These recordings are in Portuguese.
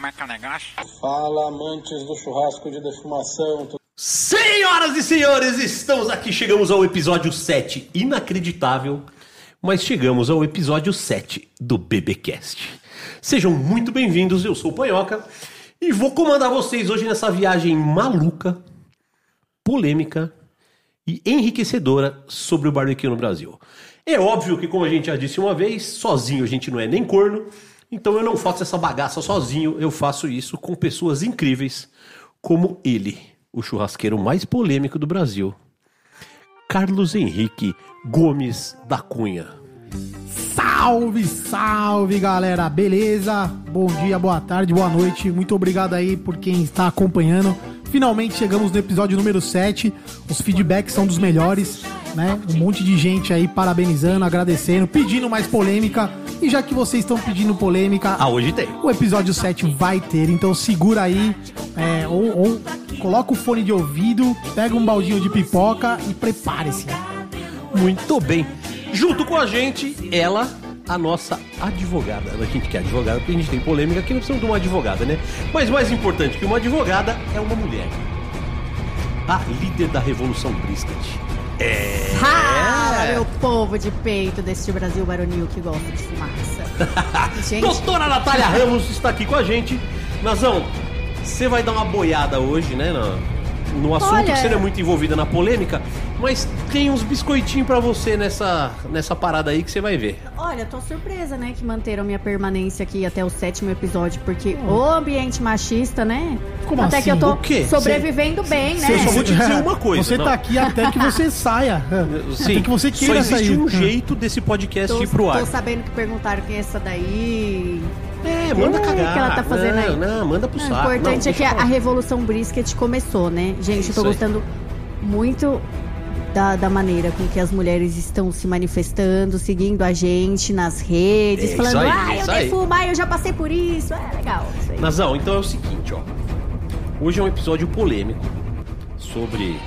como é que é o negócio? Fala, amantes do churrasco de defumação. Senhoras e senhores, estamos aqui, chegamos ao episódio 7. Inacreditável, mas chegamos ao episódio 7 do BBcast. Sejam muito bem-vindos, eu sou o Panhoca e vou comandar vocês hoje nessa viagem maluca, polêmica e enriquecedora sobre o barbecue no Brasil. É óbvio que, como a gente já disse uma vez, sozinho a gente não é nem corno, então eu não faço essa bagaça sozinho, eu faço isso com pessoas incríveis como ele, o churrasqueiro mais polêmico do Brasil, Carlos Henrique Gomes da Cunha. Salve, salve galera, beleza? Bom dia, boa tarde, boa noite. Muito obrigado aí por quem está acompanhando. Finalmente chegamos no episódio número 7. Os feedbacks são dos melhores, né? Um monte de gente aí parabenizando, agradecendo, pedindo mais polêmica. E já que vocês estão pedindo polêmica, Ah, hoje tem. o episódio 7 vai ter, então segura aí, é, ou, ou coloca o fone de ouvido, pega um baldinho de pipoca e prepare-se. Muito bem. Junto com a gente, ela, a nossa advogada. A gente quer advogada porque a gente tem polêmica que não precisamos de uma advogada, né? Mas mais importante que uma advogada é uma mulher. A líder da Revolução Brisket. É. Ah, meu povo de peito deste Brasil baronil que gosta de fumaça. Gente, Doutora Natália Ramos está aqui com a gente. Nazão, você vai dar uma boiada hoje, né? No, no assunto Olha- que você não é muito envolvida na polêmica, mas tem uns biscoitinhos pra você nessa, nessa parada aí que você vai ver. olha, tô surpresa, né, que manteram minha permanência aqui até o sétimo episódio, porque o ambiente machista, né? Como até assim? que eu tô O quê? sobrevivendo bem, né? Eu só vou te dizer uma coisa. Você não. tá aqui até que você saia. Sim, até que você só queira existe sair. um jeito desse podcast Tô, ir pro ar. tô sabendo que perguntaram quem é essa daí. É, manda O que cagar. que ela tá fazendo não, aí? Não, manda pro O saco. importante Não, é que a, a Revolução Brisket começou, né? Gente, eu tô aí. gostando muito da, da maneira com que as mulheres estão se manifestando, seguindo a gente nas redes, É, falando, aí, ah, eu aí. defumo, ah, eu já passei por isso. É legal isso aí. Nazão, então é o seguinte, ó. Hoje é um episódio polêmico sobre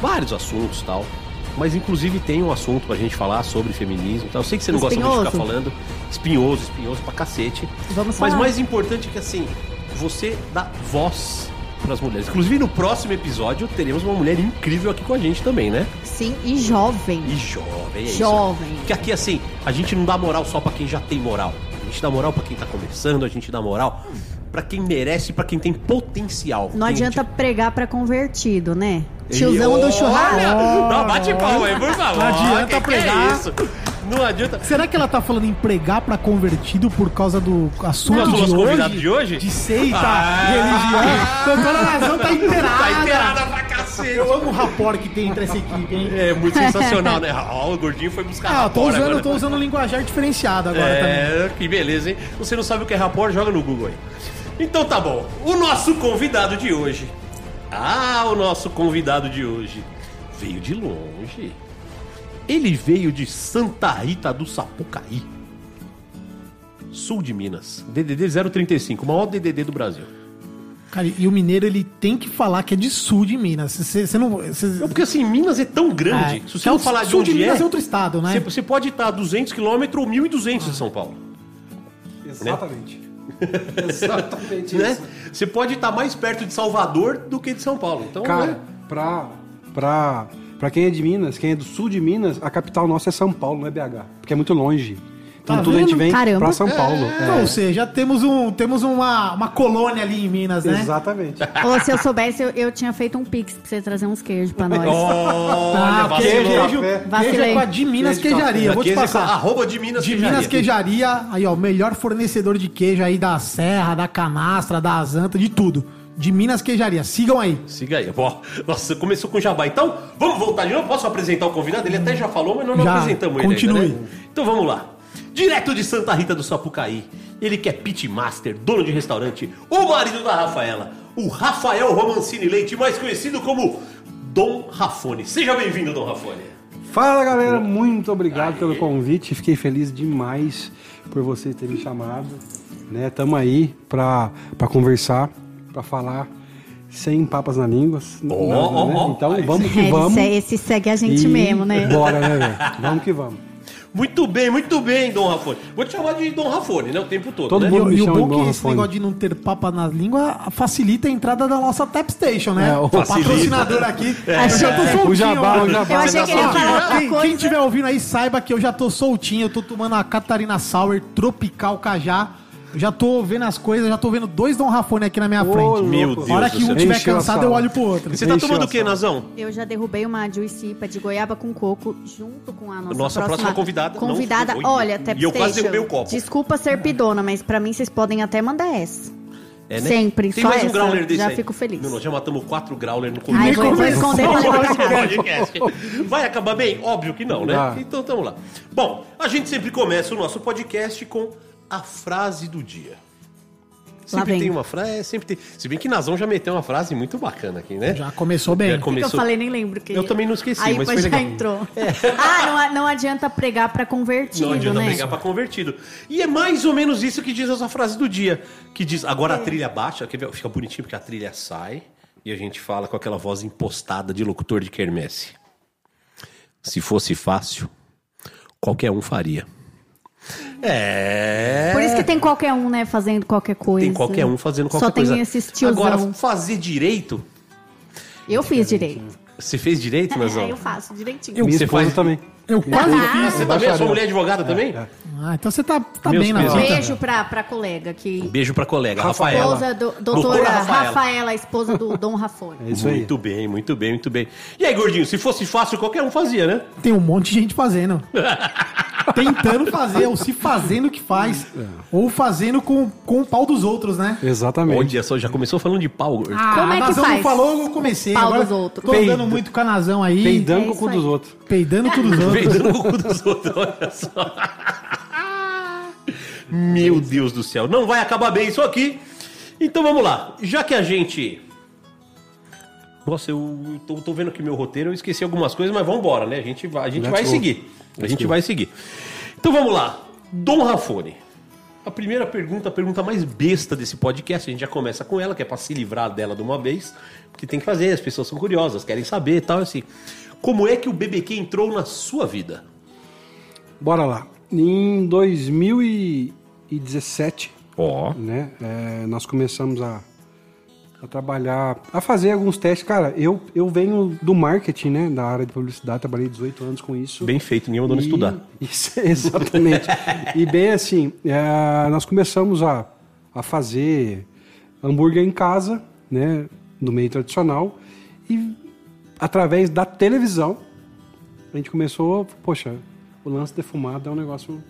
vários assuntos e tal. Mas inclusive tem um assunto pra gente falar sobre feminismo e tal. Eu sei que você não gosta muito de ficar Espinhoso. falando. Espinhoso, espinhoso pra cacete. Vamos Mas falar. mais importante é que assim, você dá voz pras mulheres. Inclusive no próximo episódio teremos uma mulher incrível aqui com a gente também, né? Sim, e jovem. E jovem, é isso. Jovem. Porque aqui, assim, a gente não dá moral só pra quem já tem moral. A gente dá moral pra quem tá começando, a gente dá moral pra quem merece, pra quem tem potencial. Não Quem adianta te- pregar pra convertido, né? Tiozão do olha! churrasco. Não, bate palma aí, por favor. Não adianta Que que pregar. É isso? Não adianta. Será que ela tá falando em pregar pra convertido por causa do assunto Não. de hoje? de hoje? De seita, Ah. religião. Doutora Nazão tá inteirada. Tá inteirada pra cacete. Eu amo o rapport que tem entre essa equipe, hein? É muito sensacional, né? Ó, o gordinho foi buscar Ah, eu tô rapor usando, agora. tô usando linguajar diferenciado agora também. É, que beleza, hein? Você não sabe o que é rapor? Joga no Google aí. Então tá bom. O nosso convidado de hoje. Ah, o nosso convidado de hoje veio de longe. Ele veio de Santa Rita do Sapucaí. Sul de Minas. DDD 035, o maior DDD do Brasil. Cara, e o mineiro ele tem que falar que é de sul de Minas. Você não. Você, Não, porque assim, Minas é tão grande. É, Se você é não falar de sul onde de Minas é, é outro estado, né? você, pode estar a 200 km ou 1.200 de São Paulo. Exatamente. Exatamente Né? isso. Você pode estar mais perto de Salvador do que de São Paulo. Então, Cara, né? pra, pra, pra quem é de Minas, quem é do sul de Minas, a capital nossa é São Paulo, não é BH. Porque é muito longe. Tá tudo a gente vem Caramba. pra São Paulo. Então, É, Ou seja, temos, um, temos uma, uma colônia ali em Minas, né? Exatamente. Ou se eu soubesse, eu, eu tinha feito um pix pra você trazer uns queijos pra nós. Olha, Ah, queijo, queijo, queijo é com a de Minas Queijo Queijaria. Vou te é passar. Arroba de Minas De Queijaria. Minas Queijaria, aí ó, melhor fornecedor de queijo aí da Serra, da Canastra, da Azanta, de tudo. De Minas Queijaria. Sigam aí. Siga aí. Ó, nossa, começou com jabá. Então, vamos voltar de novo? Posso apresentar o convidado? Ele até já falou, mas nós não Já, apresentamos continue. ele ainda, né? Então vamos lá. Direto de Santa Rita do Sapucaí, ele que é pitmaster, dono de restaurante, o marido da Rafaela, o Rafael Romancini Leite, mais conhecido como Dom Rafone. Seja bem-vindo, Dom Rafone. Fala galera, muito obrigado pelo convite. Fiquei feliz demais por vocês terem me chamado. Né? Tamo aí pra, pra conversar, pra falar sem papas na língua. nada, ó, né? Então Aí vamos que É, vamos. esse, esse segue a gente E mesmo, né? Bora, né, velho? Vamos que vamos. Muito bem, muito bem, Dom Rafone. Vou te chamar de Dom Rafone, né? O tempo todo, Todo né? mundo- E, e o bom de é que esse Rafone. negócio de não ter papa na língua facilita a entrada da nossa Tap Station, né? É, o- patrocinador aqui. Achei Eu já tô que- soltinho, O jabá, o jabá. Eu achei que ele ia falar outra Quem, coisa. quem tiver ouvindo aí, saiba que eu já tô soltinho. Eu tô tomando a Catarina Sour Tropical Cajá. Já tô vendo as coisas, já tô vendo dois Dom Rafone aqui na minha Ô, frente. Meu A Deus hora do que um tiver Encheu a cansado, sala. eu olho pro outro. Você tá Encheu tomando a o que, sala. Nazão? Eu já derrubei uma Juicy IPA de goiaba com coco junto com a nossa, Nossa próxima convidada. Não- Convidada, Oi, olha, e Tap eu quase Station, derrubei o copo. Desculpa ser pidona, mas pra mim vocês podem até mandar essa. É, né? Sempre, Tem só mais um essa. growler desse Já aí. fico feliz. Não, nós já matamos quatro growler no Ai, começo. vou, vou começou. esconder pra levar pra casa. podcast. Vai acabar bem? Óbvio que não, né? Vai. Então tamo lá. Bom, a gente sempre começa o nosso podcast com a frase do dia. Sempre tem uma frase, sempre tem. Se bem que Nazão já meteu uma frase muito bacana aqui, né? Já começou bem. Já O que começou. eu falei, nem lembro. Que... Eu também não esqueci, Aí mas depois foi já legal. entrou. Ah, não, a- não adianta pregar pra convertido, Não adianta né? brigar pra convertido. E é mais ou menos isso que diz essa frase do dia. Que diz, agora a É. trilha baixa, fica bonitinho porque a trilha sai e a gente fala com aquela voz impostada de locutor de quermesse. Se fosse fácil, qualquer um faria. É. Por isso que tem qualquer um, né, fazendo qualquer coisa. Tem qualquer um fazendo qualquer Só coisa. tem esses tiozão. Agora, fazer direito. Eu fiz direito. Você fez direito, Nazão? É, eu faço direitinho. Minha Você esposa faz- também. Eu quase fiz. Você também? A sua mulher advogada também? Ah, então você tá, tá Meus bem na pesos. vida. Beijo pra, pra colega que. Beijo pra colega, Rafaela. Esposa do, Doutora doutora Rafaela. Rafaela. esposa do Dom Rafone. É isso aí. Muito bem, muito bem, muito bem. E aí, gordinho, se fosse fácil, qualquer um fazia, né? Tem um monte de gente fazendo. Tentando fazer, ou se fazendo que faz. Ou fazendo com, com o pau dos outros, né? Exatamente. Olha só, já começou falando de pau, gordo. Como é que Nazão faz? não falou, eu comecei. Pau Agora dos outros. Tô andando muito com a Nazão aí. Peidando É com o isso cu aí. dos outros. Peidando com os outros. Peidando o cu dos outros, olha só. Meu Deus do céu, não vai acabar bem isso aqui. Então vamos lá, já que a gente... Nossa, eu tô, tô vendo aqui meu roteiro, eu esqueci algumas coisas, mas vamos embora, né? A gente vai, a gente Let's vai go. seguir. A Let's gente go. vai seguir. Então vamos lá. Dom Rafone. A primeira pergunta, a pergunta mais besta desse podcast, a gente já começa com ela, que é pra se livrar dela de uma vez, porque tem que fazer, as pessoas são curiosas, querem saber e tal, assim. Como é que o BBQ entrou na sua vida? Bora lá. Em 2017, Ó. né, é, nós começamos a, a trabalhar, a fazer alguns testes. Cara, eu, eu venho do marketing, né, da área de publicidade, trabalhei 18 anos com isso. Bem feito, ninguém mandou E- estudar. Isso, exatamente. e bem assim, é, nós começamos a, a fazer hambúrguer em casa, né, no meio tradicional, e através da televisão, a gente começou, poxa, o lance defumado é um negócio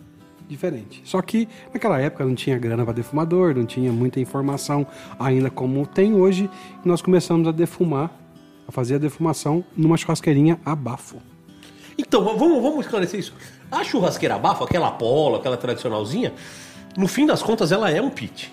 diferente. Só que naquela época não tinha grana para defumador, não tinha muita informação ainda como tem hoje, e nós começamos a defumar, a fazer a defumação numa churrasqueirinha a bafo. Então, vamos, vamos esclarecer isso. A churrasqueira bafo, aquela Apollo, aquela tradicionalzinha, no fim das contas ela é um pit.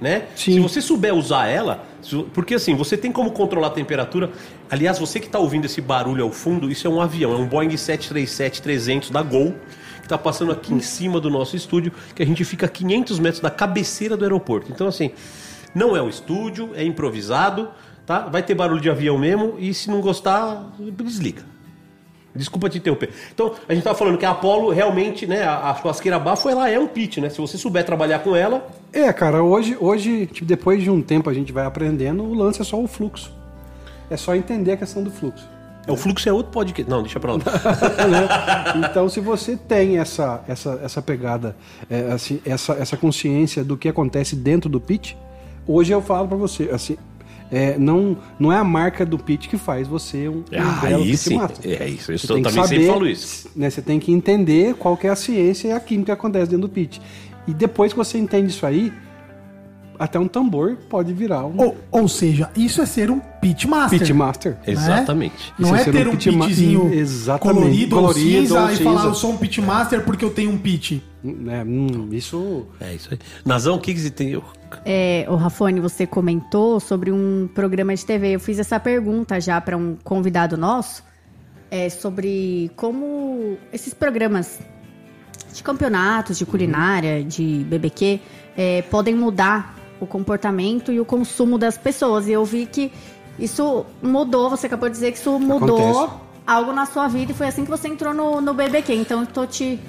Né? Sim. Se você souber usar ela, porque assim, você tem como controlar a temperatura. Aliás, você que está ouvindo esse barulho ao fundo, isso é um avião, é um Boeing 737-300 da Gol, que está passando aqui em cima do nosso estúdio, que a gente fica a 500 metros da cabeceira do aeroporto. Então, assim, não é um estúdio, é improvisado, tá? Vai ter barulho de avião mesmo, e se não gostar, desliga. Desculpa te interromper. Então, a gente tava falando que a Apollo realmente, né, a, a churrasqueira bafo, ela é um pit, né? Se você souber trabalhar com ela, É, cara, hoje, hoje tipo, depois de um tempo a gente vai aprendendo, o lance é só o fluxo. É só entender a questão do fluxo. é, o fluxo é outro podcast. Não, deixa pra lá. né? Então, se você tem essa, essa, essa pegada, é, assim, essa, essa consciência do que acontece dentro do pitch, hoje eu falo pra você, assim, é, não, não é a marca do pitch que faz você um, um belo Aí pitch sim. master. É isso. Eu Você sou- tem que também sempre saber, falo isso. Né, você tem que entender qual que é a ciência e a química que acontece dentro do pitch. E depois que você entende isso aí, até um tambor pode virar um Ou, ou seja, isso é ser um pitch master. pitch master. né? Exatamente. Não Isso é é ser ter um um colorido, Colorido ou cinza ou e falar cinza. eu sou um pitch master porque eu tenho um pitch. Né, hum, isso É isso aí. Nazão, o que, que você tem? É, o Rafone, você comentou sobre um programa de TV. Eu fiz essa pergunta já para um convidado nosso é, sobre como esses programas de campeonatos, de culinária, de BBQ, é, podem mudar o comportamento e o consumo das pessoas. E eu vi que isso mudou, você acabou de dizer que isso mudou Acontece. algo na sua vida e foi assim que você entrou no, no BBQ. Então eu tô te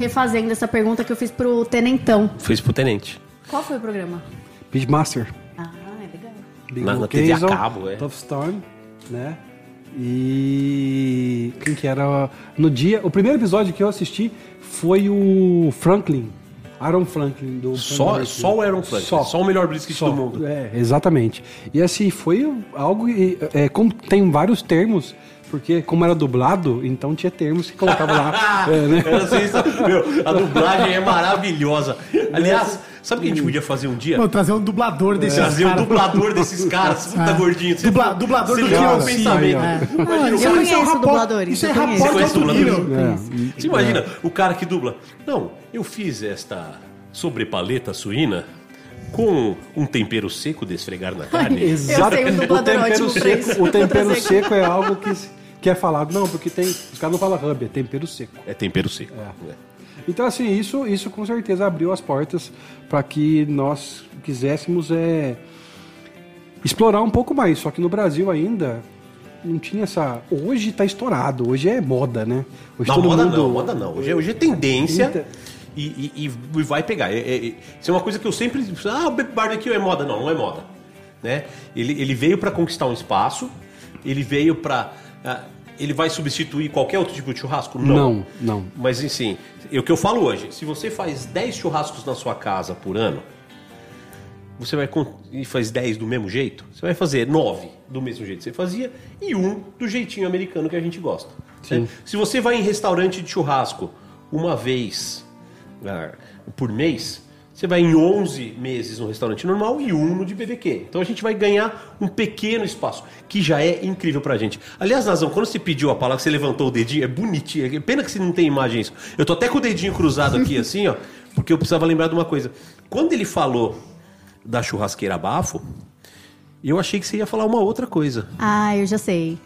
refazendo essa pergunta que eu fiz pro Tenentão. Fez pro tenente. Qual foi o programa? Pitmaster. Ah, é legal. Big Na- TV a cabo, é. Tough Storm, né? E quem que era no dia, o primeiro episódio que eu assisti foi o Franklin, Aaron Franklin do Só, só o Aaron Franklin. Só, Só. o melhor brisket Só. do mundo. É, exatamente. E assim, foi algo. É, como tem vários termos, porque como era dublado, então tinha termos que colocava lá. é, né? Meu, a dublagem é maravilhosa. Aliás, sabe o que a gente podia fazer um dia? Mano, trazer um dublador desses Trazer um dublador desses caras, puta É. gordinho. Você Dubla- dublador você do ligou o pensamento. aí, ó. Imagina, Eu conheço isso é um dubladores, Isso é eu conheço. Você conhece dubladores? nível. Você imagina o cara que dubla? Não, eu fiz esta sobrepaleta suína com um tempero seco de esfregar na carne. Exato. sei um o dublador tempero ótimo pra seco, isso. o tempero seco é algo que, que é falado. Não, porque tem. Os caras não falam hub, é tempero seco. É tempero seco. É. Então, assim, isso, isso com certeza abriu as portas para que nós quiséssemos é, explorar um pouco mais. Só que no Brasil ainda não tinha essa. Hoje tá estourado, hoje é moda, né? Hoje Não, moda não, moda não. Hoje, é- hoje é tendência e, e- e vai pegar. É, é- é- isso é uma coisa que eu sempre. Ah, o barbecue é moda. Não, não é moda. Né? Ele, ele veio para conquistar um espaço, ele veio para. Ele vai substituir qualquer outro tipo de churrasco? Não, não. Mas assim, é o que eu falo hoje: se você faz 10 churrascos na sua casa por ano, você vai e faz 10 do mesmo jeito, você vai fazer 9 do mesmo jeito que você fazia e um do jeitinho americano que a gente gosta. né? Se você vai em restaurante de churrasco uma vez ah, por mês, você vai em 11 meses no restaurante normal e um no de BBQ. Então a gente vai ganhar um pequeno espaço, que já é incrível pra gente. Aliás, Nazão, quando você pediu a palavra, você levantou o dedinho, é bonitinho. É pena que você não tem imagem isso. Eu tô até com o dedinho cruzado aqui, assim, ó, porque eu precisava lembrar de uma coisa. Quando ele falou da churrasqueira bafo, eu achei que você ia falar uma outra coisa. Ah, eu já sei.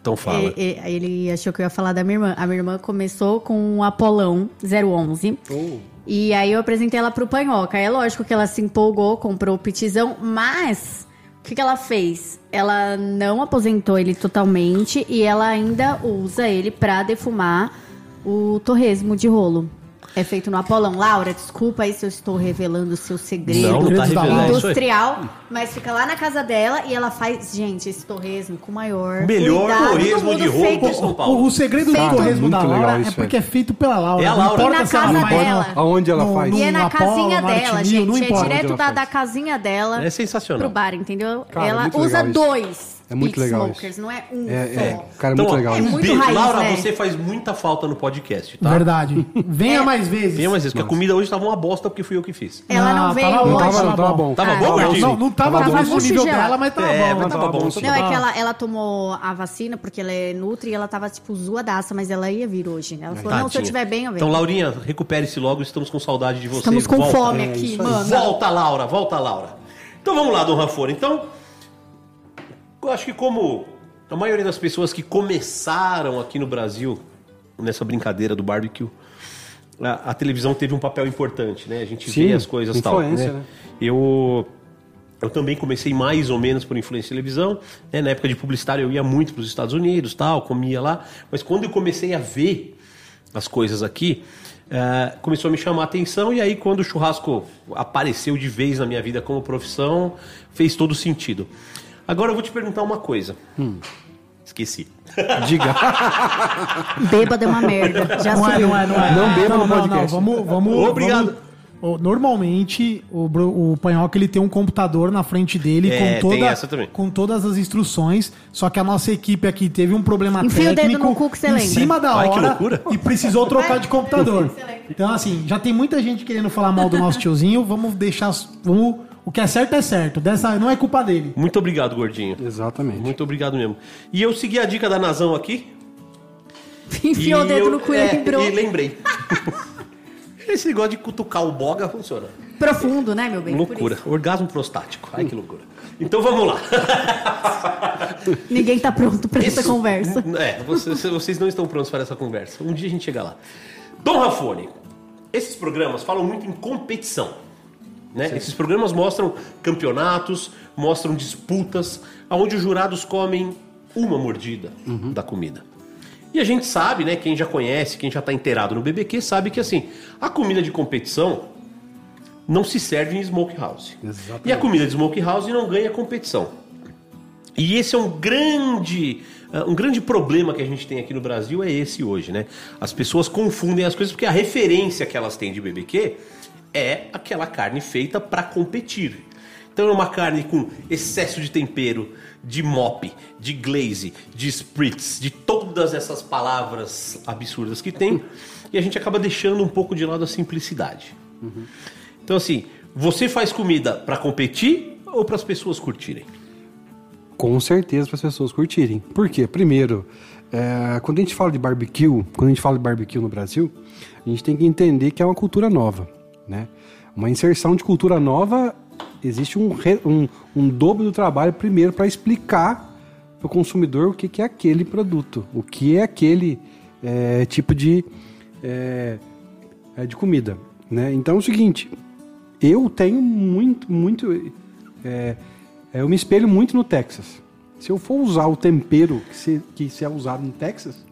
Então fala. E- e- Ele achou que eu ia falar da minha irmã. A minha irmã começou com um Apolão 011. E aí eu apresentei ela pro Panhoca. É lógico que ela se empolgou, comprou o pitizão, mas o que, que ela fez? Ela não aposentou ele totalmente e ela ainda usa ele pra defumar o torresmo de rolo. É feito no Apolão. Laura, desculpa aí se eu estou revelando o seu segredo Não, não tá revelando aí. industrial, mas fica lá na casa dela e ela faz, gente, esse torresmo com o maior Melhor do torresmo de rolo feito São O, Paulo. o segredo do Feito. torresmo Muito da legal Laura é porque é. é feito pela Laura. É a Não Laura. importa E na casa dela. Aonde ela no- faz? no E é na casinha dela, não gente. É importa. direto da, casinha dela É sensacional. pro bar, entendeu? Cara, ela usa dois É muito pit legal smokers, isso. não é um É, só. é, cara, Então, muito ó, legal. É muito raiz, Laura, né? você faz muita falta no podcast, tá? Verdade. Venha É. mais vezes. Venha mais vezes, porque a comida hoje tava uma bosta porque fui eu que fiz. Ela não Ah, veio tava hoje. bom, Não tava, não, tava Tava bom. Tava Ah, bom, Não, gordinho? não, não tava, Tava mais no nível já. dela, mas tava É, bom. mas tava bom. Não, é que ela, ela tomou a vacina porque ela é nutri e ela tava, tipo, zoadaça, mas ela ia vir hoje. né? Ela falou, não, se eu Tadinha. tiver bem, eu venho. Então, Laurinha, recupere-se logo, estamos com saudade de você. Estamos com Volta. fome É, aqui, aí. mano. Volta, Laura, volta, Laura. Então vamos lá, Dom Rafora. Então, eu acho que como a maioria das pessoas que começaram aqui no Brasil nessa brincadeira do barbecue, a, a televisão teve um papel importante, né? A gente Sim, vê as coisas tal. né? né? Eu eu também comecei mais ou menos por influência de televisão. né? Na época de publicitário eu ia muito para os Estados Unidos, tal, comia lá. Mas quando eu comecei a ver as coisas aqui, eh, começou a me chamar a atenção. E aí quando o churrasco apareceu de vez na minha vida como profissão, fez todo sentido. Agora eu vou te perguntar uma coisa. Esqueci. Diga. Bêbado é uma merda. Já Não é, não é, não é. Não beba no não, não, podcast. vamos, vamos, Obrigado. vamos- o- Normalmente, o, o Panhoca ele tem um computador na frente dele É, com, toda, com todas as instruções. Só que a nossa equipe aqui teve um problema Enfia o técnico no cu que você em lembra. cima da Ai, hora loucura. e precisou trocar de computador. Então, assim, já tem muita gente querendo falar mal do nosso tiozinho. Vamos deixar. Vamos, o que é certo é certo. Dessa, não é culpa dele. Muito obrigado, gordinho. Exatamente. Muito obrigado mesmo. E eu segui a dica da Nazão aqui. Enfiou o dedo eu- no cu e é, lembrou. E lembrei. Esse negócio de cutucar o boga funciona. Profundo, né, meu bem? Por loucura. isso. Orgasmo prostático. Ai, que loucura. Então vamos lá. Ninguém tá pronto pra essa conversa. É, vocês, vocês não estão prontos para essa conversa. Um dia a gente chega lá. Dom Rafone, esses programas falam muito em competição. Né? Esses programas mostram campeonatos, mostram disputas, onde os jurados comem uma mordida da comida. E a gente sabe, né, quem já conhece, quem já está inteirado no BBQ, sabe que assim, a comida de competição não se serve em smokehouse. Exatamente. E a comida de smokehouse não ganha competição. E esse é um grande, uh, um grande problema que a gente tem aqui no Brasil é esse hoje, né? As pessoas confundem as coisas porque a referência que elas têm de BBQ é aquela carne feita para competir. Então é uma carne com excesso de tempero, de mop, de glaze, de spritz, de todas essas palavras absurdas que tem, e a gente acaba deixando um pouco de lado a simplicidade. Então assim, você faz comida para competir ou para as pessoas curtirem? Com certeza para as pessoas curtirem. Por quê? Primeiro, é, quando a gente fala de barbecue, quando a gente fala de barbecue no Brasil, a gente tem que entender que é uma cultura nova, né? Uma inserção de cultura nova, existe um, um, um dobro do trabalho primeiro para explicar para o consumidor o que, que é aquele produto, o que é aquele é, tipo de, é, é, de comida, né? Então é o seguinte, eu tenho muito, muito. é, é, eu me espelho muito no Texas. Se eu for usar o tempero que se, que é usado no Texas,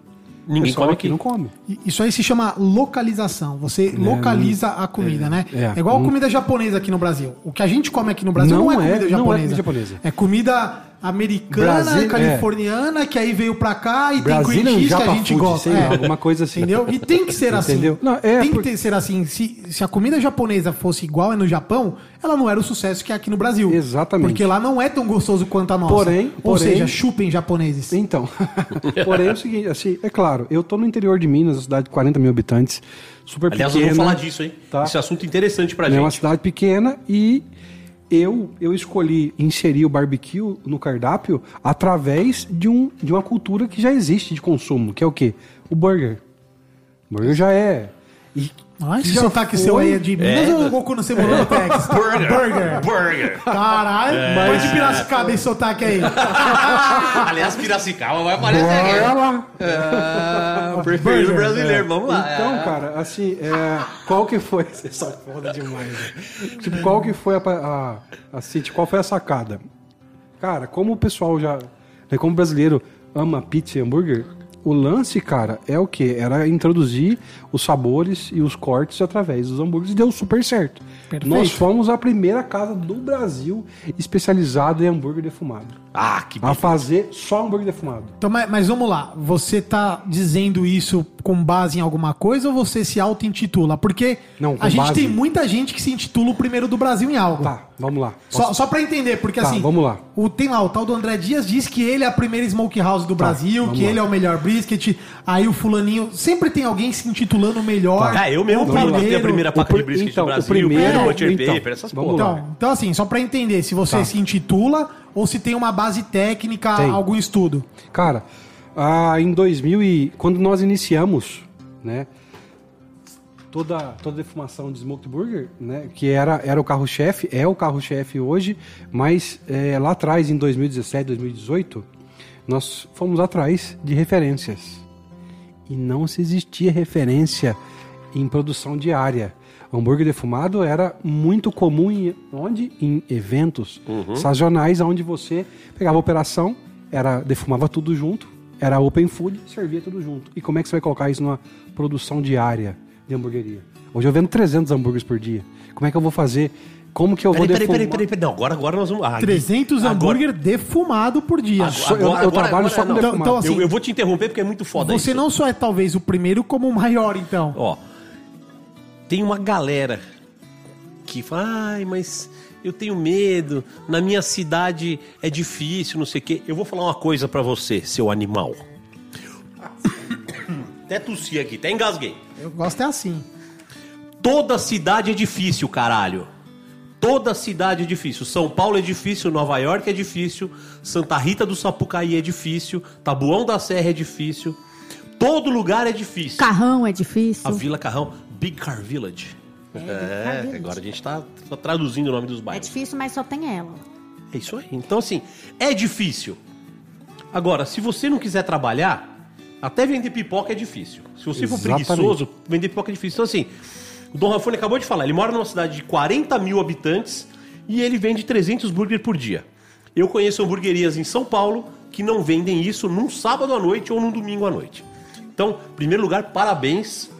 Ninguém come aqui não come. Isso aí se chama localização. Você localiza a comida, né? é. É, igual a Hum. comida japonesa aqui no Brasil. O que a gente come aqui no Brasil Não não, é, é- comida não é japonesa. comida japonesa. É comida americana, Brasi- é. californiana, que aí veio pra cá e tem cream cheese que a gente food, gosta. sei lá, alguma coisa assim. Entendeu? E tem que ser assim. Entendeu? Não, é tem por- que ser assim. Se, se a comida japonesa fosse igual é no Japão, ela não era o sucesso que é aqui no Brasil. Exatamente. Porque lá não é tão gostoso quanto a nossa. Porém- Ou porém- seja, chupem japoneses. Então, porém é o seguinte, assim, é claro, eu tô no interior de Minas, uma cidade de 40 mil habitantes, super Aliás, pequena. nós vamos falar disso, hein? Tá. Esse assunto interessante pra É uma gente. cidade pequena e eu, eu escolhi inserir o barbecue no cardápio através de, um, de uma cultura que já existe de consumo, que é o quê? O burger. O burger já é. E Ah, esse sotaque foi- seu aí é de Minas É. ou o Goku no Cebola no Texas? Burger. Burger. Caralho, É. mas de Piracicaba esse sotaque aí. Aliás, Piracicaba vai aparecer Bora aqui. lá. Preferido Burger, brasileiro, vamos lá. Então, cara, assim, é, qual que foi. Você só foda demais. né? Tipo, qual que foi a, a, assim, tipo, qual foi a sacada? Cara, como o pessoal já. Né, como o brasileiro ama pizza e hambúrguer, o lance, cara, é o que? Era introduzir os sabores e os cortes através dos hambúrgueres e deu super certo. Perfeito. Nós fomos a primeira casa do Brasil especializada em hambúrguer defumado. Ah, que A fazer só hambúrguer defumado. Então, mas, mas vamos lá. Você tá dizendo isso com base em alguma coisa ou você se auto-intitula? Porque Não, com a gente base- tem muita gente que se intitula o primeiro do Brasil em algo. Tá, vamos lá. Só, só pra entender, porque Tá, assim. vamos lá. O, tem lá, o tal do André Dias diz que ele é a primeira smokehouse do Brasil, vamos que lá. ele é o melhor brisket. Aí o fulaninho. Sempre tem alguém se intitulando o melhor. Ah, eu mesmo o fui bater a primeiro. primeira placa pri- de brisket então, do o Brasil, primeiro- o Butcher então, Paper, essas vamos porra. lá. Então, então, assim, só pra entender, se você Tá. se intitula ou se tem uma base técnica, Tem. algum estudo. Cara, ah, em 2000 e quando nós iniciamos, né, toda toda a defumação de smoked burger, né, que era era o carro-chefe, é o carro-chefe hoje, mas é, lá atrás em 2017, 2018, nós fomos atrás de referências e não se existia referência em produção diária. Hambúrguer defumado era muito comum em onde? Em eventos sazonais, onde você pegava a operação, era defumava tudo junto, era open food, servia tudo junto. E como é que você vai colocar isso numa produção diária de hamburgueria? Hoje eu vendo 300 hambúrgueres por dia. Como é que eu vou fazer? Como que eu vou Peraí, peraí, defumar? peraí, peraí, peraí. Não, agora, agora nós vamos. Ah, 300 agora- hambúrguer defumado por dia. Só- eu- eu trabalho só com não. defumado. Então, assim, eu, eu vou te interromper porque é muito foda Você isso. não só é talvez o primeiro, como o maior, então. Ó, tem uma galera que fala, ai, mas eu tenho medo, na minha cidade é difícil, não sei o quê. Eu vou falar uma coisa pra você, seu animal. Até tossi aqui, até engasguei. Eu gosto é assim. Toda cidade é difícil, caralho. Toda cidade é difícil. São Paulo é difícil, Nova York é difícil, Santa Rita do Sapucaí é difícil, Tabuão da Serra é difícil. Todo lugar é difícil. Carrão é difícil. A Vila Carrão, Big Car Village. Car É, Village. agora a gente tá só traduzindo o nome dos É bairros. difícil, mas só tem ela. É isso aí. Então, assim, é difícil. Agora, se você não quiser trabalhar, até vender pipoca é difícil. Se você for Exatamente. preguiçoso, vender pipoca é difícil. Então, assim, o Dom Rafone acabou de falar, ele mora numa cidade de 40 mil habitantes e ele vende 300 burgers por dia. Eu conheço hamburguerias em São Paulo que não vendem isso num sábado à noite ou num domingo à noite. Então, em primeiro lugar, parabéns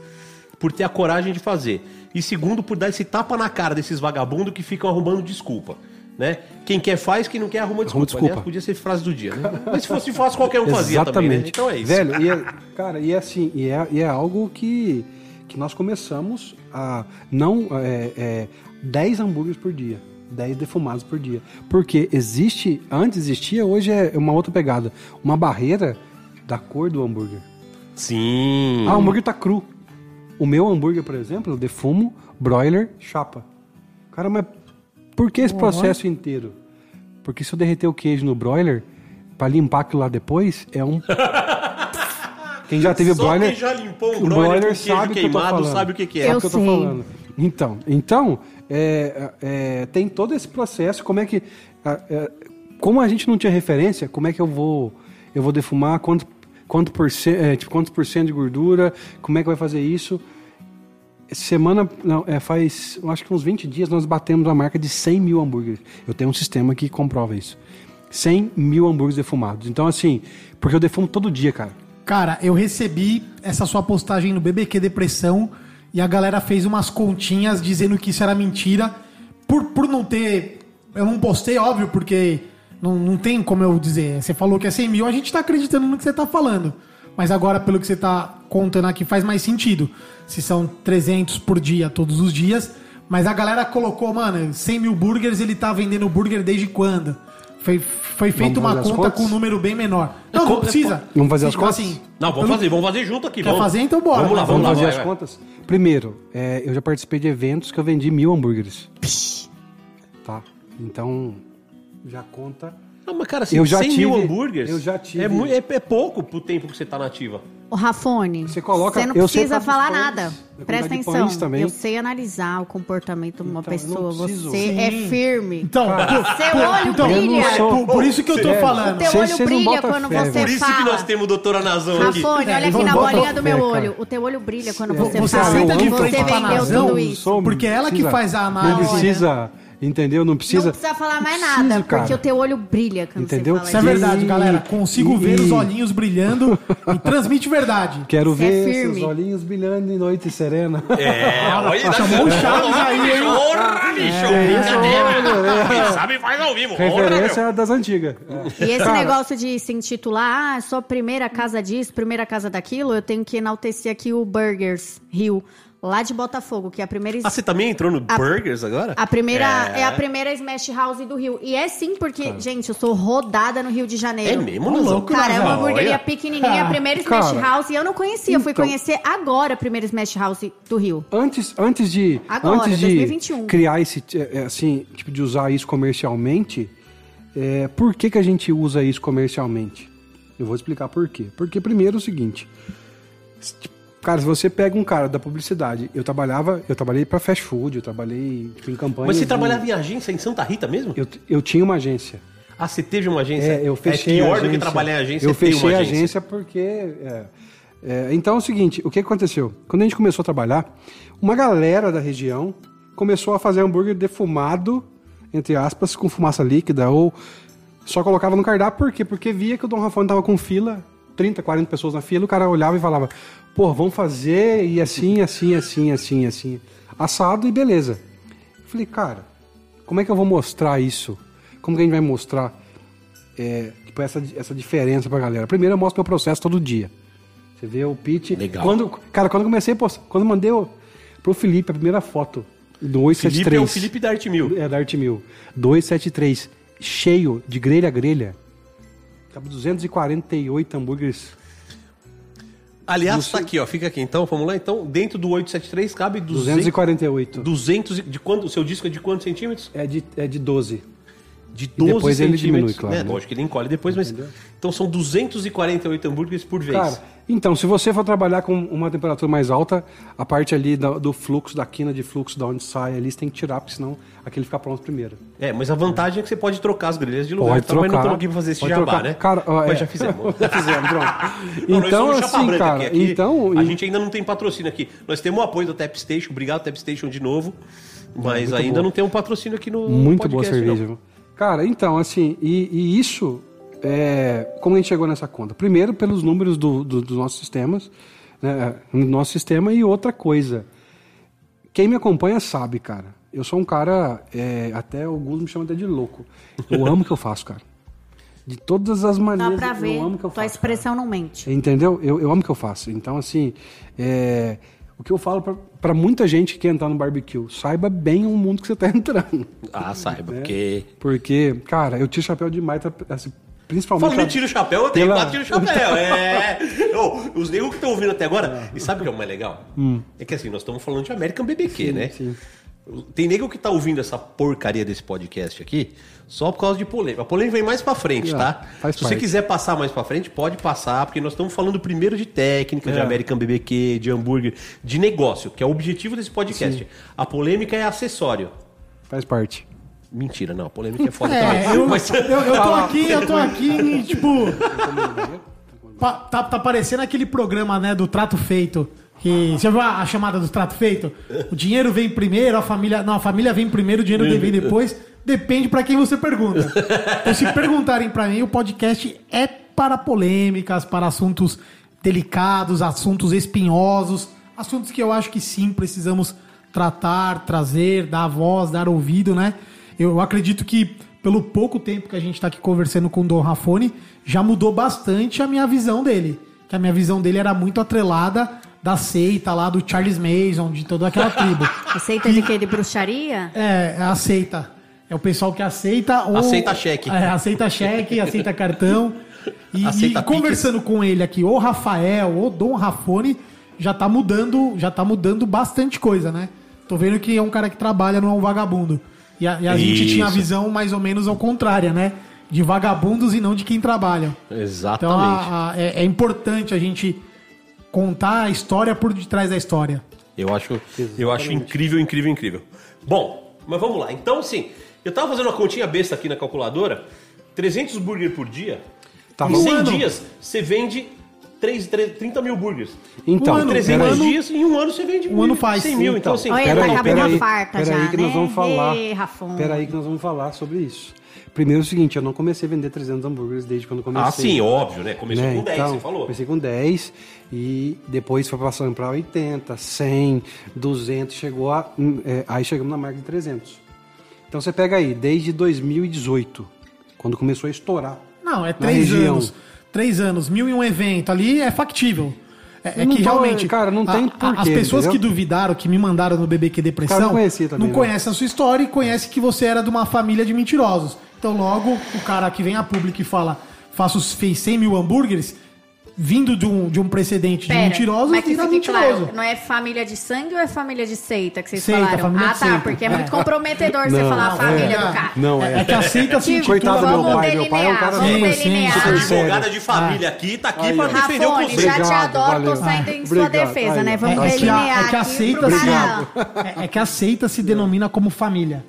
por ter a coragem de fazer. E segundo, por dar esse tapa na cara desses vagabundos que ficam arrumando desculpa. Né? Quem quer faz, quem não quer arruma desculpa. desculpa. Aliás, podia ser frase do dia. Né? Mas se fosse fácil, qualquer um fazia também. Né? Então é isso. Velho, e é, cara, e é assim, e é, e é algo que, que nós começamos a não é, é, 10 hambúrgueres por dia. 10 defumados por dia. Porque existe, antes existia, hoje é uma outra pegada. Uma barreira da cor do hambúrguer. Sim. Ah, o hambúrguer tá cru. O meu hambúrguer, por exemplo, eu defumo, broiler, chapa. Cara, mas por que esse processo inteiro? Porque se eu derreter o queijo no broiler, pra limpar aquilo lá depois, é um. Quem já teve Só broiler. quem já limpou o broiler, broiler sabe que queimado falando. sabe o que, que é. É Eu o que eu tô sei. falando. Então, então é, é, tem todo esse processo. Como é que. é, como a gente não tinha referência, como é que eu vou. Eu vou defumar, quanto, quanto por cento, é, tipo, quantos por cento de gordura, como é que vai fazer isso? Semana, não, é, faz, acho que uns 20 dias nós batemos a marca de 100 mil hambúrgueres. Eu tenho um sistema que comprova isso. 100 mil hambúrgueres defumados. Então, assim, porque eu defumo todo dia, cara. Cara, eu recebi essa sua postagem no BBQ Depressão e a galera fez umas continhas dizendo que isso era mentira. Por, por não ter. Eu não postei, óbvio, porque não, não tem como eu dizer. Você falou que é 100 mil, a gente tá acreditando no que você tá falando. Mas agora, pelo que você tá contando aqui, faz mais sentido. Se são 300 por dia, todos os dias. Mas a galera colocou, mano, 100 mil burgers, ele tá vendendo burger desde quando? Foi, foi feita uma conta com um número bem menor. Não, co- não precisa. Vamos fazer as Tipo contas? assim, Não, vamos fazer, vamos fazer junto aqui. Quer vamos. fazer? Então bora. Vamos lá, Vamos vamos lá. fazer vai, as vai. contas? Primeiro, é, eu já participei de eventos que eu vendi mil hambúrgueres. Tá? Então, já conta. Não, mas cara, assim, Eu já 100 mil tive- hambúrgueres eu já tive- é, é, é pouco pro tempo que você tá nativa. Ô, Rafone, Você coloca- você não eu sei precisa falar pães, nada. a Presta de atenção. pães também. Eu sei analisar o comportamento de uma Então, eu não pessoa. preciso. Você Sim. é firme. Então, Seu olho então, brilha. eu não sou- por, por isso que eu tô Sério. falando. O teu Vocês- olho vocês não brilha botam quando fé, você velho. Por isso fala. que nós temos doutora Nazão aqui. Rafone, olha aqui vamos na botar bolinha do fé, meu cara. olho. O teu olho brilha quando É, você, Você fala. senta de frente você pra vendeu Nazão, tudo isso. sou- porque ela que faz a Não análise. precisa, entendeu? Não precisa. Não precisa falar mais nada, cara. porque o teu olho brilha quando Entendeu? você Isso é fala verdade, E- galera. Consigo e- ver os olhinhos brilhando e transmite verdade. Quero Você é ver firme. esses olhinhos brilhando em noite serena. É, olha, Chamou o Chaves aí, hein? Porra, bicho! Brincadeira! Quem sabe faz ao vivo. Referência é das antigas. É. E esse Cara, negócio de se intitular, ah, sou a primeira casa disso, primeira casa daquilo, eu tenho que enaltecer aqui o Burgers Rio, lá de Botafogo, que é a primeira. Ah, você também entrou no A- Burgers agora? A primeira É. é. a primeira Smash House do Rio. E é sim, porque, gente, eu sou rodada no Rio de É Janeiro. mesmo, Ô, Nazão? louco, Cara, é uma hamburgueria pequenininha, a primeira Smash Cara, House. E eu não conhecia, eu fui então- conhecer agora a primeira Smash House do Rio. Antes, antes de, Agora, antes de 2021. criar esse, é, assim, tipo, de usar isso comercialmente, é, por que, que a gente usa isso comercialmente? Eu vou explicar por quê. Porque primeiro é o seguinte, se, tipo, cara, se você pega um cara da publicidade, eu trabalhava, eu trabalhei para fast food, eu trabalhei tipo, em campanha. Mas você de- trabalhava em agência em Santa Rita mesmo? Eu, eu tinha uma agência. Ah, você teve uma agência? É, eu fechei É pior do que trabalhar em agência Eu é fechei a agência. agência porque... é, é, então é o seguinte, o que aconteceu? Quando a gente começou a trabalhar, uma galera da região começou a fazer hambúrguer defumado, entre aspas, com fumaça líquida, ou só colocava no cardápio, por quê? Porque via que o Dom Rafone tava com fila, 30, 40 pessoas na fila, o cara olhava e falava, pô, vamos fazer e assim, assim, assim, assim, assim, assado e beleza. Eu falei, cara, como é que eu vou mostrar isso? Como que a gente vai mostrar é, tipo, essa, essa diferença pra galera? Primeiro eu mostro meu processo todo dia. Você vê o pitch. Legal. Quando, cara, quando eu comecei quando eu mandei o- pro Felipe a primeira foto do 873. Felipe é o Felipe da Arte Mil. É, da Arte Mil. 273, cheio de grelha a grelha. Cabe 248 hambúrgueres. Aliás, tá aqui, ó. Fica aqui. Então, vamos lá. Então, dentro do 873 cabe 200, 248. 200 e- de quanto? O seu disco é de quantos centímetros? É de, é de 12. De 12 depois ele diminui, centímetros. claro, É, né? lógico que ele encolhe depois, mas... Entendeu? Então, são 248 hambúrgueres por vez. Cara, então, se você for trabalhar com uma temperatura mais alta, a parte ali da- do fluxo, da quina de fluxo, da onde sai ali, você tem que tirar, porque senão aquele fica pronto primeiro. É, mas a vantagem é que você pode trocar as grelhas de lugar. Pode tá? Mas não trocar. estamos aqui pra fazer esse jabá, trocar. né? Cara, ó, mas é. já fizemos. Já fizemos, pronto. Então, assim, cara, aqui. Aqui, então... A e- gente ainda não tem patrocínio aqui. Nós temos o apoio do Tap Station. Obrigado, Tap Station, de novo. Mas muito ainda boa. não tem um patrocínio aqui no Muito boa podcast, cerveja. não. Cara, então, assim, e, e isso é, como a gente chegou nessa conta? Primeiro, pelos números do, do- dos nossos sistemas, né, no nosso sistema, e outra coisa. Quem me acompanha sabe, cara. Eu sou um cara, é, até alguns me chamam até de louco. Eu amo o que eu faço, cara. De todas as Dá maneiras, pra ver. eu amo o que eu Tua faço. expressão não mente. Entendeu? Eu, eu amo o que eu faço. Então, assim, é, o que eu falo pra, pra muita gente que quer entrar no barbecue, saiba bem o mundo que você tá entrando. Ah, saiba, porque. Porque, cara, eu tiro chapéu demais, tá, assim, principalmente. Falando em pra- tiro o chapéu, eu tenho Pela- quatro tiro chapéu. É. Ô, os negros que estão ouvindo até agora. E sabe o que é o mais legal? É que assim, nós estamos falando de American BBQ, né? Hum. sim. Tem nego que tá ouvindo essa porcaria desse podcast aqui só por causa de polêmica. A polêmica vem mais pra frente, Ah, tá? faz Se você parte. quiser passar mais pra frente, pode passar, porque nós estamos falando primeiro de técnica, de É. American BBQ, de hambúrguer, de negócio, que é o objetivo desse podcast. A polêmica é acessório. Faz parte. Mentira, não. A polêmica é foda É, também. eu, Mas- eu, eu tô aqui, eu tô aqui, tipo. pa- tá, tá parecendo aquele programa, né, do trato feito. Que, você viu a, a chamada do trato feito? O dinheiro vem primeiro, a família. Não, a família vem primeiro, o dinheiro vem depois. Depende pra quem você pergunta. Então, se perguntarem pra mim, o podcast é para polêmicas, para assuntos delicados, assuntos espinhosos, assuntos que eu acho que sim precisamos tratar, trazer, dar voz, dar ouvido, né? Eu acredito que pelo pouco tempo que a gente está aqui conversando com o Dom Rafone, já mudou bastante a minha visão dele. Que a minha visão dele era muito atrelada da seita lá do Charles Mason, de toda aquela tribo. Aceita de quê? De bruxaria? É, é aceita. É o pessoal que aceita ou... Aceita cheque. É, aceita cheque, aceita cartão. E, Aceita e conversando com ele aqui, o Rafael, o Dom Rafone, já tá mudando, já tá mudando bastante coisa, né? Tô vendo que é um cara que trabalha, não é um vagabundo. E a, e a gente tinha a visão mais ou menos ao contrário, né? De vagabundos e não de quem trabalha. Então Exatamente. a- a- é, é importante a gente contar a história por detrás da história. Eu acho, eu acho incrível, incrível, incrível. Bom, mas vamos lá. Então, sim, eu tava fazendo uma continha besta aqui na calculadora. 300 burger por dia. Tá em bom. 100 Um ano. dias, você vende 3, 30 mil burgers. Então, Um ano, 300 um ano- dias, em um ano você vende um ano faz. 100 mil. Então, Então, assim, Olha, Pera tá pera a aí, farta pera já, aí que nós né? vamos falar. Ê, Rafão. Pera aí que nós vamos falar sobre isso. Primeiro é o seguinte, eu não comecei a vender 300 hambúrgueres desde quando eu comecei. ah, sim, óbvio, né? Começou né? com 10, Então, você falou. Comecei com 10 e depois foi passando para 80, 100, 200, chegou a... hum, é, aí chegamos na marca de 300. Então você pega aí, desde 2018, quando começou a estourar. Não, é três anos. Três anos, mil e um evento ali é factível. É, é que tô- realmente. cara, não tem a- As porquê, pessoas entendeu? que duvidaram, que me mandaram no BBQ Depressão, Cara, não conhecia também, não né? conhecem a sua história e conhecem que você era de uma família de mentirosos. Então, logo, o cara que vem a público e fala, faço, fez 100 mil hambúrgueres, vindo de um, de um precedente de Pera, mentirosos, mas que vira fique mentiroso. claro, não é família de sangue ou é família de seita que vocês Seita, falaram? família ah, de tá, seita. porque é, É. muito comprometedor você Não, falar a família é. do cara. Não, É, é que aceita se Tipo, Coitado do meu vamos pai, meu pai é um cara... delinear, vamos Sim, sim, A sério. advogada de família aqui tá aqui Aí, pra defender o Rafone, conceito. já te adoro, valeu. tô saindo em sua Obrigado, defesa, aí, né? Vamos É delinear a, é que aqui aceita pro se, cara. é, é que aceita se denomina como família.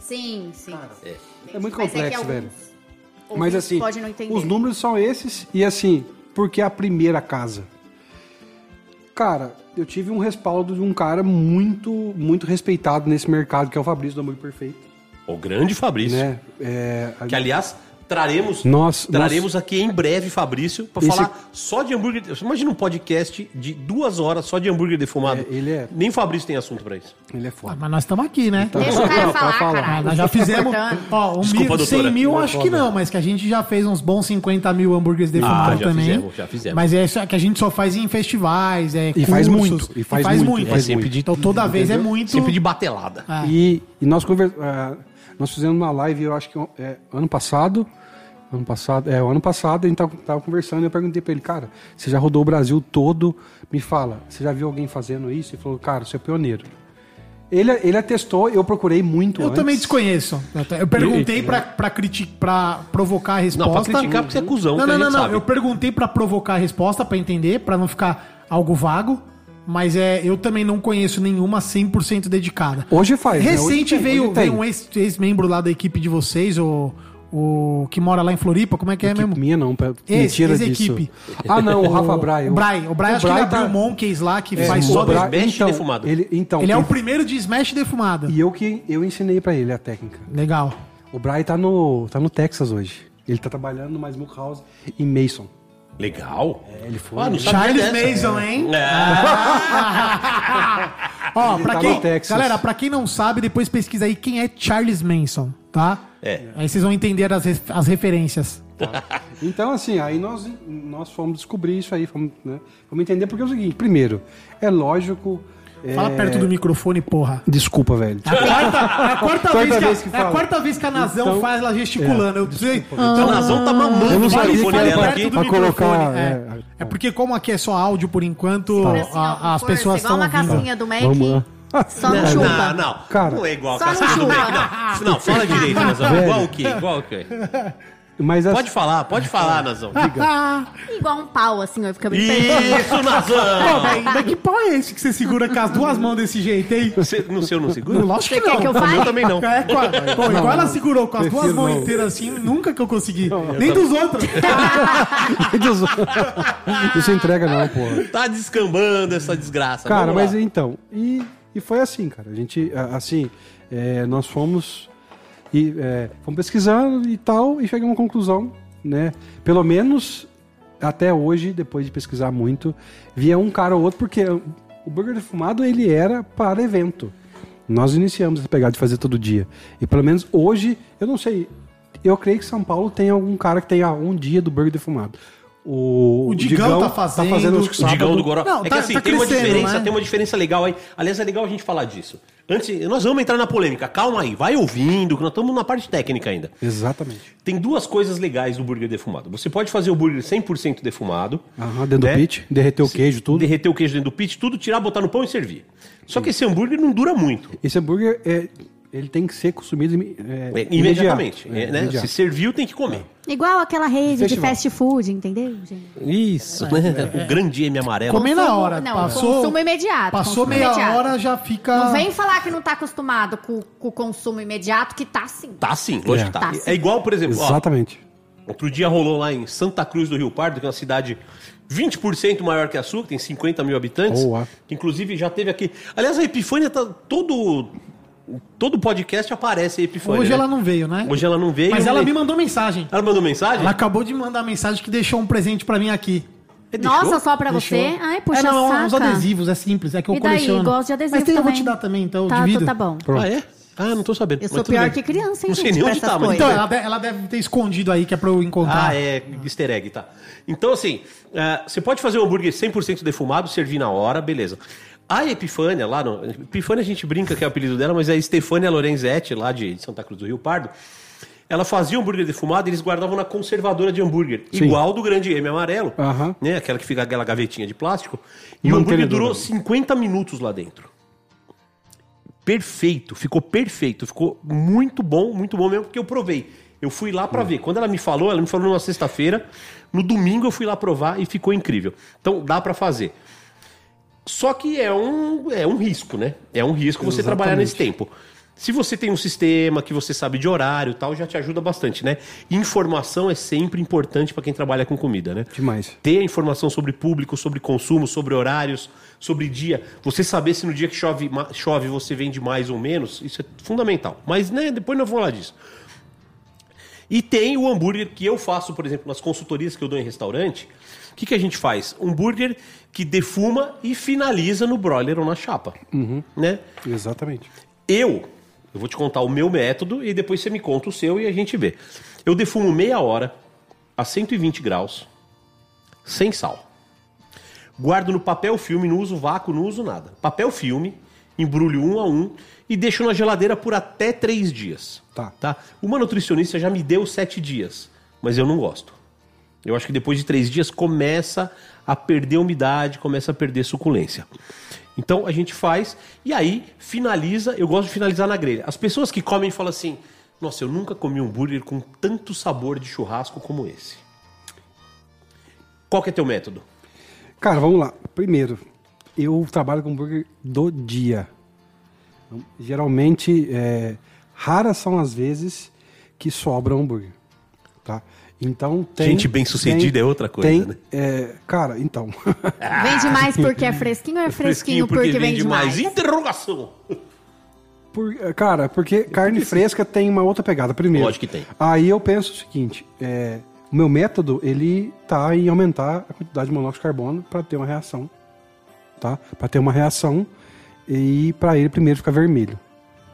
Sim, sim. É muito Mas que complexo, alguns velho. Mas assim, podem não entender. os números são esses e assim, porque é a primeira casa. Cara, eu tive um respaldo de um cara muito, muito respeitado nesse mercado, que é o Fabrício do Hambúrguer Perfeito, O grande Fabrício. né? É, Que, aliás, traremos, Nós- traremos aqui em breve, Fabrício, pra Esse- falar só de hambúrguer. Você imagina um podcast de duas horas só de hambúrguer defumado. É, ele é- Nem Fabrício tem assunto pra isso. ele é Ah, foda. Mas nós estamos aqui, né? Deixa o cara falar, falar. Ah, nós já fizemos. Ó, um Desculpa, mil, 100 doutora. mil, Não, acho que não, mas que a gente já fez uns bons 50 mil hambúrgueres defumados Ah, já também. fizemos, já fizemos. Mas é isso que a gente só faz em festivais, é E faz cursos, muito, e faz muito, e faz sempre muito. de- Então toda vez é muito. Sempre de batelada. Ah. E, e nós conver... ah, nós fizemos uma live, eu acho que é, ano passado. Ano passado, é, o ano passado a gente tava, tava conversando e eu perguntei pra ele, cara, você já rodou o Brasil todo, me fala, você já viu alguém fazendo isso? Ele falou, cara, você é pioneiro. Ele, ele atestou, eu procurei muito Eu antes. também desconheço. Eu perguntei pra, pra, criti- pra provocar a resposta. Não, pra criticar porque você é cuzão, Não, não, não, não. Eu perguntei pra provocar a resposta, pra entender, pra não ficar algo vago. Mas é, eu também não conheço nenhuma 100% dedicada. Hoje faz, né? Hoje Recente tem, veio, hoje tem. veio um ex- ex-membro lá da equipe de vocês, o, o que mora lá em Floripa, como é que é Equipe mesmo? minha não, pra- Esse, mentira ex-equipe. disso. Ah, não, o Rafa Bray. O Bray. O Bray, acho que ele tá- abriu o Monkeys lá, que É, faz só Bray- Smash então, defumado. Ele, então, Ele é o primeiro de Smash defumado. E eu que eu ensinei pra ele a técnica. Legal. O Bray tá no, tá no Texas hoje. Ele tá trabalhando numa smokehouse em Mason. Legal. É, ele foi. Ah, não Charles. Mason, hein? É. Ó, Ele pra tá quem, no galera, pra quem não sabe, depois pesquisa aí quem é Charles Manson, tá? É. Aí vocês vão entender as, as referências. Então, assim, aí nós, nós fomos descobrir isso aí, fomos, né, fomos entender, porque é o seguinte, primeiro, é lógico... Fala é- perto do microfone, porra. Desculpa, velho. É a quarta, é a quarta Quarta vez, que, vez a, que é a quarta vez que a Nazão Então- faz ela gesticulando. eu sei. Então, a Nazão tá mamando Eu não o sabia microfone que era dela aqui. do pra microfone. colocar, é. é. É porque como aqui é só áudio por enquanto, Assim, ó, a- as força, pessoas igual estão uma ouvindo. casinha do Mac. Vamos lá. Só no Não, chupa. não, Cara, não é igual a Só do. Mac, não. Não, fala direito, Nazão. Velho. Igual o quê? Igual o quê? Mas assim, Pode falar, pode falar, Nazão. Igual um pau, assim, ó. Fica bem perto. Isso, Nazão! mas que pau é esse que você segura com as duas mãos desse jeito, hein? Você, no seu não segura? Lógico Você que não. que eu fale? também não. É, com a- pô, igual ela segurou com as duas mãos não. inteiras assim, nunca que eu consegui. Nem dos outros. não se entrega não, porra. Tá descambando essa desgraça. Cara, mas então, e, e foi assim, cara. A gente, a- assim, é, nós fomos, e, é, fomos pesquisando e tal, e chegamos a uma conclusão, né? Pelo menos até hoje, depois de pesquisar muito, via um cara ou outro, porque o burger defumado, ele era para evento. Nós iniciamos essa pegada de fazer todo dia. E pelo menos hoje, eu não sei, eu creio que São Paulo tem algum cara que tenha um dia do burger defumado. O, O Digão tá fazendo. acho que O. Digão do Goró. Não, é que tá- assim, tá tem uma diferença, né? tem uma diferença legal aí. Aliás, é legal a gente falar disso. Antes, nós vamos entrar na polêmica. Calma aí, vai ouvindo, que nós estamos na parte técnica ainda. Exatamente. Tem duas coisas legais do burger defumado. Você pode fazer o burger 100% defumado. Aham, dentro né? do pit, derreter o queijo, tudo. Derreter o queijo dentro do pit, tudo, tirar, botar no pão e servir. Só que esse hambúrguer não dura muito. Esse hambúrguer, é, ele tem que ser consumido é, É, imediatamente. é, né? Se serviu, tem que comer. Igual aquela rede Festival. de fast food, entendeu, gente? Isso, né? O grande M amarelo. Comer na hora. Não, passou, consumo imediato. Passou consumo meia imediato. hora, já fica. Não vem falar que não tá acostumado com, com o consumo imediato, que tá sim. Tá sim, lógico É. que tá. Tá sim. É igual, por exemplo, ó, Exatamente. Outro dia rolou lá em Santa Cruz do Rio Pardo, que é uma cidade 20% maior que a sua, que tem 50 mil habitantes. Boa. Que inclusive já teve aqui. Aliás, a Epifânia tá todo. Todo podcast aparece a Epifânia. Hoje né? ela não veio, né? Hoje ela não veio. Mas ela nem- me mandou mensagem. Ela mandou mensagem? Ela acabou de mandar mensagem que deixou um presente pra mim aqui. É, deixou? Nossa, só pra Deixou. você? Ai, puxa é, não, uns saca. adesivos, é simples, é que eu E daí? coleciono. Gosto de adesivo Mas tem, eu vou também. te dar também, então, Tá, divido. tá bom. Pronto. Ah, é? Ah, não tô sabendo. Eu mas sou pior bem. que criança, hein, Não sei gente, nem onde tá, mas. Então, ela, de- ela deve ter escondido aí, que é pra eu encontrar. Ah, é easter egg, tá. Então, assim, ah, você pode fazer um hambúrguer 100% defumado, servir na hora, beleza. A Epifânia, lá no... Epifânia a gente brinca que é o apelido dela, mas é a Estefânia Lorenzetti, lá de Santa Cruz do Rio Pardo. Ela fazia um hambúrguer defumado e eles guardavam na conservadora de hambúrguer. Sim. Igual do grande M amarelo, Aham. né? Aquela que fica aquela gavetinha de plástico. E o hambúrguer durou 50 minutos lá dentro. Perfeito, ficou perfeito, ficou muito bom, muito bom mesmo, porque eu provei. Eu fui lá pra ver. Quando ela me falou, ela me falou numa sexta-feira, no domingo eu fui lá provar e ficou incrível. Então dá pra fazer. Só que é um, é um risco, né? É um risco você Exatamente. trabalhar nesse tempo. Se você tem um sistema que você sabe de horário e tal, já te ajuda bastante, né? Informação é sempre importante pra quem trabalha com comida, né? Demais. ter informação sobre público, sobre consumo, sobre horários, sobre dia. Você saber se no dia que chove, chove você vende mais ou menos, isso é fundamental. Mas né, depois nós vamos falar disso. E tem o hambúrguer que eu faço, por exemplo, nas consultorias que eu dou em restaurante. O que, que a gente faz? Um hambúrguer que defuma e finaliza no broiler ou na chapa. Né? Exatamente. Eu, eu vou te contar o meu método e depois você me conta o seu e a gente vê. Eu defumo meia hora a 120 graus, sem sal. Guardo no papel filme, não uso vácuo, não uso nada. Papel filme, embrulho um a um e deixo na geladeira por até três dias. Tá. tá? Uma nutricionista já me deu sete dias, mas eu não gosto. Eu acho que depois de três dias começa a perder umidade, começa a perder suculência. Então a gente faz e aí finaliza. Eu gosto de finalizar na grelha. As pessoas que comem falam assim: Nossa, eu nunca comi um hambúrguer com tanto sabor de churrasco como esse. Qual que é teu método? Cara, vamos lá. Primeiro, eu trabalho com hambúrguer do dia. Geralmente, é, raras são as vezes que sobra hambúrguer, tá? Então tem... Gente bem-sucedida tem- é outra coisa, tem, né? é, cara, então... Vende mais porque é fresquinho ou é fresquinho, porque, vende, mais? Interrogação. Por- cara, porque carne fresca tem uma outra pegada. Primeiro. Lógico que tem. Aí eu penso o seguinte: é, o meu método ele tá em aumentar a quantidade de monóxido de carbono para ter uma reação, tá? Para ter uma reação e para ele primeiro ficar vermelho.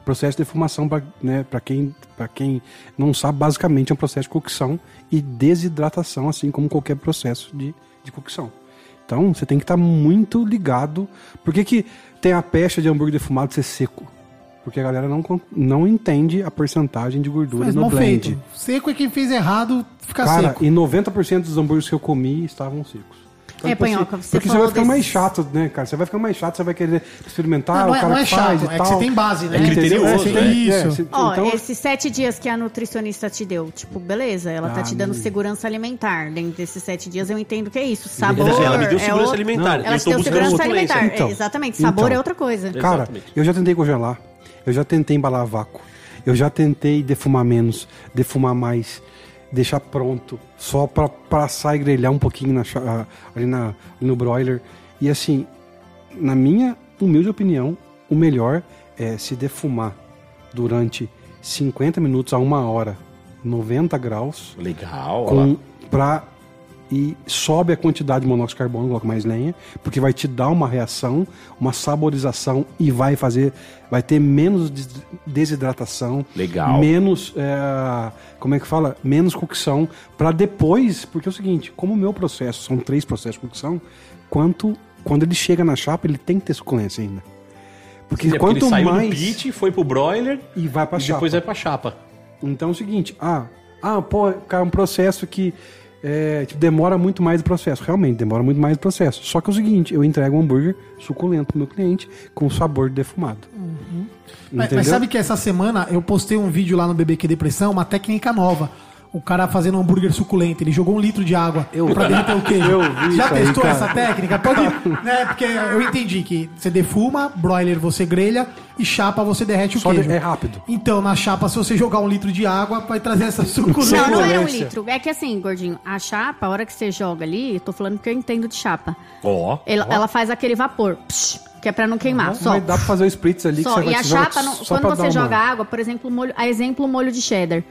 Processo de defumação, para né, pra quem, pra quem não sabe, basicamente é um processo de cocção e desidratação, assim como qualquer processo de, de cocção. Então você tem que estar muito ligado. Por que, que tem a pecha de hambúrguer defumado ser seco? Porque a galera não, não entende a porcentagem de gordura Mas no blend. feito. Seco é quem fez errado, fica Cara, seco. e 90% dos hambúrgueres que eu comi estavam secos. É, tipo Panhoca, assim, você porque você vai ficar mais chato, né, cara? Você vai ficar mais chato, você vai querer experimentar, Não, não o é, cara não é que faz chato, e é tal. que você tem base, né? É criterioso, né? Você tem- Isso. você- Ó, então, esses sete dias que a nutricionista te deu, tipo, beleza, ela tá Ah, te dando meu. segurança alimentar. Dentro desses sete dias eu entendo que é isso. Sabor. Ela me deu é segurança outro- alimentar. Ela eu te deu segurança alimentar. Então, é, exatamente. Sabor então. é outra coisa. Cara, Exatamente. eu já tentei congelar, eu já tentei embalar vácuo, eu já tentei defumar menos, defumar mais, deixar pronto, só pra, pra assar e grelhar um pouquinho na, ali, na, no broiler. E assim, na minha humilde opinião, o melhor é se defumar durante 50 minutos a uma hora, 90 graus, Legal. com, pra, e sobe a quantidade de monóxido de carbono, coloca mais lenha, porque vai te dar uma reação, uma saborização e vai fazer, vai ter menos des- desidratação, Legal. menos, é, como é que fala, menos cocção, para depois, porque é o seguinte, como o meu processo são três processos de cocção, quanto quando ele chega na chapa ele tem que ter suculência ainda, porque É, porque quanto ele saiu mais do pit, foi pro broiler e vai para e chapa. depois vai pra chapa. Então é o seguinte, ah, ah, pô, cara, um processo que é, tipo, demora muito mais o processo. Realmente, demora muito mais o processo. Só que é o seguinte, eu entrego um hambúrguer suculento pro meu cliente com sabor defumado. Mas, Entendeu? mas sabe que essa semana eu postei um vídeo lá no BBQ Depressão, uma técnica nova. O cara fazendo um hambúrguer suculento, ele jogou um litro de água pra derreter o queijo. Eu vi Já aí, testou cara. essa técnica? Pode. né, porque eu entendi que você defuma, broiler você grelha e chapa você derrete o Só de- queijo. é rápido. Então, na chapa, se você jogar um litro de água, vai trazer essa suculência. Não, não é um litro. É que assim, gordinho, a chapa, a hora que você joga ali, eu tô falando porque eu entendo de chapa. Ó. Ela, ela faz aquele vapor, psh, que é pra não queimar. Só. Mas dá pra fazer o spritz ali Só. que você vai E a joga chapa, não- quando você dar uma- joga água, por exemplo, molho, a exemplo, o molho de cheddar.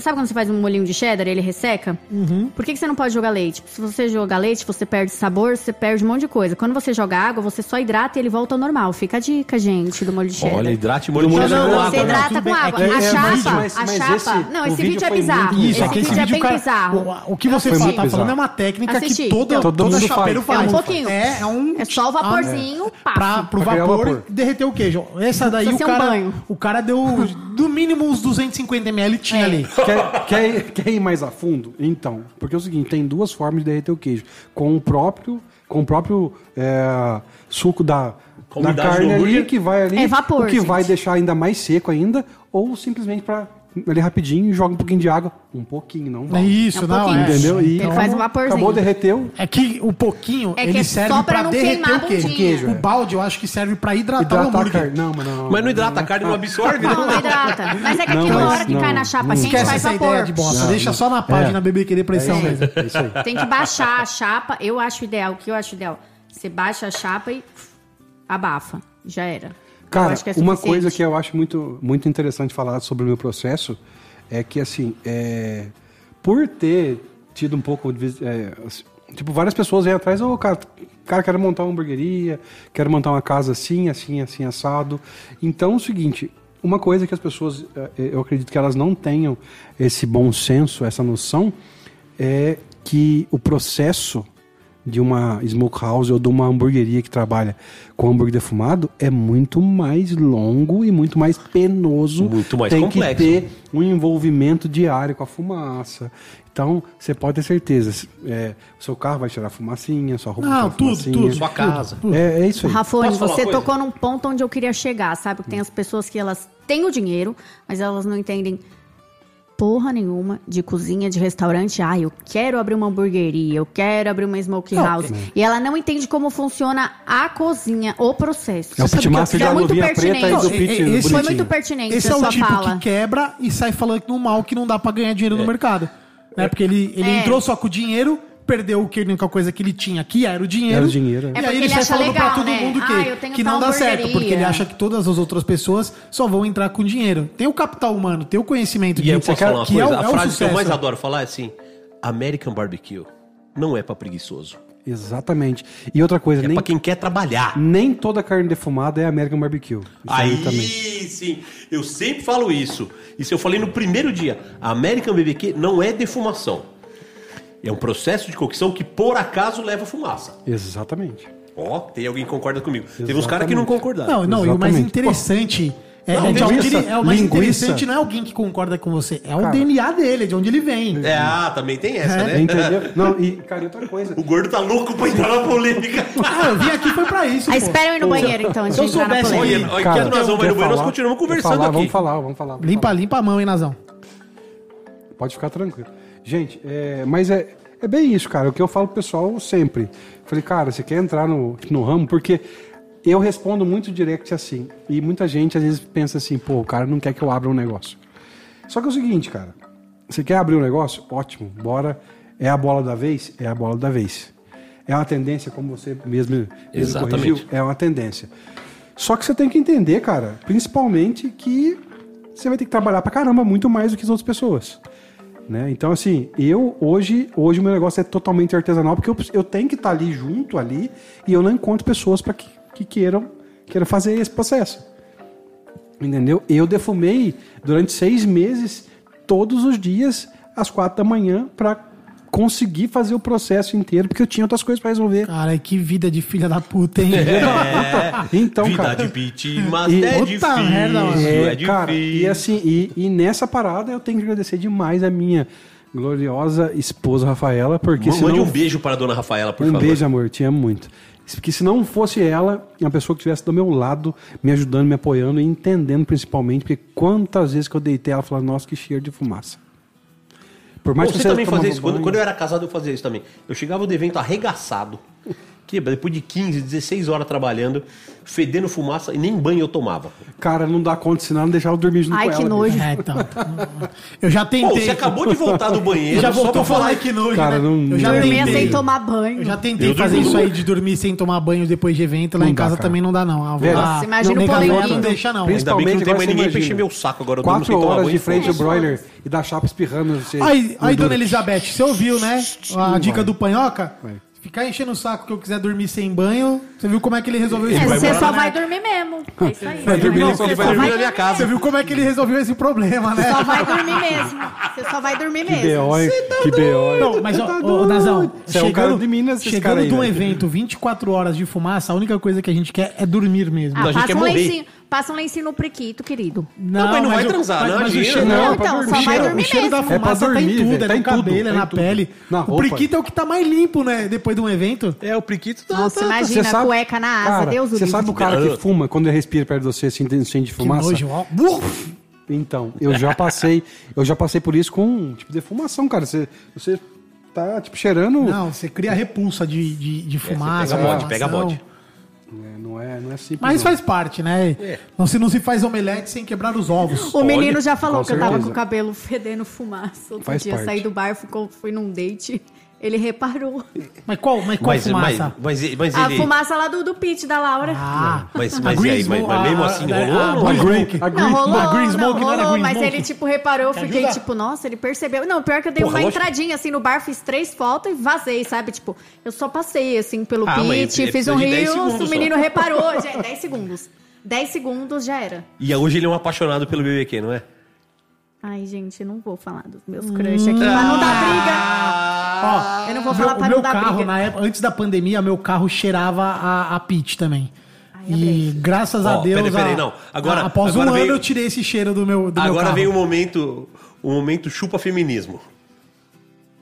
Sabe quando você faz um molhinho de cheddar e ele resseca? Uhum. Por que, que você não pode jogar leite? Se você jogar leite, você perde sabor, você perde um monte de coisa. Quando você joga água, você só hidrata e ele volta ao normal. Fica a dica, gente, do molho de cheddar. Olha, hidrate molho de cheddar não, não. Você hidrata com. É água. a é chapa, mas- a chapa. esse- não, esse vídeo é bizarro. Isso, é esse vídeo é bem cara, bizarro. o, o que você Assisti. fala, tá falando é uma técnica Assisti. que toda, Então, todo mundo chapeiro faz. faz. É um pouquinho. É, é um... É só o vaporzinho, pá. Pra, pro vapor, derreter o queijo. Essa daí o cara, banho. o cara deu do mínimo uns 250 ml tinha É. ali. Quer, quer, quer ir mais a fundo? Então, porque é o seguinte, tem duas formas de derreter o queijo. Com o próprio, com o próprio é, suco da, da carne ali, que vai ali, É vapor, o que vai gente. deixar ainda mais seco ainda, ou simplesmente para ali rapidinho, joga um pouquinho de água, um pouquinho, não É vai. isso, É um não, pouquinho. é. Entendeu? E Ele faz um vaporzinho. Acabou, derreteu, É que o pouquinho, É que ele é serve só pra não derreter o a queijo. bundinha. O balde eu acho que serve pra hidratar, o hambúrguer. carne. Não, mas não. Mas não hidrata, a carne não absorve, né? Não, não hidrata. Mas é que Não, aquilo, na hora que não, cai na chapa não. quente, Esquece faz essa vapor. ideia de bosta, Não, deixa não. só na página É. BBQ Depressão mesmo. É isso aí. Tem que baixar a chapa. Eu acho ideal. O que eu acho ideal? Você baixa a chapa e abafa. Já era. Cara, é uma coisa que eu acho muito, muito interessante falar sobre o meu processo é que, assim, é, por ter tido um pouco de. é, assim, tipo, várias pessoas vêm atrás, ô, cara, cara, quero montar uma hamburgueria, quero montar uma casa assim, assim, assim, assado. Então, é o seguinte. Uma coisa que as pessoas, é, eu acredito que elas não tenham esse bom senso, essa noção, é que o processo de uma smokehouse ou de uma hamburgueria que trabalha com hambúrguer defumado é muito mais longo e muito mais penoso. Muito mais Tem complexo. que ter um envolvimento diário com a fumaça. Então, você pode ter certeza, é, o seu carro vai tirar fumacinha, sua roupa Não, vai tirar tudo, fumacinha. tudo. Sua casa. É, é isso aí. Rafone, você tocou num ponto onde eu queria chegar, sabe? Que tem as pessoas que elas têm o dinheiro, mas elas não entendem porra nenhuma de cozinha, de restaurante. Ah, eu quero abrir uma hamburgueria, eu quero abrir uma smokehouse. E ela não entende como funciona a cozinha, o processo. É o pitmaster que- da é muito e pertinente. do pit Esse foi muito pertinente Esse é o tipo fala. que quebra e sai falando no mal que não dá pra ganhar dinheiro no mercado. Né? Porque ele, ele É. entrou só com o dinheiro perdeu o que a única coisa que ele tinha, que era o dinheiro. Era o dinheiro, é. E É aí ele ele sai falando pra legal, todo né? mundo que, Ah, eu que não dá certo, porque ele acha que todas as outras pessoas só vão entrar com dinheiro. Tem o capital humano, tem o conhecimento E aí eu você posso quer- falar uma que coisa? é o- a é o frase que eu mais adoro falar é assim: American Barbecue não é pra preguiçoso. Exatamente. E outra coisa, É nem, pra quem quer trabalhar. nem toda carne defumada é American Barbecue. Isso Aí também. sim, eu sempre falo isso. Isso eu falei no primeiro dia. American BBQ não é defumação. É um processo de cocção que por acaso leva fumaça. Exatamente. Ó, tem alguém que concorda comigo. Teve uns caras que não concordaram. Não, não, e o mais Exatamente. interessante é, Não, é de onde ele, é o mais linguiça. interessante não é alguém que concorda com você, é o Cara. DNA dele, é de onde ele vem. É, ah, também tem essa, né? Entendeu? Não, e, cara, e outra coisa. O gordo tá louco pra entrar na polêmica. Ah, eu vim aqui foi pra isso, Ah, espera eu ir no banheiro, então, Se eu soubesse que- Olha, Cara, enquanto nós vamos quer no banheiro, nós continuamos conversando falar? aqui. Vamos falar, vamos falar. vamos Limpa, falar. limpa a mão, hein, Nazão. Pode ficar tranquilo. Gente, é, mas é, é bem isso, cara. O que eu falo pro pessoal sempre. Falei, cara, você quer entrar no, no ramo? Porque eu respondo muito direct assim. E muita gente às vezes pensa assim, pô, o cara não quer que eu abra um negócio. Só que é o seguinte, cara. Você quer abrir um negócio? Ótimo, bora. É a bola da vez? É a bola da vez. É uma tendência, como você mesmo, mesmo Exatamente. corrigiu? É uma tendência. Só que você tem que entender, cara, principalmente que você vai ter que trabalhar pra caramba muito mais do que as outras pessoas. Né? Então, assim, eu hoje, hoje o meu negócio é totalmente artesanal, porque eu, eu tenho que estar ali junto ali e eu não encontro pessoas para que, que queiram, queiram fazer esse processo. Entendeu? Eu defumei durante seis meses, todos os dias, às quatro da manhã, para conseguir fazer o processo inteiro, porque eu tinha outras coisas para resolver. Cara, que vida de filha da puta, hein? Então, Vida cara. de pit, mas E- é Puta difícil. merda, é, É, difícil. cara, e assim, e, e nessa parada eu tenho que agradecer demais a minha gloriosa esposa Rafaela, porque Mande senão... um beijo para a dona Rafaela, por um favor. beijo, amor, te amo muito. Porque se não fosse ela, uma pessoa que estivesse do meu lado, me ajudando, me apoiando e entendendo principalmente, porque quantas vezes que eu deitei ela falando, nossa, que cheiro de fumaça. Por mais que você também fazia isso. Quando, quando eu era casado, eu fazia isso também. Eu chegava do evento arregaçado. Que depois de 15, 16 horas trabalhando, fedendo fumaça e nem banho eu tomava. Cara, não dá conta, senão não deixava eu dormir junto Ai, com que ela. nojo. É, então. Eu já Pô, tentei. você acabou de voltar do banheiro já só voltou pra a falar falar que nojo, Cara, né? não- eu já Dormia tentei. sem tomar banho. Eu já tentei Eu fazer isso aí de dormir sem tomar banho depois de evento. Lá Não em dá, casa cara. também não dá, não. A, Velho, a, Nossa, imagina não, o polenguinho. não deixa, não. Principalmente Ainda bem que não tem mais você ninguém pra encher meu saco agora. Eu Quatro sem tomar horas banho, de frente ao foda-se. broiler e da chapa espirrando. Você, Aí, dona. Elizabeth, você ouviu, né? A dica do panhoca? Ficar enchendo o saco que eu quiser dormir sem banho, você viu como é que ele resolveu esse É, você só né? vai dormir mesmo. É isso aí. Vai dormir, Não, você vai dormir na minha casa. Você viu como é que ele resolveu esse problema, né? Só vai dormir mesmo. Você só vai dormir Que mesmo. B.O., hein? Que B.O., hein? Não, mas, Você ó, tá ô. Nazão, Você é um cara de Minas, chegando de um velho. evento 24 horas de fumaça, a única coisa que a gente quer é dormir mesmo. Não, a Ah, gente quer morrer. Lencinho, passa um lencinho no priquito, querido. Não, mas não vai transar, mas- não, mas o imagina. cheiro, Não, não, é então, só vai dormir o cheiro da mesmo. É pra fumaça tá em dormir, tudo, velho, é tá no tudo, cabelo, é tá na em tudo. pele. Na o roupa. priquito é o que tá mais limpo, né? Depois de um evento. É, o priquito tá... Nossa, tá- imagina, Você sabe- cueca na asa, Cara, Deus o Você livre. sabe o cara que fuma, quando ele respira perto de você, assim, tem cheio de Que fumaça? nojo, ó. Então, eu já passei, eu já passei por isso com, tipo, defumação, cara. Você, você tá, tipo, cheirando... Não, você cria repulsa de, de, de fumaça. pega bode, pega bode. É, não, é, não é simples, Mas não. faz parte, né? É. Não se não se faz omelete sem quebrar os ovos. O menino Olha, já falou que eu tava certeza. com o cabelo fedendo fumaça. Outro Faz dia parte. saí do bar, fui num date. Ele reparou. Mas qual, mas qual Mas, mas, fumaça? mas, mas A ele... fumaça lá do, do pitch da Laura. Ah, Mas, a mas, e Green aí, mas, Smoke- mas mesmo a- assim a- rolou a- não a rolou? Green- a Não, Green- rolou, a Green não, Smoke não rolou, Green mas Smoke? ele, tipo, reparou, eu fiquei, ajuda? tipo, nossa, ele percebeu. Não, pior que eu dei Porra, uma lógico. entradinha, assim, no bar, fiz três fotos e vazei, sabe? Tipo, eu só passei, assim, pelo Ah, mas pitch, ele fiz um precisa de 10 rios, segundos o só. menino reparou, já, 10 segundos. 10 segundos já era. E hoje ele é um apaixonado pelo BBQ, não é? Ai, gente, não vou falar dos meus crush aqui pra não dar briga. Ó, Eu não vou o falar meu, pra o não meu dar carro, briga. na época, antes da pandemia, meu carro cheirava a, a Pit também. e graças a Ó, Deus, peraí, peraí, a- não. Agora- a- após agora um veio- ano eu tirei esse cheiro do meu, do meu Agora carro. vem o momento, o momento chupa feminismo.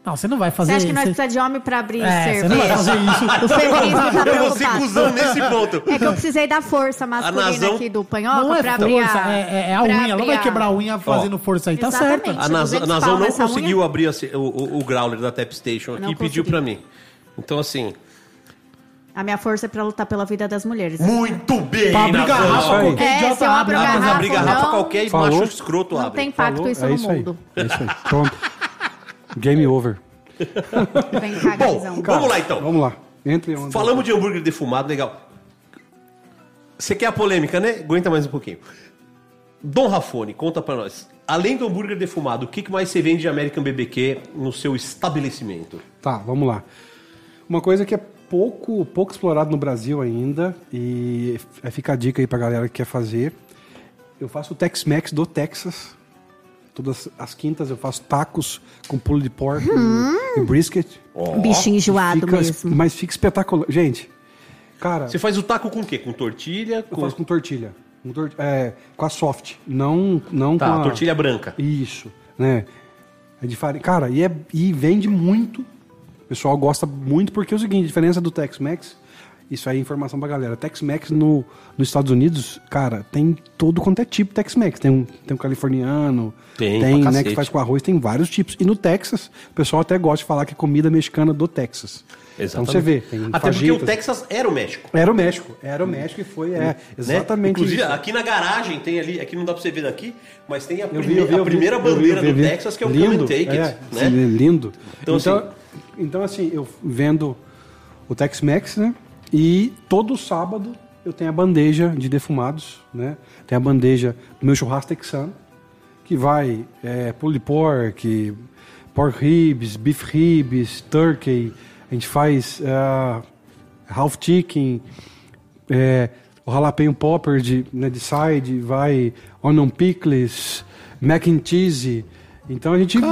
Não, você não vai fazer Você acha que nós você- precisamos de homem pra abrir É, você não vai cerveja? fazer isso. O feminismo tá Eu vou ser preocupado. cuzão nesse ponto. É que eu precisei da força masculina Nazão- aqui do panhoca Não é pra força, abrir a... é, é- é a unha. Ela vai a- quebrar a unha fazendo força aí, tá Exatamente. certo. A Nazão, 200 Nazão não conseguiu unha. abrir assim, o, o, o growler da Tap Station aqui Não e pediu pra mim. Então, assim, A minha força é pra lutar pela vida das mulheres. muito bem, Pra abrir garrafa, qualquer É, idiota abre. Garrafa, abrir garrafa não. qualquer macho escroto Não abre. tem impacto isso é no isso mundo. É isso aí. Pronto. Game over. Vem cá, Bom, vamos lá então. Vamos lá. Entre onde? Falamos de hambúrguer defumado, legal. Você quer a polêmica, né? Aguenta mais um pouquinho. Dom Rafone, conta pra nós. Além do hambúrguer defumado, o que que mais você vende de American BBQ no seu estabelecimento? Tá, vamos lá. Uma coisa que é pouco, pouco explorado no Brasil ainda, e é- fica a dica aí pra galera que quer fazer. Eu faço o Tex-Mex do Texas. Todas as quintas eu faço tacos com pulo de porco e- e brisket. Bichinho enjoado Fica- mesmo. Mas fica espetacular. Gente, cara, Você faz o taco com o quê? Com tortilha? eu Com... faço com tortilha. Com, tor- é, com a soft. Não, não Tá, com a... tortilha branca. Isso, né? É de farinha. Cara, e, é, e vende muito. O pessoal gosta muito porque é o seguinte, a diferença do Tex-Mex, isso aí é informação pra galera. Tex-Mex no, nos Estados Unidos, cara, tem todo quanto é tipo Tex-Mex. Tem um, tem um californiano, Tem, tem né, que faz com arroz, tem vários tipos. E no Texas, o pessoal até gosta de falar que é comida mexicana do Texas. Então você vê, tem Até porque o. Texas era o México. Era o México, era o México e foi, é, né? exatamente Inclusive, isso. aqui na garagem tem ali, aqui não dá pra você ver daqui, mas tem a, prime- vi, vi, a primeira vi, bandeira do. Texas, que é o lindo, Come and Take é, It. Né? sim, lindo. Então, Então, assim- então, assim, eu vendo o Tex-Mex, né? E todo sábado eu tenho a bandeja de defumados, né? Tem a bandeja do meu churrasco texano, que vai é, pulled pork, pork ribs, beef ribs, turkey. A gente faz uh, half chicken, é, o jalapeno popper de, né, de side, vai onion pickles, mac and cheese. Então a gente dá,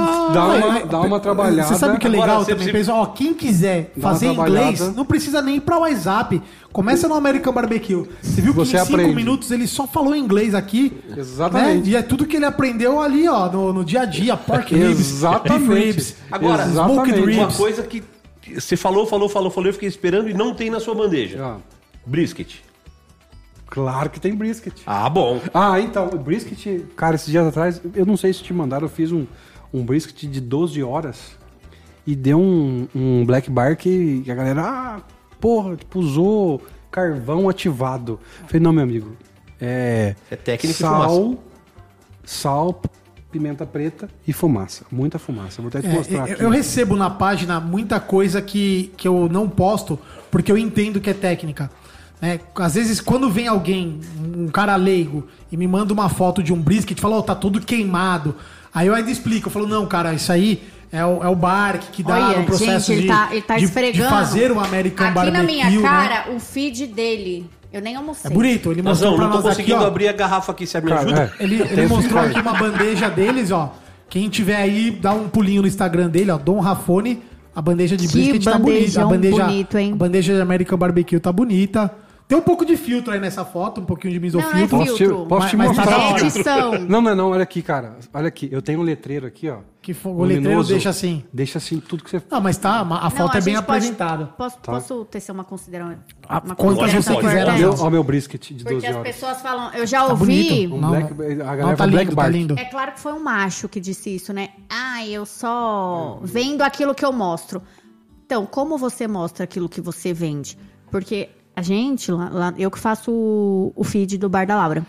uma, dá uma trabalhada. Você sabe o que é Agora, legal você- também, você- pessoal? Ó, quem quiser uma fazer inglês, não precisa nem ir pra WhatsApp. Começa no American Barbecue. Você viu que Você em cinco aprende. minutos ele só falou inglês aqui. Exatamente. né? E é tudo que ele aprendeu ali, ó, no, no dia a dia. Pork ribs, Exatamente. beef ribs. Agora, smoked Exatamente. Uma ribs. coisa que você falou, falou, falou, falou, eu fiquei esperando e não tem na sua bandeja. Ah, Brisket. Claro que tem brisket. Ah, bom. Ah, então, o brisket, cara, esses dias atrás, eu não sei se te mandaram, eu fiz um, um brisket de 12 horas e deu um, um black bar que a galera, ah, porra, tipo, usou carvão ativado. Eu falei, não, meu amigo, é. É técnica sal, fumaça. Sal, pimenta preta e fumaça. Muita fumaça. Vou até te É, mostrar eu, aqui. eu recebo na página muita coisa que, que eu não posto porque eu entendo que é técnica. Né? às vezes, quando vem alguém, um cara leigo, e me manda uma foto de um brisket e fala, ó, tá tudo queimado. Aí eu ainda explico, eu falo, não, cara, isso aí é o, é o bark que dá Olha, no processo gente, ele de, tá, ele tá de, esfregando. de fazer o American Aqui Barbecue. na minha né? cara, o feed dele. Eu nem almocei. É bonito, ele mostrou Nazão, pra não tô nós aqui, conseguindo ó. abrir a garrafa aqui, você me Cara, ajuda? é. Ele, ele mostrou aqui uma bandeja deles, ó. Quem tiver aí, dá um pulinho no Instagram dele, ó. Dom Rafone. A bandeja de Que brisket tá bonita. A bandeja, bonito, hein? a bandeja de American Barbecue tá bonita. Tem um pouco de filtro aí nessa foto, um pouquinho de Não, é misofiltro. Posso te, filtro. posso te Mas- mas tá mostrar? da É edição. Não, não, não, olha aqui, cara. Olha aqui, eu tenho um letreiro aqui, ó. Que fo- o letreiro deixa assim. Deixa assim tudo que você Não, mas tá, a foto Não, é bem pode- apresentada. Posso, posso tecer uma consideração? Ah, uma quantas consideração você quiser, importante? Meu, ó, meu brisket de 12 Porque as horas. pessoas falam, eu já Tá ouvi. Um Não, black, a galera Não, tá lindo, tá lindo. É claro que foi um macho que disse isso, né? Ah, eu só vendo aquilo que eu mostro. Então, como você mostra aquilo que você vende? Porque a gente, lá, lá- eu que faço o, o feed do Bar da Laura.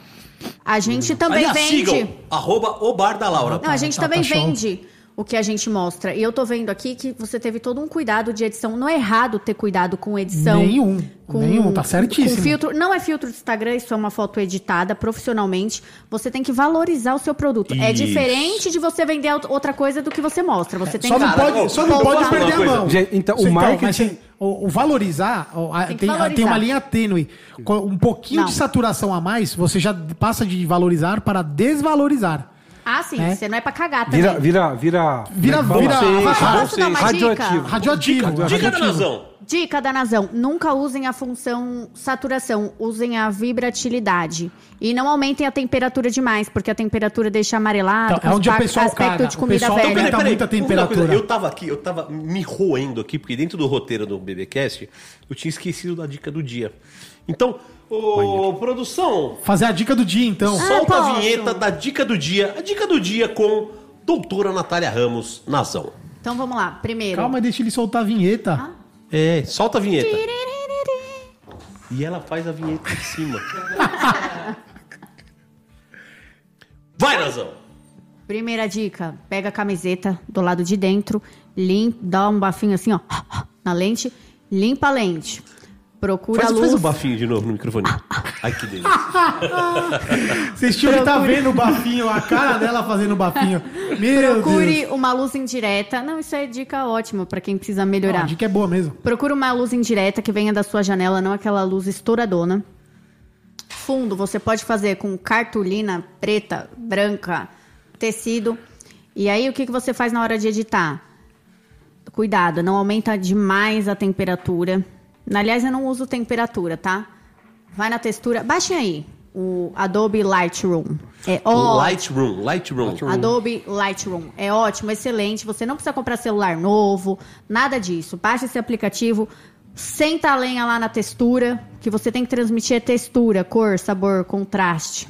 A gente também Aliás, vende. sigam, arroba o bar da Laura. Não, a gente tá- também tá show. vende o que a gente mostra. E eu tô vendo aqui que você teve todo um cuidado de edição. Não é errado ter cuidado com edição. Nenhum. Nenhum, tá certíssimo. Com filtro, não é filtro do Instagram, isso é uma foto editada profissionalmente. Você tem que valorizar o seu produto. É Isso. diferente de você vender outra coisa do que você mostra. Você tem Só que não pode, só não pode perder a mão. Gente, então, o Isso, marketing- o, o valorizar, Tem tem, valorizar. tem uma linha tênue. Com Um pouquinho Não. de saturação a mais, você já passa de valorizar para desvalorizar. Ah, sim, É. você não é pra cagar também. Vira, vira, vira. Vira, vira, vira- Posso- dar uma radioativo. dica? Radioativo. Dica da radioativo. Nazão. Dica da Nazão: nunca usem a função saturação, usem a vibratilidade. E não aumentem a temperatura demais, porque a temperatura deixa amarelado, Então, é onde o pessoal aspecto caga. de O comida pessoal velha. tá muita temperatura. coisa, Eu tava aqui, eu tava me roendo aqui, porque dentro do roteiro do BBcast, eu tinha esquecido da dica do dia. Então, ô, produção, Fazer a dica do dia, então. solta a posso. vinheta da dica do dia. A dica do dia com doutora Natália Ramos Nazão. Então vamos lá. Primeiro. Calma, deixa ele soltar a vinheta. Ah. É, solta a vinheta. E ela faz a vinheta em cima. Vai, Nazão! Primeira dica: pega a camiseta do lado de dentro, limpa, dá um bafinho assim, ó, na lente, limpa a lente. Procura Faz, luz. faz um bafinho de novo no microfone. Ai, que delícia. Vocês tinham que estar vendo o bafinho, a cara dela fazendo o bafinho. Meu Procure Deus. uma luz indireta. Não, isso é dica ótima pra quem precisa melhorar. a dica é boa mesmo. Procura uma luz indireta que venha da sua janela, não aquela luz estouradona. Fundo, você pode fazer com cartolina preta, branca, tecido. E aí, o que, que você faz na hora de editar? Cuidado, não aumenta demais a temperatura. Aliás, eu não uso temperatura, tá? Vai na textura. Baixem aí o Adobe Lightroom. É ótimo. Lightroom, Lightroom. Adobe Lightroom. É ótimo, excelente. Você não precisa comprar celular novo, nada disso. Baixa esse aplicativo, senta a lenha lá na textura, que você tem que transmitir é textura, cor, sabor, contraste.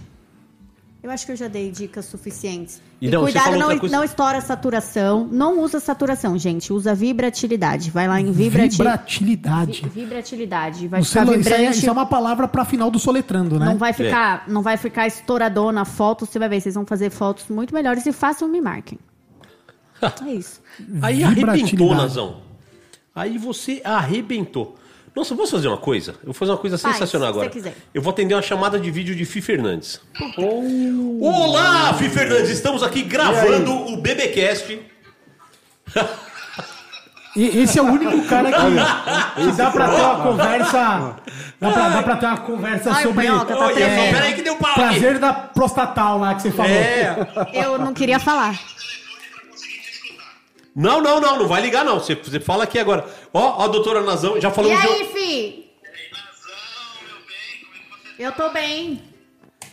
Eu acho que eu já dei dicas suficientes. E E, não, cuidado, não, coisa- não estoura a saturação. Não usa saturação, gente. Usa vibratilidade. Vai lá em vibrati... Vibratilidade. vi- vibratilidade. Vai No ficar celu- isso, aí é- vibrante. isso é uma palavra pra final do soletrando, né? Não vai ficar, não vai ficar estouradona foto, você vai ver, vocês vão fazer fotos muito melhores e façam me marquem. é isso. Aí arrebentou. Nazão. Aí você arrebentou. Nossa, posso fazer uma coisa? Eu vou fazer uma coisa Faz, sensacional se agora. você quiser. Eu vou atender uma chamada de vídeo de Fi Fernandes. Olá, Fi Fernandes! Estamos aqui gravando o BBcast. E- esse é o único cara que, que dá pra ter uma conversa. Dá pra, dá pra ter uma conversa Ai, o sobre. Tá só, peraí que deu pau aqui. Prazer da prostatal lá que você falou. É. Eu não queria falar. Não, não, não, não vai ligar não. Você, você fala aqui agora. Ó, ó, doutora Nazão, já E falamos de... aí, fi? Eu tô bem.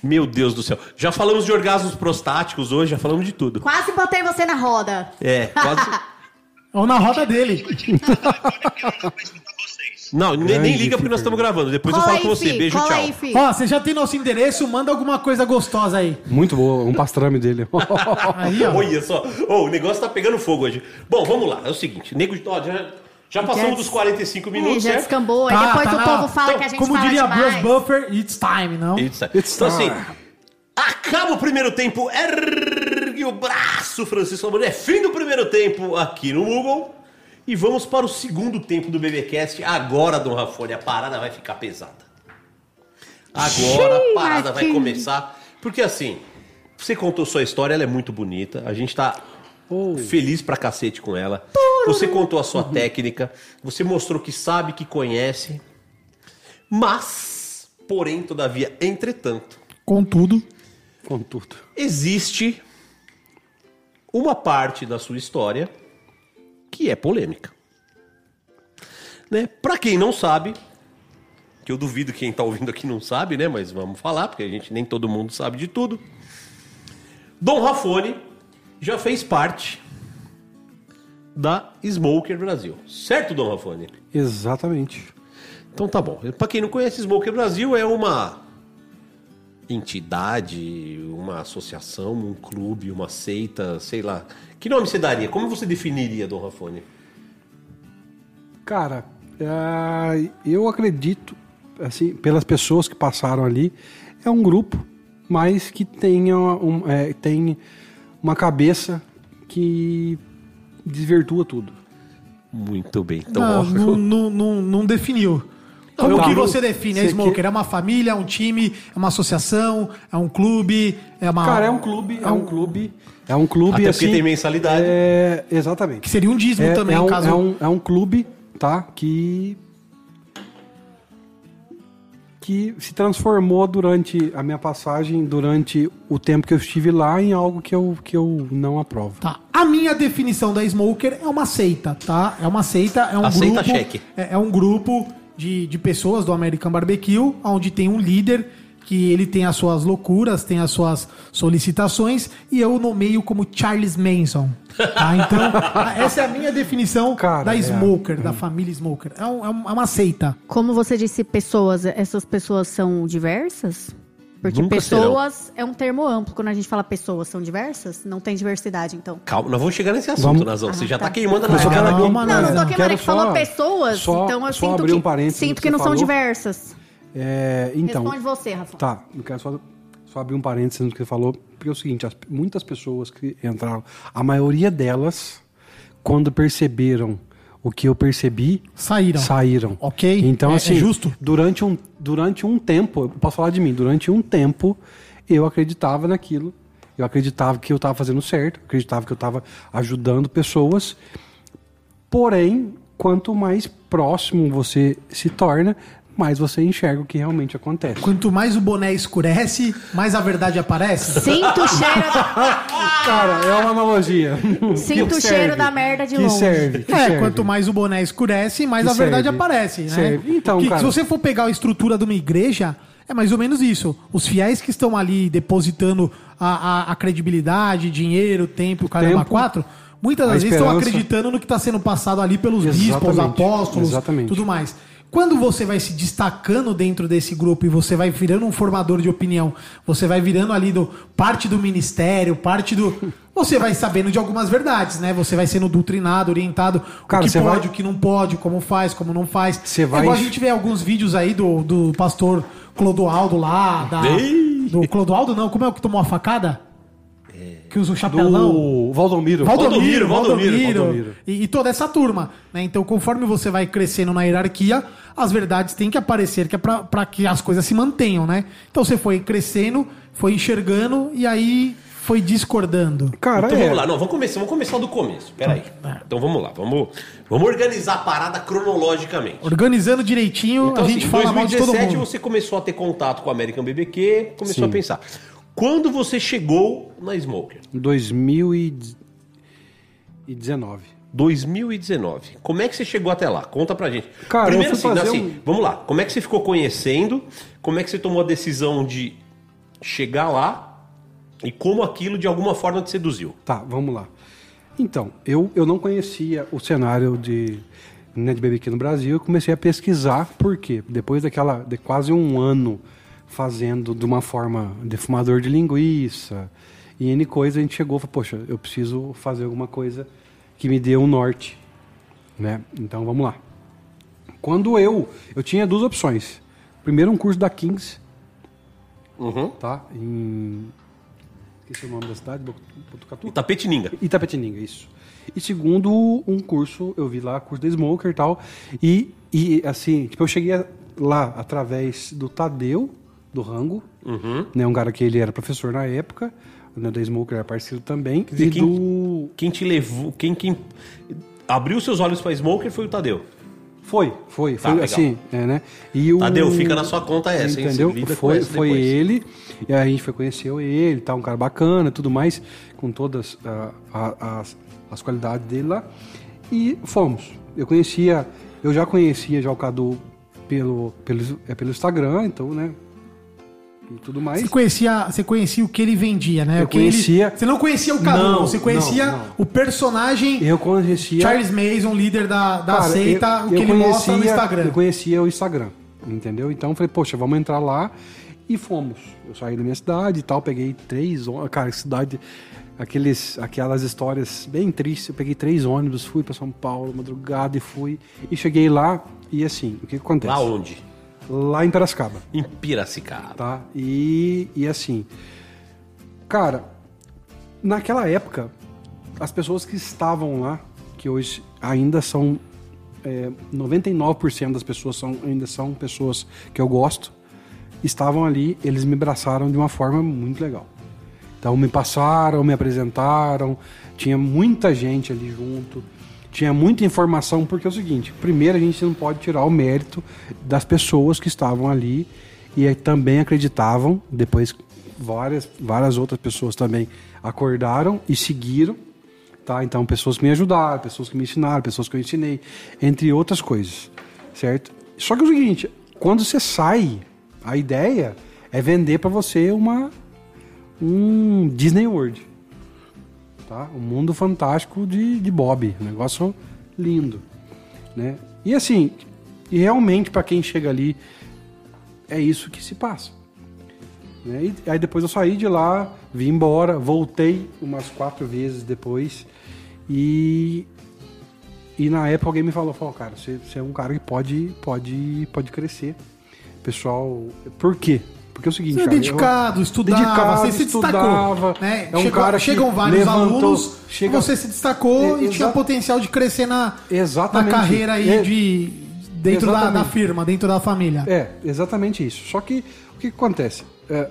Meu Deus do céu. Já falamos de orgasmos prostáticos hoje, já falamos de tudo. Quase botei você na roda. É, quase... Ou na roda dele. Não, nem, nem liga porque nós estamos gravando. Depois eu Cola falo aí, com você. fi. Beijo, Cola tchau. aí, fi. Ó, você já tem nosso endereço, manda alguma coisa gostosa aí. Muito boa, um pastrame dele. Aí, ó. Olha só. Ô, o negócio tá pegando fogo hoje. Bom, vamos lá. É o seguinte. Nego, ó, já, já passamos dos 45 É, minutos, já certo? descambou. Aí Tá, depois tá o na- povo fala então, que a gente Como fala diria demais. Bruce Buffer, it's time, não? It's, It's então, assim, time. acaba o primeiro tempo, ergue o braço, Francisco Amorim. É fim do primeiro tempo aqui no Google. E vamos para o segundo tempo do BBcast. Agora, Dom Rafone, a parada vai ficar pesada. Agora a parada vai começar. Porque assim, você contou sua história, ela é muito bonita. A gente tá feliz pra cacete com ela. Você contou a sua técnica. Você mostrou que sabe, que conhece. Mas, porém, todavia, entretanto, Contudo, Com tudo. existe uma parte da sua história que é polêmica. Né? Para quem não sabe, que eu duvido quem tá ouvindo aqui não sabe, né? Mas vamos falar, porque a gente nem todo mundo sabe de tudo. Dom Rafone já fez parte da Smoker Brasil. Certo, Dom Rafone? Exatamente. Então tá bom. Pra quem não conhece, Smoker Brasil é uma entidade, uma associação, um clube, uma seita, sei lá. Que nome você daria? Como você definiria, Dom Rafone? Cara, é, eu acredito, assim, pelas pessoas que passaram ali, é um grupo, mas que tenha um, é, tem uma cabeça que desvirtua tudo. Muito bem. Então, não, ó, não, não, não- não definiu. Como eu- que você define a você Smoker? que- É uma família, é um time, é uma associação, é um clube, é uma... Cara, é um clube, é um clube, é um clube Até assim. porque tem mensalidade. É, exatamente. Que seria um dízimo é, também, é um, caso... é, um, é um clube, tá? Que. Que se transformou durante a minha passagem, durante o tempo que eu estive lá, em algo que eu, que eu não aprovo. Tá. A minha definição da Smoker é uma seita, tá? É uma seita, é um Aceita grupo. cheque. É, é um grupo de, de pessoas do American Barbecue, onde tem um líder que ele tem as suas loucuras, tem as suas solicitações, e eu nomeio como Charles Manson. Tá? Então, essa é a minha definição Cara, da é. Smoker, da família Smoker. É, é um- é uma seita. Como você disse, pessoas, essas pessoas são diversas? Porque Nunca pessoas é um termo amplo. Quando a gente fala pessoas são diversas, não tem diversidade, então. Calma, nós vamos chegar nesse assunto, Vamos- Nazão. Você Ah, já tá tá. queimando a quero aqui. Calma, Não, não Não, tô queimando, é que falou pessoas, só- então eu só sinto abrir que, um parênteses sinto que que não você são falou. diversas. É, então. Responde você, Rafa. Tá, eu quero só, só abrir um parênteses no que você falou, porque é o seguinte, as- muitas pessoas que entraram, a maioria delas, quando perceberam o que eu percebi, Saíram. saíram. Ok, Então, é- é assim, justo. Durante, um, durante um tempo, eu posso falar de mim, durante um tempo, eu acreditava naquilo, eu acreditava que eu estava fazendo certo, acreditava que eu estava ajudando pessoas, porém, quanto mais próximo você se torna, mais você enxerga o que realmente acontece. Quanto mais o boné escurece, mais a verdade aparece. Sinto o cheiro, Cara, é uma analogia. Sinto Que o cheiro da merda de que longe. Serve, que É, serve. quanto mais o boné escurece, mais Que a verdade serve. aparece, né? Serve. Então, Que- cara- Se você for pegar a estrutura de uma igreja, é mais ou menos isso. Os fiéis que estão ali depositando a, a- a credibilidade, dinheiro, tempo, o caramba, Tempo, quatro, muitas das vezes estão acreditando no que está sendo passado ali pelos bispos, Exatamente. apóstolos, Exatamente. tudo mais. Quando você vai se destacando dentro desse grupo e você vai virando um formador de opinião, você vai virando ali do parte do ministério, parte do. Você vai sabendo de algumas verdades, né? Você vai sendo doutrinado, orientado, Cara, o que pode, vai- o que não pode, como faz, como não faz. Você É vai- igual a gente vê alguns vídeos aí do, do pastor Clodoaldo lá, da, do Clodoaldo não, como é o que tomou a facada? Que usa o chapelão. Do Valdomiro. Valdomiro, Valdomiro, Valdomiro, Valdomiro. E, e toda essa turma. Né? Então, conforme você vai crescendo na hierarquia, as verdades têm que aparecer que é pra, pra que as coisas se mantenham, né? Então você foi crescendo, foi enxergando e aí foi discordando. Cara, Então é. vamos lá, não, vamos começar, vamos começar do começo. Peraí. Então vamos lá, vamos, vamos organizar a parada cronologicamente. Organizando direitinho, Então, a gente assim, em fala mal de todo 2017 mundo. você começou a ter contato com o American BBQ, começou Sim. a pensar. Quando você chegou na Smoker? 2019. 2019. Como é que você chegou até lá? Conta pra gente. Cara, Primeiro assim, assim, um- vamos lá. Como é que você ficou conhecendo? Como é que você tomou a decisão de chegar lá? E como aquilo de alguma forma te seduziu? Tá, vamos lá. Então, eu, eu não conhecia o cenário de, né, de BBQ no Brasil. Eu comecei a pesquisar, por quê? Depois daquela, de quase um ano fazendo de uma forma defumador de linguiça e N coisa, a gente chegou e falou, poxa, eu preciso fazer alguma coisa que me dê um norte, né? Então, vamos lá. Quando eu, eu tinha duas opções. Primeiro, um curso da Kings, Uhum. tá? Em... Esqueci o nome da cidade, Botucatu? Itapetininga. Itapetininga, isso. E segundo, um curso, eu vi lá, curso da Smoker e tal. E, e assim, tipo, eu cheguei lá através do Tadeu, do Rango, Uhum. né? Um cara que ele era professor na época, né, da Smoker era parceiro também. dizer, e quem- do. Quem te levou, quem, quem abriu seus olhos pra Smoker foi o Tadeu. Foi, foi, Tá, foi legal. assim, é, né? E o... Tadeu, fica na sua conta essa, hein? Entendeu? Com Foi, foi depois. ele, e aí a gente foi conhecer ele, tá, um cara bacana, tudo mais, com todas ah, a- as, as qualidades dele lá, e fomos. Eu conhecia, eu já conhecia já o Cadu pelo, pelo, é, pelo Instagram, então, né, e tudo mais. Você conhecia, você conhecia o que ele vendia, né? Eu o que ele- conhecia- você não conhecia o Cadu, Não, você conhecia não, não. o personagem Eu conhecia... Charles Mason, líder da, da Cara, seita, eu- o que ele mostra no conhecia- Instagram. Eu conhecia o Instagram, entendeu? Então eu falei, poxa, vamos entrar lá e fomos. Eu saí da minha cidade e tal, peguei três ônibus. Cara, cidade, aqueles, aquelas histórias bem tristes. Eu peguei três ônibus, fui para São Paulo, madrugada e fui. E cheguei lá e assim, o que, que acontece? Lá onde? Lá em Piracicaba Em Piracicaba. tá? E, e assim, cara, naquela época, as pessoas que estavam lá, que hoje ainda são é, 99% das pessoas são, ainda são pessoas que eu gosto, estavam ali, eles me abraçaram de uma forma muito legal. Então me passaram, me apresentaram, tinha muita gente ali junto, tinha muita informação, porque é o seguinte, primeiro a gente não pode tirar o mérito das pessoas que estavam ali e também acreditavam, depois várias, várias outras pessoas também acordaram e seguiram, tá? Então pessoas que me ajudaram, pessoas que me ensinaram, pessoas que eu ensinei, entre outras coisas, certo? Só que é o seguinte, quando você sai, a ideia é vender para você uma um Disney World. Tá? Um mundo fantástico de, de Bob. Um negócio lindo. Né? E assim, e realmente para quem chega ali, é isso que se passa. Né? E aí depois eu saí de lá, vim embora, voltei umas quatro vezes depois. E, e na época alguém me falou, falou cara, você, você é um cara que pode, pode, pode crescer. Pessoal, por quê? Porque é o seguinte, Você é cara, eu- dedicado, estudava, Dedicado, você se estudava, destacou. Né? é um Chegou- cara chegam vários levantou- alunos, chega- você se destacou É, e tinha potencial de crescer na, na carreira aí É- de, dentro da, da firma, dentro da família. É, exatamente isso. Só que o que, acontece? É,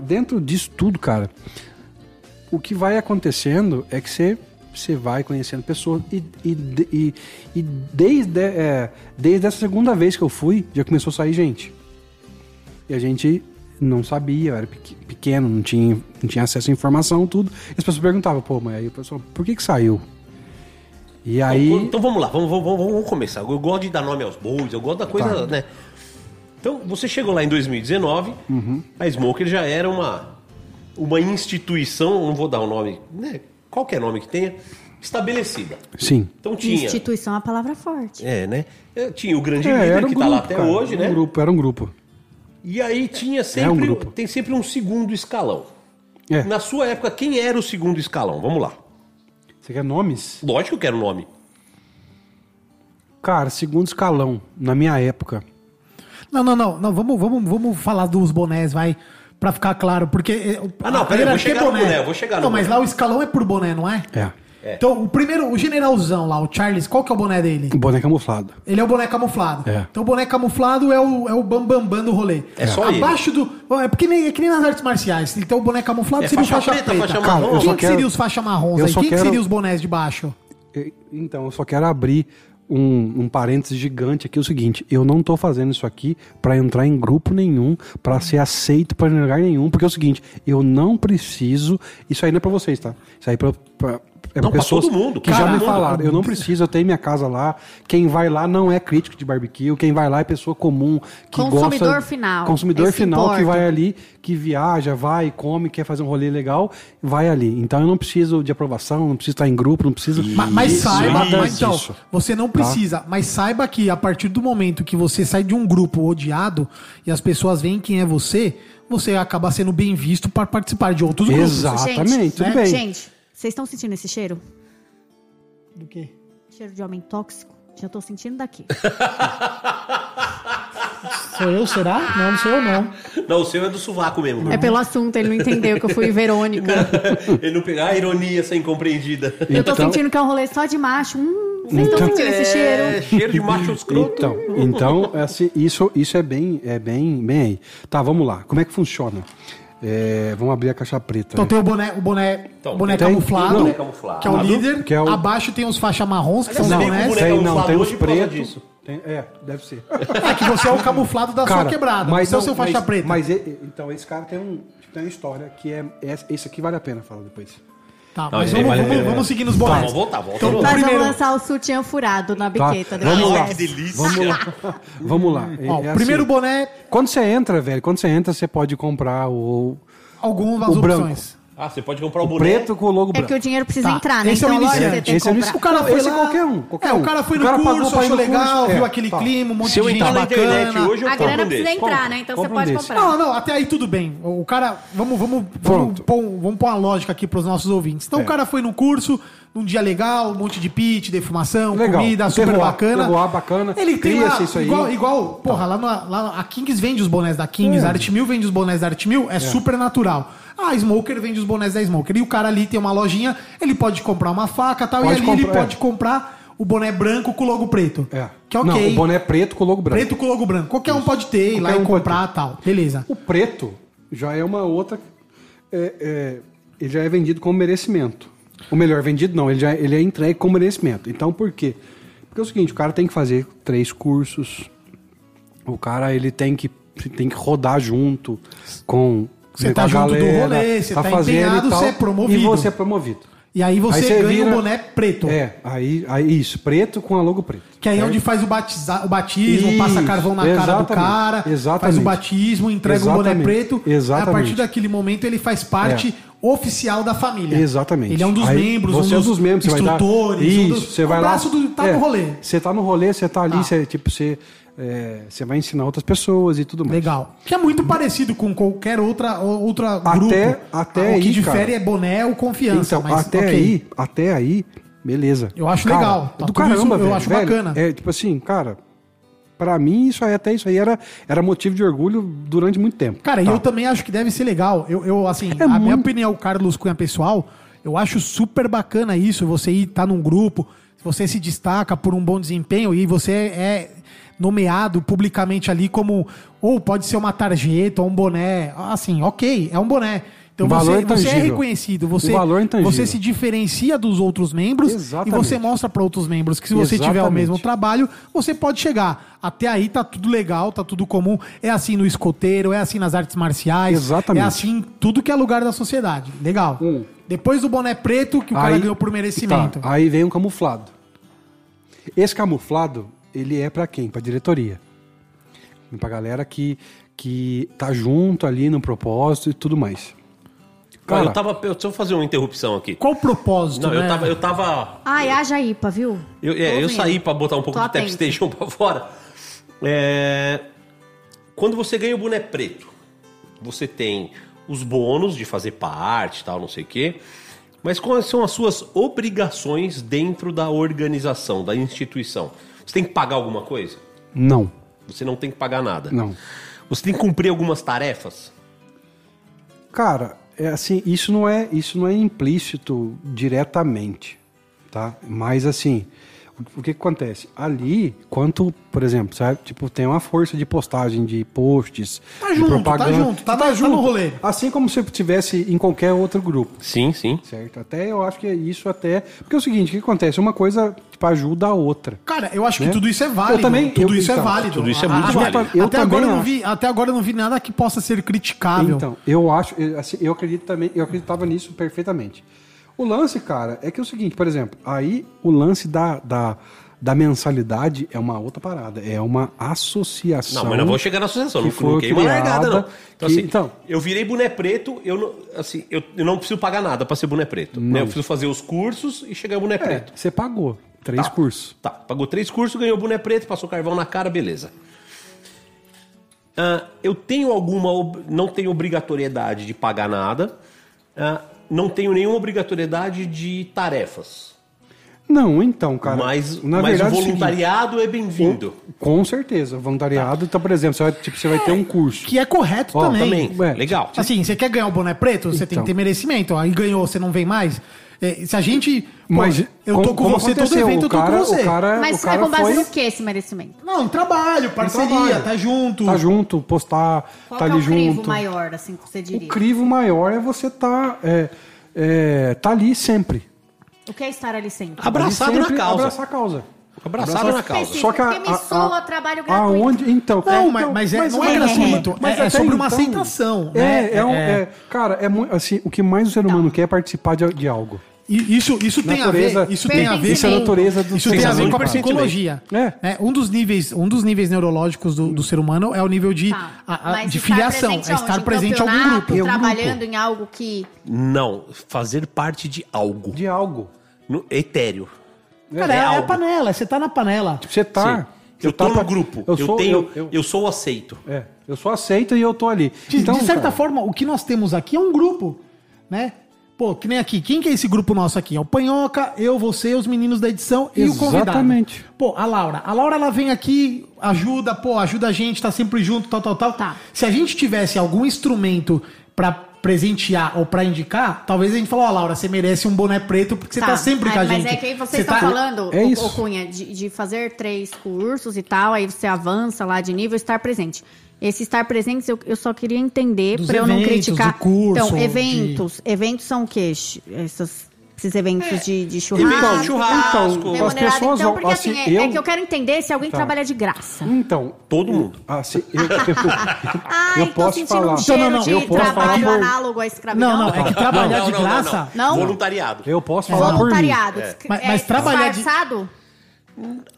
dentro disso tudo, cara, o que vai acontecendo é que você, você vai conhecendo pessoas e, e, e, e desde, é, desde essa segunda vez que eu fui, já começou a sair gente. E a gente não sabia, eu era pequ- pequeno, não tinha, não tinha acesso à informação, tudo. E as pessoas perguntavam, pô, mas aí o pessoal, por que que saiu? E aí... Então vamos lá, vamos, vamos, vamos- vamos começar. Eu gosto de dar nome aos bois, eu gosto da coisa, Tá. né? Então, você chegou lá em 2019, Uhum. a Smoker já era uma, uma instituição, não vou dar o nome, né? Qualquer nome que tenha, estabelecida. Sim. Então tinha. Instituição é uma palavra forte. É, né? É, Tinha o grande É, líder um que grupo, tá lá até cara, hoje, era né? um grupo, era um grupo. E aí tinha sempre. É um grupo. Tem sempre um segundo escalão. É. Na sua época, quem era o segundo escalão? Vamos lá. Você quer nomes? Lógico que eu quero nome. Cara, segundo escalão, na minha época. Não, não, não, não, vamos, vamos, vamos falar dos bonés, vai, pra ficar claro, porque... o- Ah, não, peraí, eu vou é chegar no boné, vou chegar no Não, mas boné. lá o escalão é por boné, não é? É. Então, o primeiro, o generalzão lá, o Charles, qual que é o boné dele? O boné camuflado. Ele é o boné camuflado. É. Então o boné camuflado é o, é o bambambam bam, bam do rolê. É só ele. Abaixo do. Bom, É porque nem, é que nem nas artes marciais. Então o boné camuflado É seria o faixa faixa preta, preta. faixa marrom. eu Quem só que quero- seria os faixa marrons aí? Quem que quero- seria os bonés de baixo? Então, eu só quero abrir um, um parênteses gigante aqui. É o seguinte: eu não tô fazendo isso aqui pra entrar em grupo nenhum, pra ser aceito pra lugar nenhum, porque é o seguinte: eu não preciso. Isso aí não é pra vocês, tá? Isso aí é pra. pra é Não, pra pessoas todo mundo, que cara, já me falaram, eu não preciso, eu tenho minha casa lá. Quem vai lá não é crítico de barbecue, quem vai lá é pessoa comum que Consumidor gosta, final, consumidor esse final que importa. vai ali, que viaja, vai, come, quer fazer um rolê legal, vai ali. Então eu não preciso de aprovação, não preciso estar em grupo, não preciso. Ma- Mas, Isso, saiba, nada mas, então, você não precisa, mas saiba que a partir do momento que você sai de um grupo odiado e as pessoas veem quem é você, você acaba sendo bem visto para participar de outros grupos. Exatamente, tudo né? bem. Gente, vocês estão sentindo esse cheiro? Do quê? Cheiro de homem tóxico? Já tô sentindo daqui. Sou eu, será? Não, não sou eu, não. Não, o seu é do sovaco mesmo. É pelo assunto, ele não entendeu que eu fui Verônica. Ele não pegou a ironia sem compreendida. Eu tô Então- sentindo que é um rolê só de macho. Hum, vocês estão Então- sentindo esse É, cheiro? cheiro de macho escroto. Então, então assim, isso, isso é bem, é bem, bem aí. Tá, vamos lá. Como é que funciona? É, vamos abrir a caixa preta. Então né? tem o boné, o boné, Então, boné tem- camuflado, boné camuflado. que é o líder. Que é o- Abaixo tem os faixa marrons, que Aliás, são os bonés. boné Tem, não, camuflado tem os pretos. Tem- é, deve ser. É que você é o camuflado da sua quebrada, mas não, é o seu faixa mas, preta. Mas então esse cara tem, um, tem uma história que é, é. Esse aqui vale a pena falar depois. Tá, mas vamos, vamos, vamos seguir nos Tá, bonés. vamos voltar, volta Então, Nós primeiro, vamos lançar o sutiã furado na Tá, biqueta. depois vamos lá. que delícia. Vamos lá. Vamos lá. É- ó, é primeiro assim, boné, Quando você entra, velho, quando você entra, você pode comprar o, algumas O branco. opções. Ah, você pode comprar o o boné. preto com o logo É branco. que o dinheiro precisa Tá, entrar, né? esse é o Então, iniciante. Esse é o iniciante. O cara foi é lá, qualquer um, qualquer é, um. o cara foi no cara curso, achou legal, é, viu aquele tá. clima, um monte Se de gente entrar na bacana. internet hoje, eu A grana um precisa entrar, né? Então você um pode desse. comprar. Não, não, até aí tudo bem. O cara, vamos, vamos, vamos, pôr, vamos pôr uma lógica aqui para os nossos ouvintes. Então É. o cara foi no curso, num dia legal, um monte de pit, defumação, Legal. comida, super terroir, bacana. terroir bacana. Ele tem lá, isso aí. igual, igual, porra, lá, na, lá a Kings vende os bonés da Kings, É. a Art Mill vende os bonés da Art Mill, é, super natural. A Smoker vende os bonés da Smoker. E o cara ali tem uma lojinha, ele pode comprar uma faca e tal, Pode e ali ele é. pode comprar o boné branco com o logo preto. É. Que é ok. Não, o boné preto com o logo branco. Preto com o logo branco. Qualquer um pode ter, ir lá e um pode comprar e tal. Beleza. O preto já é uma outra. é, é, ele já é vendido com merecimento. Ou melhor, vendido não, ele, já, ele é entregue com merecimento. Então por quê? Porque é o seguinte, o cara tem que fazer três cursos. O cara ele tem que, tem que rodar junto com. Você tá junto do galera, rolê, você tá fazendo e empenhado, tal, você é promovido. E você é promovido. E aí você, Aí você ganha vira- um boné preto. É, aí, aí isso, preto com a logo preto. Que aí é onde faz o, batiza, o batismo, Isso, passa carvão na cara do cara, exatamente. faz o batismo, entrega o boné Exatamente, preto. exatamente. A partir daquele momento ele faz parte oficial da família. Exatamente. Ele é um dos Aí, membros, você um é dos, dos membros, você vai dar- instrutores. Isso, um dos, você vai o lá. do, tá é, no rolê. Você tá no rolê, você tá ali, Tá. você, tipo, você, é, você vai ensinar outras pessoas e tudo mais. Legal. Que é muito parecido com qualquer outra, outra Até- grupo. até o que aí, difere cara. é boné ou confiança. Então, mas, até ok. aí, até aí, beleza. Eu acho legal. Tá do tudo isso caramba, eu velho, acho velho. bacana. É tipo assim, cara, Pra mim, isso aí, até isso aí era, era motivo de orgulho durante muito tempo. Cara, e Tá. eu também acho que deve ser legal. Eu, eu assim, É a minha muito- opinião, Carlos Cunha pessoal, eu acho super bacana isso, você ir estar num grupo, você se destaca por um bom desempenho e você é nomeado publicamente ali como, ou pode ser uma tarjeta ou um boné, assim, ok, é um boné. Então valor você, é você é reconhecido, você, é você se diferencia dos outros membros Exatamente. e você mostra para outros membros que se você tiver o Exatamente. mesmo trabalho, você pode chegar. Até aí tá tudo legal, tá tudo comum. É assim no escoteiro, é assim nas artes marciais. Exatamente. É assim tudo que é lugar da sociedade. Legal. Hum. Depois do boné preto, que o cara ganhou por merecimento. Tá, aí vem um camuflado. Esse camuflado, ele é pra quem? Pra diretoria. Pra galera que, que tá junto ali no propósito e tudo mais. Cara, eu tava. eu- Deixa eu fazer uma interrupção aqui. Qual o propósito, Não, né? eu tava. Eu, tava, Ai, haja IPA, viu? eu, é, eu saí pra botar um pouco Tô de Tap atento. Station pra fora. É, quando você ganha o boné preto, você tem os bônus de fazer parte tal, não sei o quê. Mas quais são as suas obrigações dentro da organização, da instituição? Você tem que pagar alguma coisa? não, Você não tem que pagar nada. não. Você tem que cumprir algumas tarefas? Cara, é assim, isso não é, isso não é implícito diretamente, tá? Mas assim, o, que, que acontece? Ali, quanto, por exemplo, sabe, tipo, tem uma força de postagem de posts, Tá de junto, tá propaganda. junto, tá- tá no rolê. Assim como se tivesse em qualquer outro grupo. Sim, sim. Certo? Até eu acho que é isso até. Porque é o seguinte, o que acontece? Uma coisa tipo, ajuda a outra. Cara, eu acho que Né? tudo isso é válido. Eu também- tudo eu- isso é então, válido. tudo isso é muito A- válido. Até, Eu até agora não vi, até agora eu não vi nada que possa ser criticável. Então, eu acho, eu, assim, eu acredito também, eu acreditava nisso perfeitamente. O lance, cara, é que é o seguinte, por exemplo, aí o lance da, da, da mensalidade é uma outra parada, é uma associação. Não, mas não vou chegar na associação, que não, foi não criada, largada, não. Então, que- assim, então- eu virei boné preto, eu não, assim, eu, eu não preciso pagar nada pra ser boné preto. né? Eu preciso fazer os cursos e chegar boné É, preto. você pagou três Tá. cursos. Tá, pagou três cursos, ganhou boné preto, passou carvão na cara, beleza. Ah, eu tenho alguma. Não tenho obrigatoriedade de pagar nada. Ah, não tenho nenhuma obrigatoriedade de tarefas. Não, então, cara. mas na mas verdade, o é seguinte, voluntariado é bem-vindo. Com certeza, voluntariado. Então, por exemplo, você vai, tipo, você vai ter um curso. Que é correto Ó, também. Também, Ué, legal. Assim, você quer ganhar o boné preto? Você tem Então. que ter merecimento. Aí ganhou, você não vem mais. É, se a gente. pô, Mas eu tô com como você todo evento, O eu tô cara- com você. o cara- Mas o cara é com base foi- no que esse merecimento? Não, em trabalho, parceria, trabalho. tá junto. Tá junto, postar, Qual tá é ali o crivo junto. maior, assim, que você O diria? crivo maior é você tá, é, é, tá ali sempre. O que é estar ali sempre? Abraçado Ali na sempre causa. Abraçar a causa. Abraçado na causa. Específico, porque me soa trabalho gratuito. Aonde, então, Não, é, mas, então, mas, é, não é mas- gratuito. mas é, é sobre uma então- aceitação. É, né? é, um- é, cara, é muito assim, o que mais o ser humano quer é participar de, de algo. E Isso, isso tem a Natureza- ver. Isso tem a ver. Isso é a natureza do Isso tem a ver com a psicologia. É. É, um, dos níveis, um dos níveis neurológicos do, do ser humano é o nível de, Tá. a- a- Mas de filiação. presente É estar presente em algum grupo. Em algum Trabalhando em algo que... Não, fazer parte de algo. De algo. No, etéreo. Cara, é, É é a algo. panela, você tá na panela. Você tá. Sim. Eu tá tô pra- no grupo. Eu Eu, sou, tenho, eu, eu, eu- sou aceito. é, eu sou aceito e eu tô ali. De, então, de certa cara, forma, o que nós temos aqui é um grupo, né? Pô, que nem aqui. Quem que é esse grupo nosso aqui? É o Panhoca, eu, você, os meninos da edição e o convidado. Exatamente. Pô, a Laura. A Laura, ela vem aqui, ajuda, pô, ajuda a gente, tá sempre junto, tal, tal, tal. Tá. Se a gente tivesse algum instrumento pra presentear ou pra indicar, talvez a gente fale, ó, Laura, você merece um boné preto porque você tá, sempre com a mas gente. é que aí vocês Você estão tá- falando, É ô- isso. ô Cunha, de, de fazer três cursos e tal, aí você avança lá de nível, estar presente. Esse estar presente, eu, eu só queria entender, pra eu não eventos, criticar. do curso, então, de- eventos. Eventos são o quê? Essas, esses eventos É, de, de Então, churrasco. churrasco. Então, as pessoas então, vão- porque assim, assim, é, é eu- que eu quero entender se alguém Tá. trabalha de graça. Então, Todo mundo. assim, eu, eu, Ah, eu então posso sentindo falar. um cheiro Não, não, não, de eu posso falar trabalho por- análogo à escravidão. Não, não, é que trabalhar de Não, não, não, graça. Não? Voluntariado. Eu posso falar por mim. Voluntariado. É. Mas- É, mas trabalhar de-?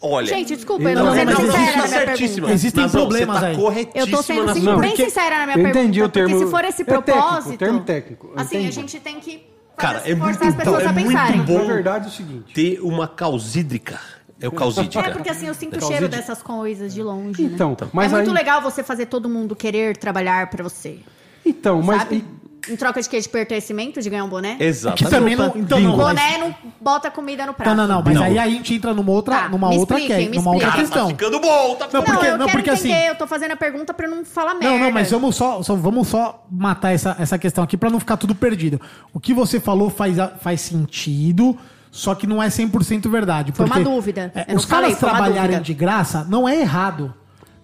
Olha. Gente, desculpa, eu Não, não, não, sincera existe- na tá minha certíssima. pergunta. Existem Nazão, problemas você tá aí. corretíssima Eu tô sendo assim, sua- bem Porque sincera na minha eu pergunta. entendi o porque termo- se for esse é técnico, propósito. termo técnico, eu Assim, a entendi. gente tem que Cara, é muito as pessoas bom, a é muito pensarem. bom. Na verdade é o seguinte. Ter uma causídrica. É o causídica. É porque assim eu sinto o Causídico. cheiro dessas coisas de longe, né? Então, mas é muito aí- legal você fazer todo mundo querer trabalhar pra você. Então, mas Sabe? e- Em troca de quê? De pertencimento, de ganhar um boné? Que Exatamente. também não. Então não. mas- Boné não bota comida no prato. Não, não, não. Mas Não. aí a gente entra numa outra, Tá, numa me outra, expliquem, que- me numa outra questão. Tá ficando bom, tá Não, ficando porque- não, eu não, quero porque assim- entender, eu tô fazendo a pergunta pra não falar merda. Não, não, mas vamos só, só- vamos só matar essa, essa questão aqui pra não ficar tudo perdido. O que você falou faz, faz sentido, só que não é 100% verdade. Foi uma porque, dúvida. é, os não falei, caras uma trabalharem de graça não é errado.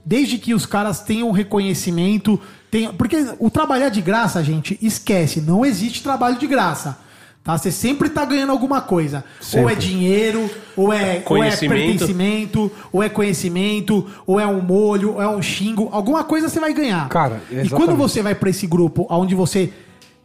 Desde que os caras tenham reconhecimento. Tenham, porque o trabalhar de graça, gente, esquece. Não existe trabalho de graça. Tá? Você sempre tá ganhando alguma coisa. Ou é dinheiro, ou é, ou é pertencimento, ou é conhecimento, ou é um molho, ou é um xingo. Alguma coisa você vai ganhar. Cara, e exatamente. quando você vai pra esse grupo onde você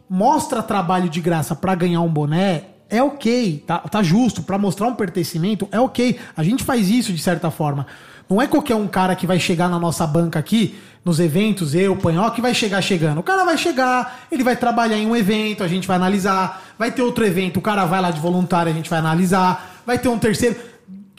mostra trabalho de graça pra ganhar um boné, é ok, tá, tá justo. Pra mostrar um pertencimento, é ok. A gente faz isso de certa forma. Não é qualquer um cara que vai chegar na nossa banca aqui, nos eventos, eu, Panhó, que vai chegar chegando. O cara vai chegar, ele vai trabalhar em um evento, a gente vai analisar. Vai ter outro evento, o cara vai lá de voluntário, a gente vai analisar. Vai ter um terceiro.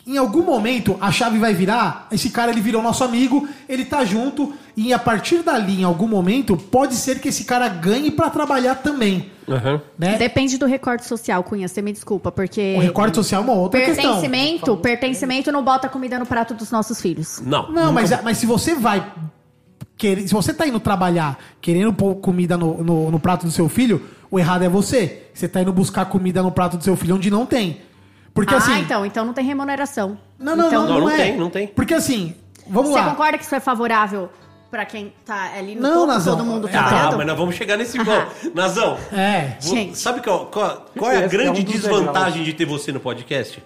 Em algum momento a chave vai virar, esse cara ele virou nosso amigo, ele tá junto e a partir dali, em algum momento, pode ser que esse cara ganhe pra trabalhar também, Aham. né? Depende do recorte social, Cunha, você me desculpa, porque... O recorte social é uma outra questão. Pertencimento, pertencimento não bota comida no prato dos nossos filhos. Não. Não, mas, mas se você vai querer, se você tá indo trabalhar querendo pôr comida no, no, no prato do seu filho, o errado é você. Você tá indo buscar comida no prato do seu filho onde não tem. Porque ah, assim, então, então não tem remuneração. não, não, Então, não, Não, não é. tem, não tem. Porque assim, vamos Você lá. concorda que isso é favorável pra quem tá ali no Não, topo, Nazão, todo mundo é- trabalhando? Ah, mas nós vamos chegar nesse ponto. Nazão, É. vo- Gente. sabe qual, qual- qual é a é grande um dos desvantagem de ter você no podcast?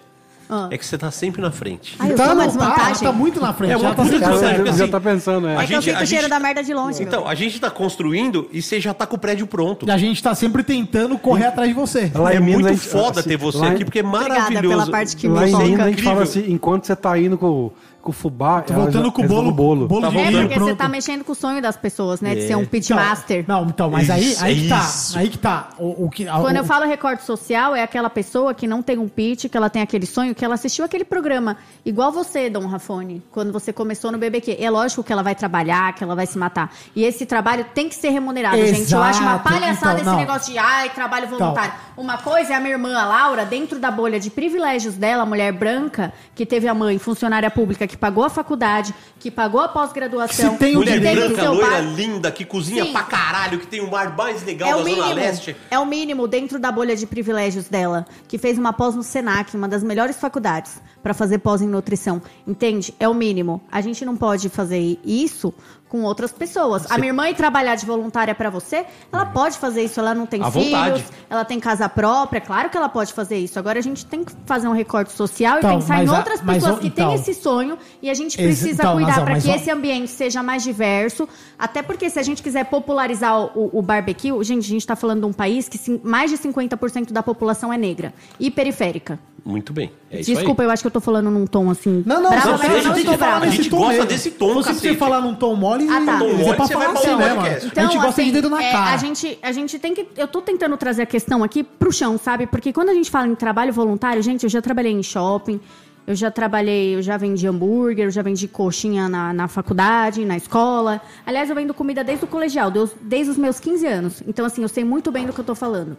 Ah. É que você tá sempre na frente. Eu Tá, não, tá, tá muito na frente. É uma ela tá desvantagem. Já assim, tá pensando, é. É A que eu gente- sinto a o cheiro gente- da merda de longe. Então, meu. a gente tá construindo e você já tá com o prédio pronto. E a gente tá sempre tentando correr atrás de você. Lá é em muito gente- foda assim, ter você lá em- aqui, porque é Obrigada maravilhoso. pela parte que Lá me em toca. Minas a gente fala assim, enquanto você tá indo com, com o fubá... Tô voltando com o resolve bolo, bolo Tá de É, milho porque pronto. você tá mexendo com o sonho das pessoas, né? De É. ser um pitmaster. Não, então, mas aí, Isso, aí que tá. Aí que tá. O, o que, a- Quando o- eu falo recorte social, é aquela pessoa que não tem um pitch, que ela tem aquele sonho, que ela assistiu aquele programa. Igual você, Dom Rafone, quando você começou no BBQ. É lógico que ela vai trabalhar, que ela vai se matar. E esse trabalho tem que ser remunerado, gente. Eu acho uma Exato. palhaçada Então, esse negócio de, ai, trabalho voluntário. Uma coisa é a minha irmã, a Laura, dentro da bolha de privilégios dela, mulher branca, que teve a mãe funcionária pública, que pagou a faculdade, que pagou a pós-graduação. Se tem que Mulher teve branca, loira, pai- linda, que cozinha Sim. pra caralho, que tem o mar mais legal É da o, Zona mínimo, Leste. é o mínimo dentro da bolha de privilégios dela, que fez uma pós no Senac, uma das melhores faculdades, pra fazer pós em nutrição. Entende? É o mínimo. A gente não pode fazer isso com outras pessoas. A minha irmã ir trabalhar de voluntária pra você, ela pode fazer isso. Ela não tem À filhos, vontade. ela tem casa própria. Claro que ela pode fazer isso. Agora a gente tem que fazer um recorte social Então, e pensar em a- outras mas pessoas o- que então. têm esse sonho e a gente precisa então, cuidar para que ó- esse ambiente seja mais diverso. Até porque se a gente quiser popularizar o, o barbecue, gente, a gente está falando de um país que mais de 50% da população é negra e periférica. Muito bem. É isso Desculpa, aí. eu acho que eu tô falando num tom assim. Não, não, brava, não, mas você eu já não tem tô que falar brava. A gente gosta mesmo. desse tom, Se você cacete. falar num tom mole, Ah, tá. é Tom mole, pra falar pro assim seu mesmo. podcast. a gente gosta de dedo na é, cara. A gente, a gente tem que. Eu tô tentando trazer a questão aqui pro chão, sabe? Porque quando a gente fala em trabalho voluntário, gente, eu já trabalhei em shopping, eu já trabalhei, eu já vendi hambúrguer, eu já vendi coxinha na, na faculdade, na escola. Aliás, eu vendo comida desde o colegial, desde os meus 15 anos. Então, assim, eu sei muito bem do que eu tô falando.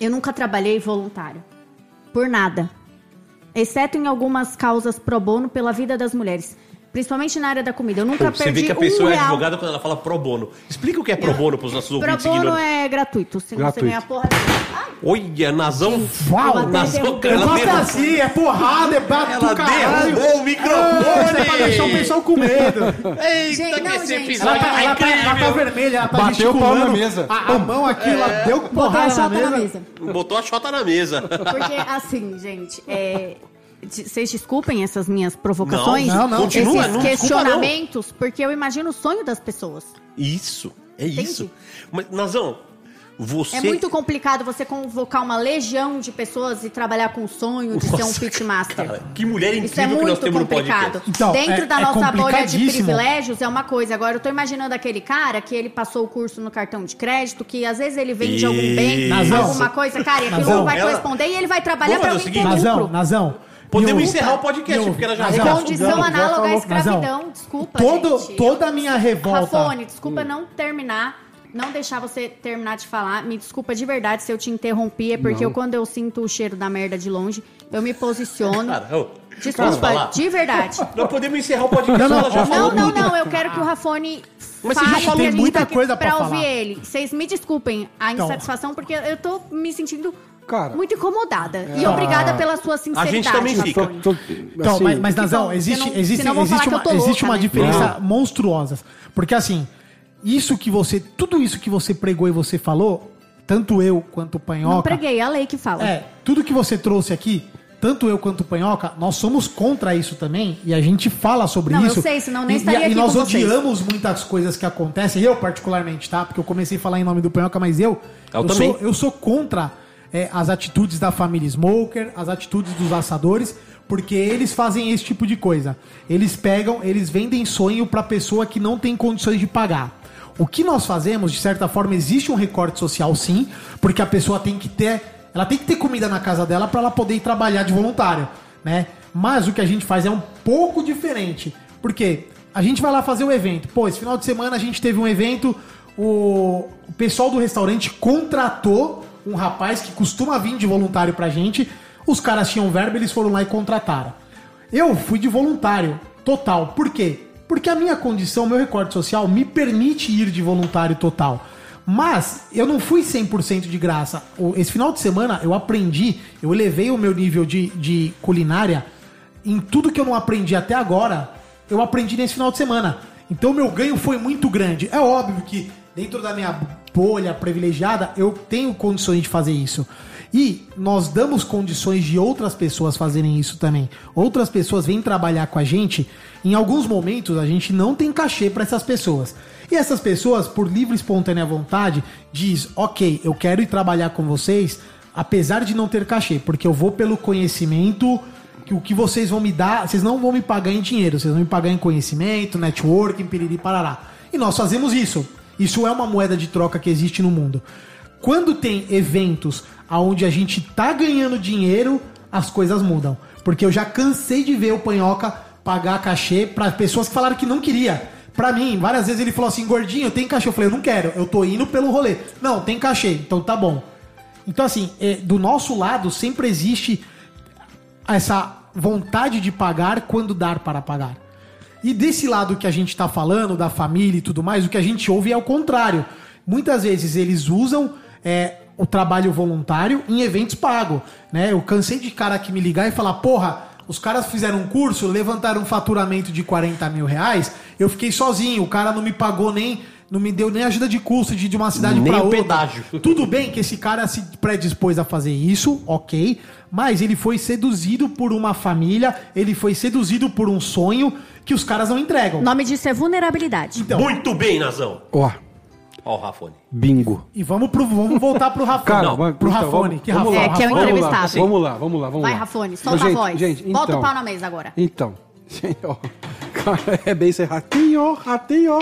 Eu nunca trabalhei voluntário. Por nada. Exceto em algumas causas pro bono pela vida das mulheres. Principalmente na área da comida. Eu nunca Você perdi vê que a um pessoa é real. advogada quando ela fala pro bono. Explica o que é pro bono pros nossos Pro ouvintes bono ignorantes. é gratuito. Se você Gratuito. ganhar porra. Ai, Olha, Nazão. Uau, Nazão. Eu ela derrubou- assim, é porrada, é bato Ela derrubou o Ah, microfone. é pra deixar o pessoal com medo. Eita, Gente, que não, esse gente. Ela episódio tá, tá ela, tá, ela tá incrível. vermelha, ela tá Bateu o pau na mesa. A, a mão aqui, ela deu porrada a na mesa. na mesa. Botou a chota na mesa. Porque, assim, gente, é, Vocês desculpem essas minhas provocações, Não, não, não. Continua, esses não desculpa, questionamentos, porque eu imagino o sonho das pessoas. Isso, é Entendi. isso. Mas, Nazão, você... É muito complicado você convocar uma legião de pessoas e trabalhar com o sonho de ser um Nossa, pitmaster. cara, que mulher incrível Isso é que nós muito complicado. Então, Dentro é- da é nossa bolha de privilégios é uma coisa. Agora, eu tô imaginando aquele cara que ele passou o curso no cartão de crédito, que às vezes ele vende algum bem, Nazão. alguma coisa, cara, e aquilo Nazão. não vai Ela- corresponder e ele vai trabalhar o alguém Nazão. Nazão. Podemos E o- encerrar o podcast, e o- porque ela já Nazão, já- Condição já análoga à falou. escravidão. Desculpa, todo, gente. toda a minha revolta. Rafone, desculpa não terminar. não deixar você terminar de falar. Me desculpa de verdade se eu te interrompi, é porque Não. eu, quando eu sinto o cheiro da merda de longe, eu me posiciono. Desculpa, de verdade. Nós podemos encerrar o podcast. Não, não, ela já não, falou Não, não, não, eu quero que o Rafone Mas você já fale falou muita tá coisa pra pra ouvir falar. ele. Vocês me desculpem a Então. insatisfação, porque eu tô me sentindo Cara. muito incomodada. E obrigada pela sua sinceridade, gente também fica. Tô- tô- Então, assim, mas, mas que Nazão, existe, senão- existe, senão existe, eu uma, tô existe louca, uma né? diferença monstruosa. Porque assim, isso que você. Tudo isso que você pregou e você falou, tanto eu quanto o Não Panhoca. preguei, é a lei que fala. É, tudo que você trouxe aqui, tanto eu quanto o Panhoca, nós somos contra isso também e a gente fala sobre Não, eu isso. sei, senão nem e, estaria e, aqui e nós com vocês. odiamos muitas coisas que acontecem, eu particularmente, tá? Porque eu comecei a falar em nome do Panhoca, mas eu, Eu eu, também. sou, eu sou contra é, as atitudes da família Smoker, as atitudes dos assadores, porque eles fazem esse tipo de coisa. Eles pegam, eles vendem sonho pra pessoa que não tem condições de pagar. O que nós fazemos, de certa forma, existe um recorte social, sim, porque a pessoa tem que ter, ela tem que ter comida na casa dela para ela poder trabalhar de voluntário, né? Mas o que a gente faz é um pouco diferente, porque a gente vai lá fazer o evento. Pô, esse final de semana a gente teve um evento, o pessoal do restaurante contratou um rapaz que costuma vir de voluntário pra gente. Os caras tinham verba, eles foram lá e contrataram. Eu fui de voluntário, total. Por quê? Porque a minha condição, meu recorde social, me permite ir de voluntário total. Mas eu não fui 100% de graça. Esse final de semana eu aprendi, eu elevei o meu nível de, de culinária em tudo que eu não aprendi até agora, eu aprendi nesse final de semana. Então meu ganho foi muito grande. É óbvio que dentro da minha bolha privilegiada, eu tenho condições de fazer isso. E nós damos condições de outras pessoas fazerem isso também. Outras pessoas vêm trabalhar com a gente. Em alguns momentos a gente não tem cachê para essas pessoas. E essas pessoas, por livre e espontânea vontade, diz: "OK, eu quero ir trabalhar com vocês, apesar de não ter cachê, porque eu vou pelo conhecimento que o que vocês vão me dar, vocês não vão me pagar em dinheiro, vocês vão me pagar em conhecimento, networking, piriri parará. E nós fazemos isso. Isso é uma moeda de troca que existe no mundo. Quando tem eventos onde a gente tá ganhando dinheiro, as coisas mudam. Porque eu já cansei de ver o Panhoca pagar cachê para pessoas que falaram que não queria. Pra mim, várias vezes ele falou assim, gordinho, tem cachê? Eu falei, eu não quero, eu tô indo pelo rolê. Não, tem cachê, então tá bom. Então, assim, é, do nosso lado sempre existe essa vontade de pagar quando dar para pagar. E desse lado que a gente está falando, da família e tudo mais, o que a gente ouve é o contrário. Muitas vezes eles usam é, o trabalho voluntário em eventos pagos. Né? Eu cansei de cara que me ligar e falar, porra, os caras fizeram um curso, levantaram um faturamento de 40 mil reais, eu fiquei sozinho, o cara não me pagou nem. Não me deu nem ajuda de custo de, de uma cidade para outra. pedágio. Tudo bem que esse cara se predispôs a fazer isso, ok. Mas ele foi seduzido por uma família, ele foi seduzido por um sonho que os caras não entregam. O nome disso é vulnerabilidade. Então, Muito bem, Nazão. Ó, Ó o Rafone. bingo. e vamos, pro, vamos voltar pro Rafone. Cara, não, mas- pro então, Rafone. vamos- que vamos Rafone? lá. É, que é o Rafone- Vamos lá, entrevistado. vamos lá, vamos lá, vamos Vai, lá. Rafone, solta gente, a voz. Gente, Bota então, o pau na mesa agora. Então, gente, ó, cara, é bem ser ratinho, ratinho.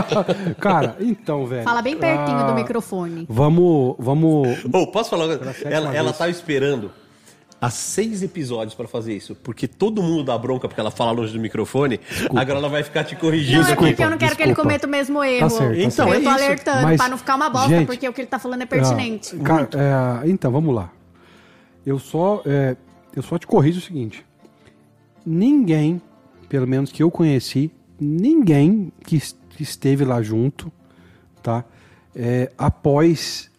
cara, então, velho. Fala bem pertinho ah, do microfone. Vamos, vamos. Ô, posso falar? uma coisa? sétima Ela, ela tava esperando há seis episódios pra fazer isso. Porque todo mundo dá bronca porque ela fala longe do microfone. Agora ela vai ficar te corrigindo Não, é porque eu não quero que ele desculpa. cometa o mesmo erro. certo, tá Então, eu é tô isso. alertando Mas, pra não ficar uma bosta, gente, porque o que ele tá falando é pertinente. Ah, cara, é, então, vamos lá. Eu só, é, eu só te corrijo o seguinte: ninguém, pelo menos que eu conheci, ninguém que, es- que esteve lá junto, tá? É, após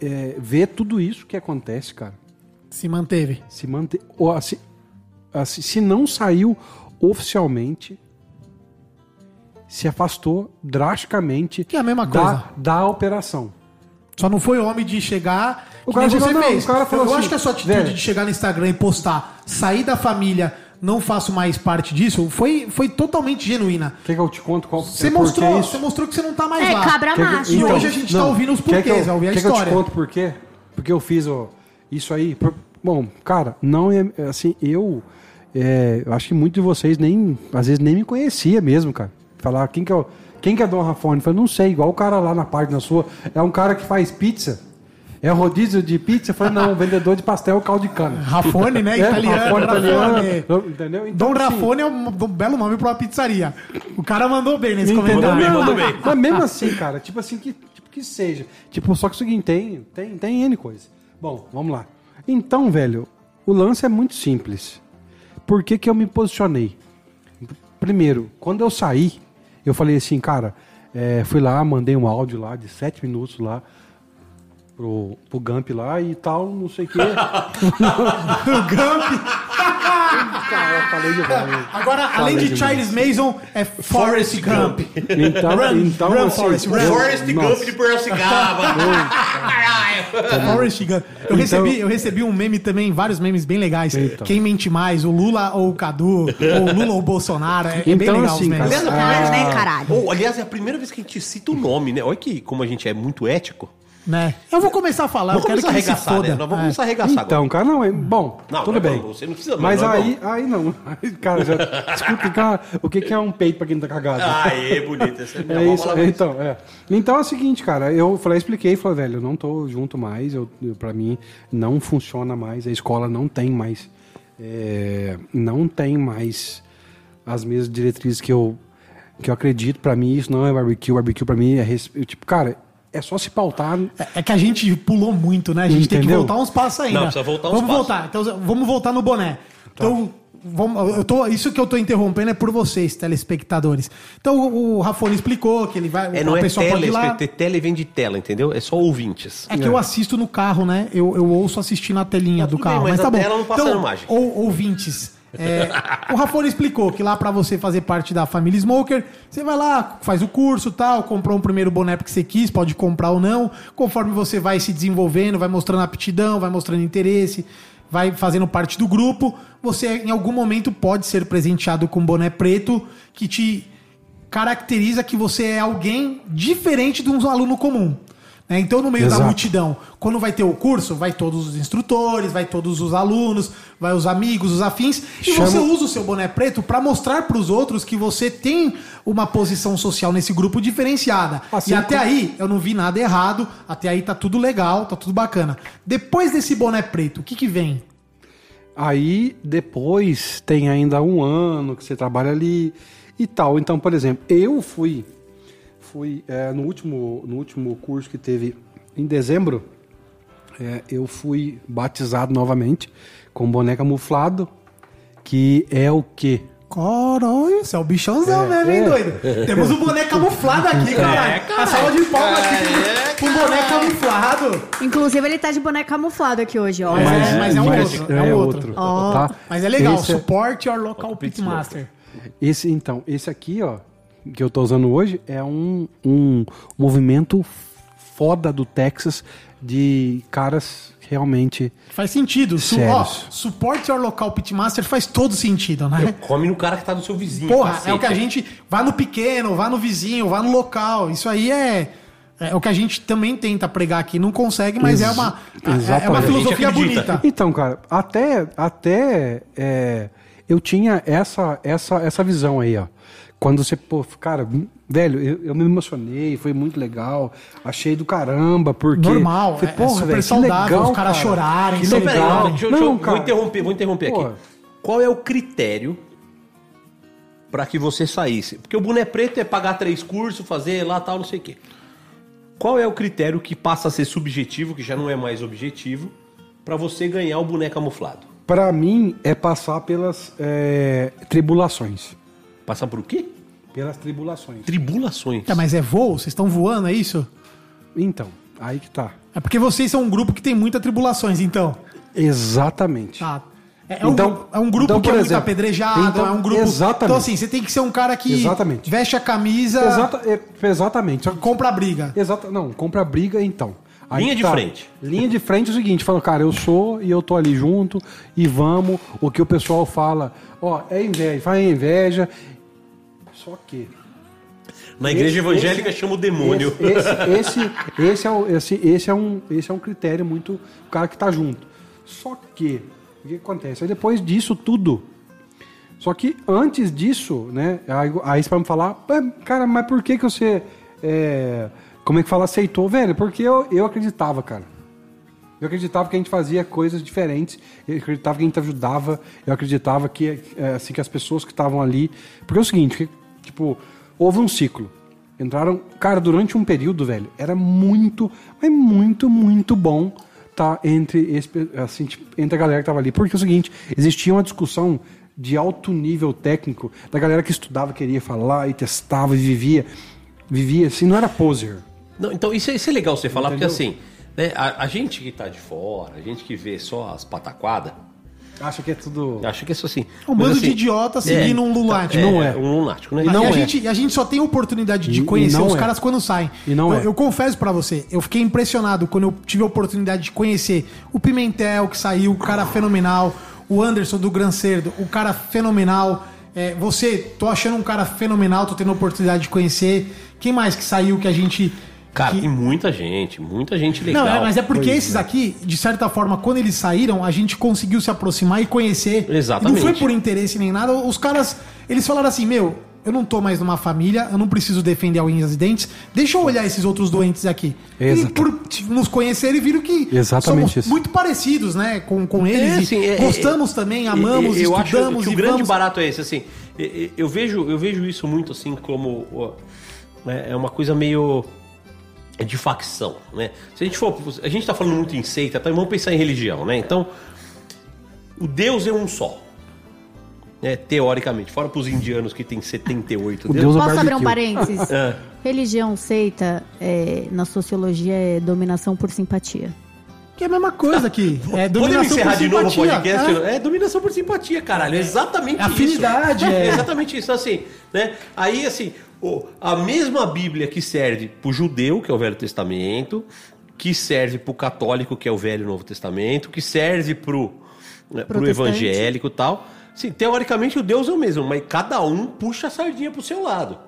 é, ver tudo isso que acontece, cara, Se manteve. se manter, ou, assim, assim, se não saiu oficialmente, se afastou drasticamente Que é a mesma da, coisa. da operação. Só não foi homem de chegar. O cara chegou, você não, fez. o cara falou eu assim, acho que a sua atitude velho. de chegar no Instagram e postar, sair da família, não faço mais parte disso, foi, foi totalmente genuína. Quer que eu te conto qual Você é mostrou, isso? você mostrou que você não tá mais É, lá. cabra Quer que- macho. E hoje a gente tá ouvindo os quer que porquês, eu- ouvir a quer que eu história. te conto por quê? Porque eu fiz ó, isso aí. por- bom, cara, não é é assim, eu, é, eu acho que muitos de vocês nem, às vezes nem me conhecia mesmo, cara. Falar quem que é o, quem que é Dom Rafone? Eu falei, não sei, igual o cara lá na página sua, é um cara que faz pizza. É rodízio de pizza? Eu falei, não, vendedor de pastel caldo de cana. Rafone, né? É, Italiano. Rafone Rafone. italiano, entendeu? Dom assim, Rafone é um, um belo nome pra uma pizzaria. O cara mandou bem nesse Entendeu? comentário. bem, Não, mandou mas, bem. mas mesmo assim, cara, tipo assim, que, tipo que seja. Tipo, só que o seguinte, tem, tem, tem N coisa. Bom, vamos lá. Então, velho, o lance é muito simples. Por que, que eu me posicionei? Primeiro, quando eu saí, eu falei assim, cara, é, fui lá, mandei um áudio lá de sete minutos lá pro, pro Gump lá e tal, não sei o quê. O Gump. cara, falei demais. Agora, além Falei de demais. Charles Mason, é Forrest Gump. Então, Run, então run, assim, Forrest, run. Forrest. Gump de Piracicaba. Forrest Gump. Eu, Então- recebi, eu recebi um meme também, vários memes bem legais. Então. Quem mente mais, o Lula ou o Cadu, ou o Lula ou o Bolsonaro. É, é bem Então, legal assim, os memes. Ah, primeira né, caralho? Oh, aliás, é a primeira vez que a gente cita o nome, né? Olha que como a gente é muito ético. Né? Eu vou começar a falar, Vamos eu quero que ele se arregaçar, foda. né? Nós vamos É. começar a arregaçar Então, cara, não, é bom, Não, tudo não, bem. você não precisa, Mas nós aí, aí não. Aí, cara, já, desculpa, cara, o que, que é um peito pra quem tá cagado? Aê, bonito. Essa é, é isso, é, então, é. Então é o seguinte, cara, eu falei, expliquei, falei, velho, eu não tô junto mais, eu, eu, pra mim não funciona mais, a escola não tem mais, é, não tem mais as mesmas diretrizes que eu, que eu acredito, pra mim isso não é barbecue, barbecue pra mim é, tipo, cara, é só se pautar É- É que a gente pulou muito, né? A gente tem que Entendeu? voltar uns passos ainda. Não, precisa voltar uns vamos passos. voltar. Então, vamos voltar no boné. Então, vamos, eu tô, isso que eu tô interrompendo é por vocês, telespectadores. Então, o, o Rafone explicou que ele vai. É, não é pessoa pode ir lá. tele, tele vem de tela, entendeu? É só ouvintes. É que eu assisto no carro, né? Eu, eu ouço assistindo na telinha Tá do carro. bem, mas, mas tá a bom. tela não passa então, ou, ouvintes. É, o Rafone explicou que lá pra você fazer parte da família Smoker, você vai lá, faz o curso tal, comprou um primeiro boné que você quis, pode comprar ou não. Conforme você vai se desenvolvendo, vai mostrando aptidão, vai mostrando interesse, vai fazendo parte do grupo, você em algum momento pode ser presenteado com um boné preto que te caracteriza que você é alguém diferente de um aluno comum. Né? Então, no meio da Exato. multidão, quando vai ter o curso, vai todos os instrutores, vai todos os alunos, vai os amigos, os afins, e Chama- você usa o seu boné preto para mostrar para os outros que você tem uma posição social nesse grupo diferenciada. Assim e até como- aí, eu não vi nada errado, até aí tá tudo legal, tá tudo bacana. Depois desse boné preto, o que que vem? Aí depois tem ainda um ano que você trabalha ali e tal. Então, por exemplo, eu fui fui é, no último no último curso que teve em dezembro, é, eu fui batizado novamente com boné camuflado, que é o quê? Caralho, você é o bichãozão É, mesmo, hein, é. doido? Temos um boné camuflado aqui, caralho. A sala de palmas aqui com um boné camuflado. Inclusive, ele tá de boneco camuflado aqui hoje, ó. Mas- é, mas é um outro, é um outro. Ó. tá? Mas é legal, Esse é- support your local pitmaster. Esse, então, esse aqui, ó, que eu tô usando hoje, é um, um movimento foda do Texas de caras realmente. Faz sentido. Su ó, support your local pitmaster faz todo sentido, né? Come no cara que tá do seu vizinho. Porra, cacete. é o que a gente. Vá no pequeno, vá no vizinho, vá no local. Isso aí é. É o que a gente também tenta pregar aqui. Não consegue, mas é uma, é uma Exatamente. filosofia A gente acredita. bonita. Então, cara, até, até é, eu tinha essa, essa, essa visão aí, ó. Quando você, pô, cara, velho, eu, eu me emocionei, foi muito legal, achei do caramba, porque. Normal, é- é super velho, saudável legal, os caras cara. chorarem, Que Então, peraí, legal. deixa eu- deixa eu- Não, vou cara. interromper, vou interromper Pô. aqui. Qual é o critério pra que você saísse? Porque o boné preto é pagar três cursos, fazer lá tal, não sei o quê. Qual é o critério que passa a ser subjetivo, que já não é mais objetivo, pra você ganhar o boné camuflado? Pra mim, é passar pelas é, tribulações. Passar por o quê? Pelas tribulações. Tribulações. Tá, mas é voo? Vocês estão voando, é isso? Então, aí que tá. É porque vocês são um grupo que tem muitas tribulações, então. Exatamente. Tá. É, é um, Então- gru- é um grupo então, que é por muito exemplo, apedrejado, então, é um grupo. exatamente. Então, assim, você tem que ser um cara que Exatamente. veste a camisa, Exata, é, exatamente. Compra a briga. Exato, não, compra briga então. Linha que de frente. Linha de frente é o seguinte, falou, cara, eu sou e eu tô ali junto e vamos, o que o pessoal fala, ó, é inveja, faz inveja. Só que Na igreja Esse- evangélica esse- chama o demônio. Esse, esse, esse, é, o- esse, esse, é um, esse é um critério muito. O cara que tá junto. Só que, o que acontece? Aí depois disso tudo. Só que antes disso, né? Aí, aí você vai me falar, "Pá, cara, mas por que, que você. é, como é que fala? Aceitou, velho? Porque eu, eu acreditava, cara. Eu acreditava que a gente fazia coisas diferentes, eu acreditava que a gente ajudava, eu acreditava que, é, assim, que as pessoas que estavam ali. Porque é o seguinte, tipo, houve um ciclo. Entraram. Cara, durante um período, velho, era muito, mas muito, muito bom tá entre, esse, assim, tipo, entre a galera que tava ali. Porque é o seguinte, existia uma discussão de alto nível técnico da galera que estudava, queria falar e testava e vivia. Vivia assim, não era poser. Não, então isso, é- isso é legal você falar, porque assim, né, a, a gente que tá de fora, a gente que vê só as pataquadas, Acha que é tudo. acha que é só assim. Um Mas, bando assim, de idiota seguindo um lunático. Não é. Um lunático, né? E não e a, é. gente, e a gente só tem oportunidade de E- conhecer os é. caras quando saem. E não eu, é. eu confesso pra você, eu fiquei impressionado quando eu tive a oportunidade de conhecer o Pimentel, que saiu, o cara fenomenal, o Anderson do Gran Cerdo, o cara fenomenal. É, você, tô achando um cara fenomenal, tô tendo a oportunidade de conhecer. Quem mais que saiu que a gente. Cara, que- tem muita gente, muita gente legal. Não, é, mas é porque esses aqui, de certa forma, quando eles saíram, a gente conseguiu se aproximar e conhecer. Exatamente. E não foi por interesse nem nada. Os caras, eles falaram assim, meu, eu não tô mais numa família, eu não preciso defender a unhas e dentes. Deixa eu olhar esses outros doentes aqui. Exato. E por nos conhecerem, viram que Exatamente somos isso. muito parecidos, né, com, com eles. É, e assim, é- gostamos é- também, amamos, eu acho estudamos que o e grande vamos... barato é esse, assim. e- e- Eu vejo, eu vejo isso muito assim como né, é uma coisa meio de facção, né? Se a gente for, a gente tá falando muito em seita, então vamos pensar em religião, né? Então, o Deus é um só. Né, teoricamente, fora para os indianos que tem 78 O deuses. Deus é Posso abrir um parênteses? É. Religião, seita, é, na sociologia é dominação por simpatia. Que é a mesma coisa aqui. É Podemos dominação encerrar por de novo o simpatia. podcast? É. É, dominação por simpatia, caralho. É exatamente É afinidade, isso. é. exatamente isso. Assim, né? Aí, assim, a mesma Bíblia que serve pro judeu, que é o Velho Testamento, que serve pro católico, que é o Velho e Novo Testamento, que serve pro, né, pro Protestante. evangélico e tal. Sim, teoricamente o Deus é o mesmo, mas cada um puxa a sardinha pro seu lado.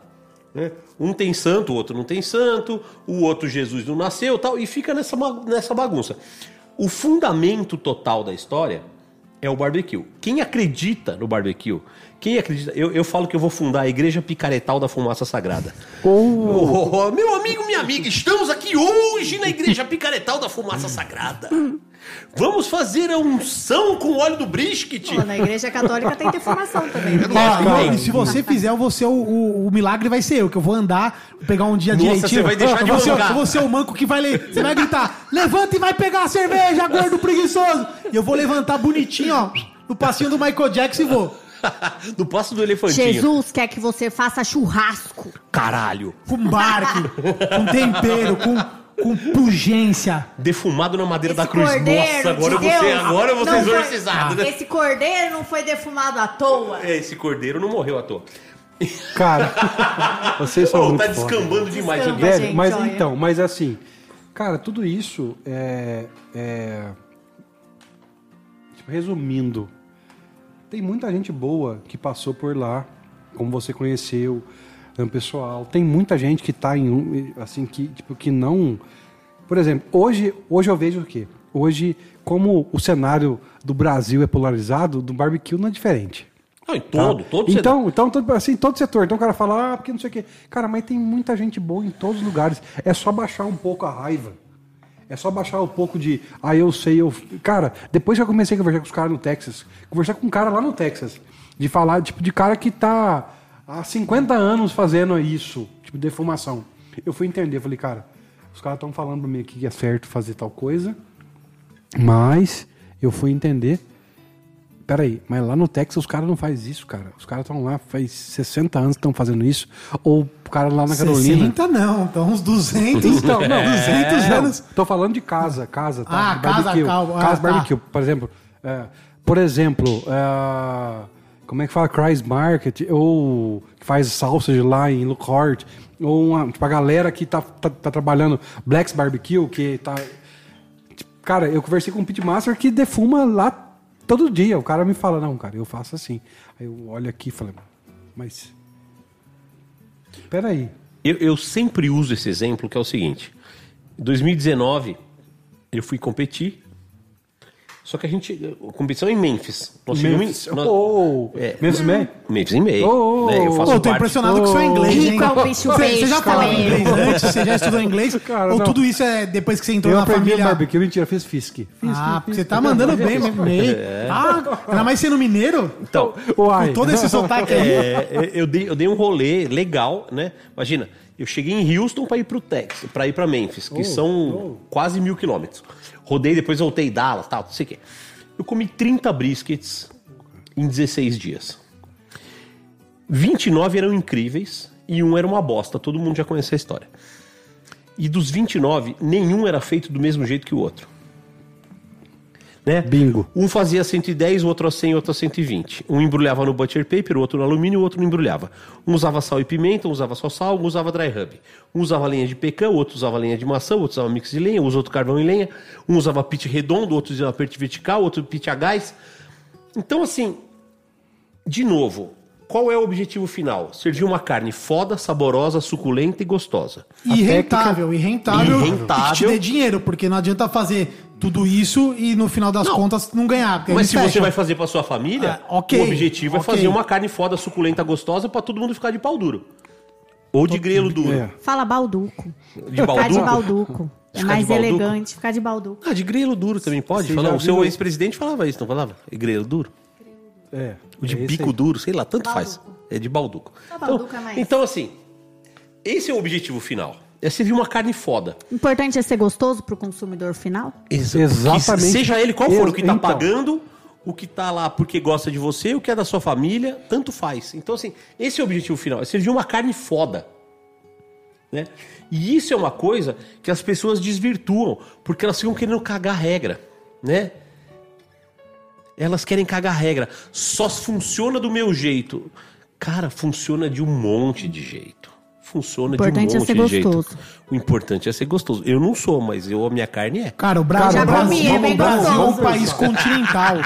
né? Um tem santo, o outro não tem santo, o outro Jesus não nasceu tal, e fica nessa, nessa bagunça. O fundamento total da história é o barbecue. Quem acredita no barbecue, quem acredita. Eu, eu falo que eu vou fundar a Igreja Picaretal da Fumaça Sagrada. Oh, meu amigo, minha amiga, estamos aqui hoje na Igreja Picaretal da Fumaça Sagrada. Vamos fazer a unção com óleo do brisket. Pô, na igreja católica tem deformação também. né? Ó, e- e se você fizer, vou ser o, o- o milagre vai ser eu, que eu vou andar, vou pegar um dia Nossa, direitinho. você vai deixar eu de vou ser, mancar. eu vou ser o manco que vai ler. Você vai gritar, levanta e vai pegar a cerveja, gordo preguiçoso. E eu vou levantar bonitinho, ó, no passinho do Michael Jackson e vou. Do passo do elefantinho. Jesus quer que você faça churrasco. Caralho. Com barque, com tempero, com, com pungência. Defumado na madeira da Esse cruz. cordeiro Nossa, agora eu de vou ser, agora eu vou ser foi- exorcizado, né? Esse cordeiro não foi defumado à toa. É, Esse cordeiro não morreu à toa. Cara, vocês são Ô, muito tá foda. descambando demais aqui. Descamba. Velho, mas olha. então, mas assim, cara, tudo isso é, é- tipo, resumindo, tem muita gente boa que passou por lá, como você conheceu, é pessoal. Tem muita gente que tá em um, assim que tipo que não, por exemplo, hoje, hoje eu vejo o quê? Hoje, como o cenário do Brasil é polarizado, do barbecue não é diferente. Não, em todo, Tá? todo então, então, todo, assim, todo setor. Então o cara fala, ah, porque não sei o quê. Cara, mas tem muita gente boa em todos os lugares. É só baixar um pouco a raiva. É só baixar um pouco de, ah, eu sei, eu. Cara, depois que eu comecei a conversar com os caras no Texas, conversar com um cara lá no Texas, de falar, tipo, de cara que tá há 50 anos fazendo isso, tipo, defumação. Eu fui entender, falei, cara, os caras estão falando pra mim aqui que é certo fazer tal coisa, mas eu fui entender. Peraí, mas lá no Texas os caras não fazem isso, cara. Os caras estão lá faz 60 anos que estão fazendo isso. Ou o cara lá na Carolina. 60 não, então uns 200. Então, não, 200 não, anos. Tô falando de casa, casa, tá? Ah, De casa, barbecue. cal- ah, casa tá. barbecue, por exemplo. é, por exemplo, é, como é que fala? Christ Market, ou que faz sausage lá em Lookhart, ou uma, tipo, a galera que tá, tá, tá trabalhando Black's Barbecue, que tá. tipo, Cara, eu conversei com um pitmaster que defuma lá todo dia. O cara me fala, não, cara, eu faço assim. Aí eu olho aqui e falo, mas. Peraí. Eu, eu sempre uso esse exemplo que é o seguinte: em 2019 eu fui competir, Só que a gente. Competição é em Memphis. Nós Memphis. em. nós- Oh, É. Memphis Man? Memphis em May. Oh, né? Eu oh, faço Pô, tô parte- impressionado com o seu inglês, hein? Rico é o bicho Você, você já falava também. inglês antes? Você já estudou inglês? Cara, Ou não. tudo isso é depois que você entrou Eu na aprendi família? barbecue, mentira, fiz fisk. Ah, porque você tá mandando bem, meio. Ah, ainda mais sendo mineiro? Então, Uai. Com todo esse sotaque aí. é, eu, dei, eu dei um rolê legal, né? Imagina, eu cheguei em Houston para ir pro Texas, para ir para Memphis, que são quase mil quilômetros. Rodei, depois voltei em Dallas, tal, não sei o quê. Eu comi 30 briskets em 16 dias. 29 eram incríveis e um era uma bosta. Todo mundo já conhece a história. E dos 29, nenhum era feito do mesmo jeito que o outro. Né? Bingo. Um fazia 110, o outro a 100, o outro a 120. Um embrulhava no butcher paper, o outro no alumínio, o outro não embrulhava. Um usava sal e pimenta, um usava só sal, um usava dry rub. Um usava lenha de pecan, o outro usava lenha de maçã, o outro usava mix de lenha, usava outro carvão e lenha. Um usava pit redondo, o outro usava pit vertical, o outro pit a gás. Então, assim, de novo, qual é o objetivo final? Servir uma carne foda, saborosa, suculenta e gostosa. E rentável, e rentável. E rentável. E que te dê dinheiro, porque não adianta fazer tudo isso e no final das Não. contas não ganhar. Mas se você vai fazer pra sua família, Ah, ok, o objetivo é ok. fazer uma carne foda, suculenta, gostosa pra todo mundo ficar de pau duro. Ou de grelo duro. É. Fala balduco. De Ficar de balduco? balduco. É mais balduco? elegante ficar de balduco. Ah, de grelo duro também pode falar. O seu ex-presidente falava isso, não falava? É grelo duro? É. O de é bico aí. duro, sei lá, tanto faz. Balduco. É de balduco. Balduco então, é mais. então, assim, esse é o objetivo final. É servir uma carne foda. O importante é ser gostoso pro consumidor final? Exatamente. Que seja ele qual for, o que tá Então. pagando, o que tá lá porque gosta de você, o que é da sua família, tanto faz. Então, assim, esse é o objetivo final, é servir uma carne foda. Né? E isso é uma coisa que as pessoas desvirtuam, porque elas ficam querendo cagar regra, né? Elas querem cagar regra. Só funciona do meu jeito. Cara, funciona de um monte de jeito. Funciona de um é monte ser de jeito. gostoso. O importante é ser gostoso. Eu não sou, mas eu, a minha carne é. Cara, o Brasil, Já o Brasil, é bem o Brasil é um país continental.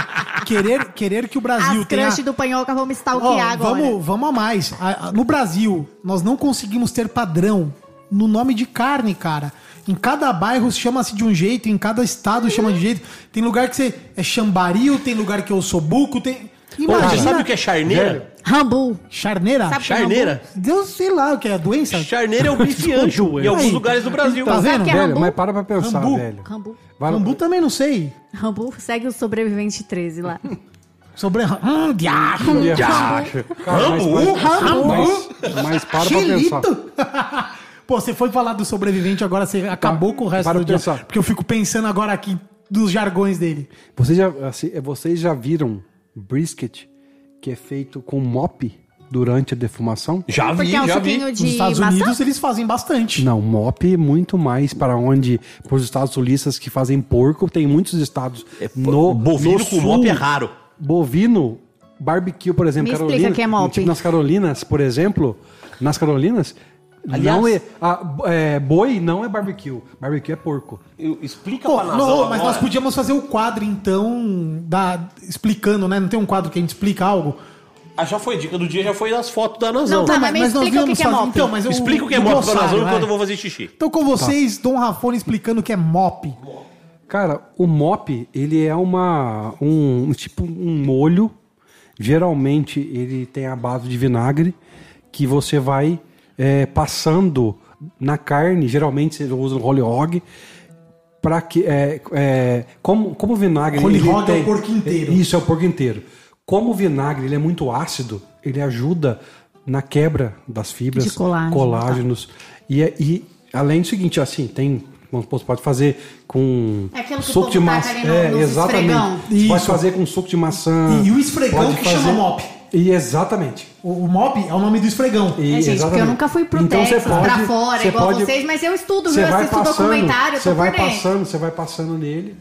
Querer, querer que o Brasil As tenha... do Panhoca vão me stalkear agora. vamos, vamos a mais. No Brasil, nós não conseguimos ter padrão no nome de carne, cara. Em cada bairro chama-se de um jeito, em cada estado chama de jeito. Tem lugar que você é chambaril, tem lugar que é ossobuco, tem. Pô, você sabe o que é charneira? Rambu. Charneira? Sabe o que é Charneira? Deus, sei lá o que é, doença? Charneira é o bife ancho em alguns lugares do Brasil. Tá vendo? que é Velho, Rambu? mas para pra pensar, Rambu. velho. Rambu. Vai- Rambu também não sei. Rambu segue o sobrevivente 13 lá. Sobre. Hum, diacho. Acha. Cara, mas- Rambu? mas- Mas, mas para pra pensar. Chilito. Pô, você foi falar do sobrevivente, agora você acabou com o resto para do dia. pensar. Porque eu fico pensando agora aqui dos jargões dele. Vocês já, assim, vocês já viram brisket que é feito com mop durante a defumação? Já vi, Porque é um já vi. suquinho Nos de Estados maçã? Unidos eles fazem bastante. Não, mop muito mais para onde, para os estados sulistas que fazem porco, tem muitos estados no bovino no com mop é raro. Bovino, barbecue, por exemplo, Me explica Carolina, que é mop. tipo nas Carolinas, por exemplo, nas Carolinas, Aliás- não é, a- é, boi não é barbecue, barbecue é porco. Eu- Explica Pô, pra não, Nazão mas nós podíamos fazer o quadro, então, da, explicando, né? Não tem um quadro que a gente explica algo? Ah, já foi, dica do dia já foi das fotos da Nazão. Não, tá, mas me nós explica o que que é mop. Então, mas eu- Explica o que é mop pra Nazão enquanto eu vou fazer xixi. Então, com vocês, Dom Rafone explicando o que é mop. Cara, o mop, ele é uma um tipo um molho. Geralmente ele tem a base de vinagre que você vai é, passando na carne. Geralmente você usa no holy hog para que é, é, como como o vinagre hog é o porco inteiro. Isso é o porco inteiro. Como o vinagre ele é muito ácido, ele ajuda na quebra das fibras, De colágeno, colágenos e, é- e além do seguinte, assim tem você pode fazer com É suco de taca maçã. É, exatamente. pode fazer com suco de maçã. E o esfregão que chama mop. E exatamente. O, o mop é o nome do esfregão. E, É, gente, porque eu nunca fui pro Então, Texas, pode- pra fora, você igual pode- vocês, mas eu estudo, viu? Eu assisto passando, documentário, você vai dentro. passando, você vai passando nele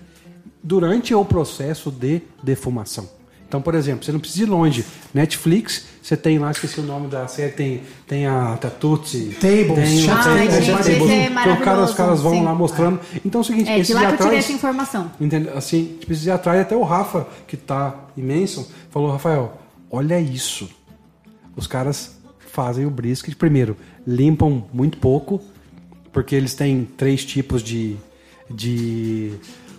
durante o processo de defumação. Então, por exemplo, você não precisa ir longe. Netflix, você tem lá, esqueci o nome da série, tem, tem a Tatutsi. Tables, tem, Chef's tem- Tables. tem- Esse é então, o cara, os caras vão sim. lá mostrando. Então é o seguinte, É, de lá que eu tirei atrás- essa informação. Entendeu? Assim, a gente precisa ir atrás. Até o Rafa, que tá imenso, falou: Rafael, olha isso. Os caras fazem o brisket. Primeiro, limpam muito pouco, porque eles têm três tipos de. de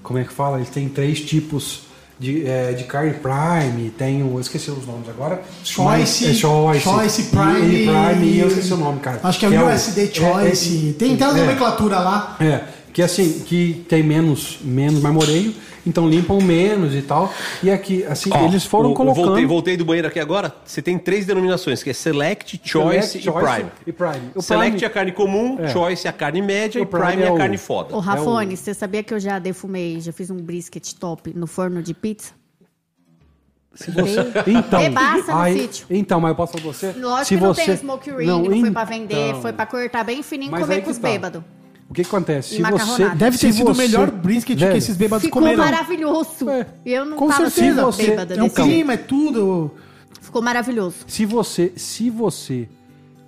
como é que fala? Eles têm três tipos de, é, de carne Prime, tem o. Eu esqueci os nomes agora. Choice, é Choice, Choice, Prime. E, Prime, e eu esqueci o nome, cara. Acho que é Que o USD Choice. é- é- tem tem uma é. nomenclatura lá. É, que assim, que tem menos, menos marmoreio, então limpam menos e tal. E aqui, assim, Ó, eles foram o- eu colocando. Voltei, voltei do banheiro aqui agora. Você tem três denominações, que é Select, Choice Select, e Prime. E Prime. O Select Prime- é a carne comum, É. Choice é a carne média O e Prime, Prime é é a o- carne foda. Ô, Rafone, você sabia que eu já defumei, já fiz um brisket top no forno de pizza? Se você... Então, Bebaça no aí- sítio. Então, mas eu posso falar pra você? Lógico se que não você... tem smoke ring, não, foi pra vender, então. foi pra cortar bem fininho e comer com os tá. bêbados. O que, acontece? Se você... Deve se ter sido o melhor brisket Velho, que esses bêbados Ficou comeram. maravilhoso. É. Eu não Com tava certeza, você- bêbada É o clima, é tudo. Ficou maravilhoso. Se você, se você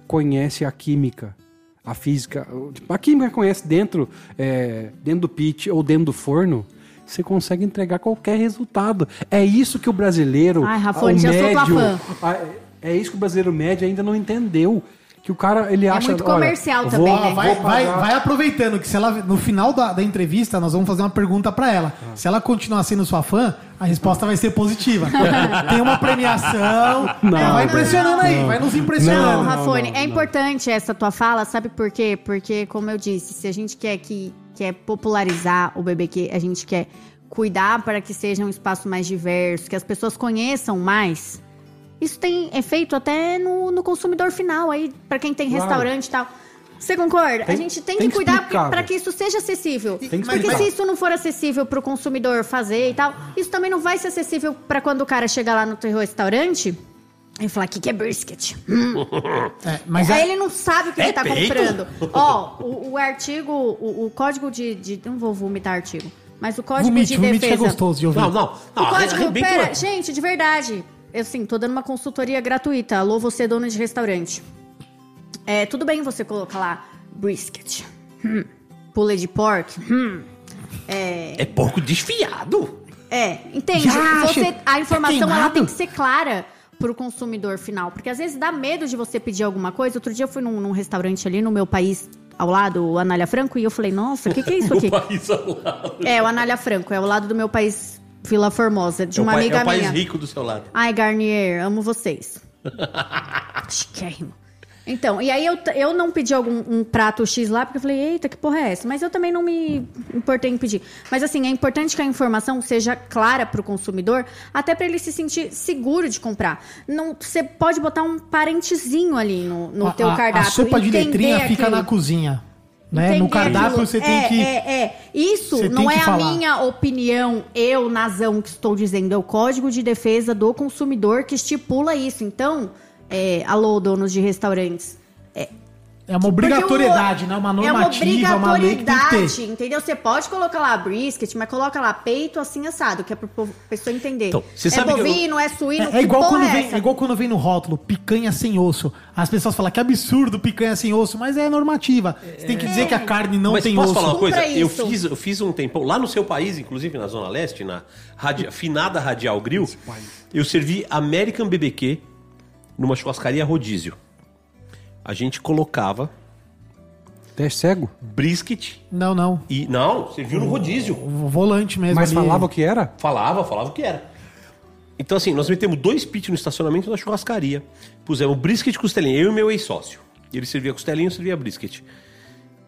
conhece a química, a física, a química conhece dentro, é, dentro do pit ou dentro do forno, você consegue entregar qualquer resultado. É isso que o brasileiro, Ai, Rafone, o já sou tua médio, fã. a- é isso que o brasileiro médio ainda não entendeu. Que o cara, ele acha... muito olha, comercial vou- também, Ó, né? vai, vou vai, vai aproveitando que se ela no final da, da entrevista nós vamos fazer uma pergunta pra ela. Ah. Se ela continuar sendo sua fã, a resposta vai ser positiva. Tem uma premiação. Não, É, vai não, impressionando aí, vai nos Não, impressionando. Rafone, não, é não. importante essa tua fala, sabe por quê? Porque, como eu disse, se a gente quer que quer popularizar o BBQ, a gente quer cuidar para que seja um espaço mais diverso, que as pessoas conheçam mais. Isso tem efeito até no, no consumidor final aí, para quem tem Claro. restaurante e tal. Você concorda? a Tem- gente tem, tem que que cuidar para que isso seja acessível. que Porque se isso não for acessível para o consumidor fazer e tal, isso também não vai ser acessível para quando o cara chegar lá no teu restaurante e falar: o que, que é brisket? É, mas Aí a- ele não sabe o que É ele tá peito? comprando. Ó, o, o artigo, o, o código de, de- Não vou vomitar artigo. Mas o código vomite, de vomite que é defesa. gostoso de ouvir. Não, não. não o código. Pera, gente, de verdade. Eu sim, tô dando uma consultoria gratuita. Alô, você, dono de restaurante. É, tudo bem você colocar lá brisket. Hum, pulê de pork. Hum, É pouco desfiado. é, entende? Você- a informação ela tem que ser clara pro consumidor final. Porque às vezes dá medo de você pedir alguma coisa. Outro dia eu fui num, num restaurante ali no meu país, ao lado, o Anália Franco, e eu falei, nossa, o que, que é isso aqui? No país ao lado. É, o Anália Franco, é ao lado do meu país, Vila Formosa, de é o uma pai- amiga é o país minha. rico do seu lado. Ai, Garnier, amo vocês. Chiquérrimo. Então, e aí eu, eu não pedi algum um prato X lá, porque eu falei, eita, que porra é essa? Mas eu também não me importei em pedir. Mas assim, é importante que a informação seja clara pro consumidor, até para ele se sentir seguro de comprar. Não, você pode botar um parentezinho ali no, no a, teu a- a cardápio. sopa de letrinha fica aquilo. na cozinha. Né? No cardápio você tem É, que. É, é. Isso você não é a minha opinião, eu, Nazão, que estou dizendo. É o Código de Defesa do Consumidor que estipula isso. Então, é, alô, donos de restaurantes. É uma obrigatoriedade, né? Uma normativa, é uma, uma lei que tem que obrigatoriedade, ter. entendeu? Você pode colocar lá brisket, mas coloca lá peito assim assado, que é pra po- pessoa entender. Então, você é sabe que eu- bovino, é suíno, É, é que igual porra quando é vem, essa? é igual quando vem no rótulo picanha sem osso. As pessoas falam que absurdo picanha sem osso, mas é normativa. Você tem que dizer que a carne não Mas tem posso osso. falar uma coisa? Eu fiz, eu fiz um tempão, lá no seu país, inclusive na Zona Leste, na radi- finada Radial Grill, eu servi American BBQ numa churrascaria rodízio. A gente colocava Teste cego? brisket Não, não. e. Não, serviu no rodízio. O volante mesmo. Mas ali. falava o que era? Falava, falava o que era. Então, assim, nós metemos dois pits no estacionamento da churrascaria. Pusemos brisket e costelinha, eu e meu ex-sócio. Ele servia costelinha, eu servia brisket.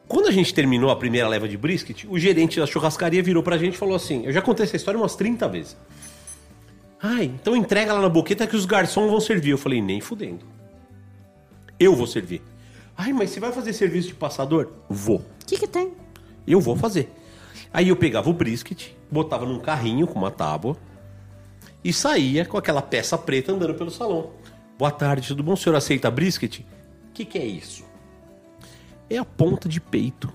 Quando a gente terminou a primeira leva de brisket, o gerente da churrascaria virou pra gente e falou assim: Eu já contei essa história umas 30 vezes. Ai, então entrega lá na boqueta que os garçons vão servir. Eu falei: Nem fudendo. Eu vou servir. Ai, mas você vai fazer serviço de passador? Vou. O que que tem? Eu vou fazer. Aí eu pegava o brisket, botava num carrinho com uma tábua e saía com aquela peça preta andando pelo salão. Boa tarde, tudo bom? O senhor aceita brisket? O que, que é isso? É a ponta de peito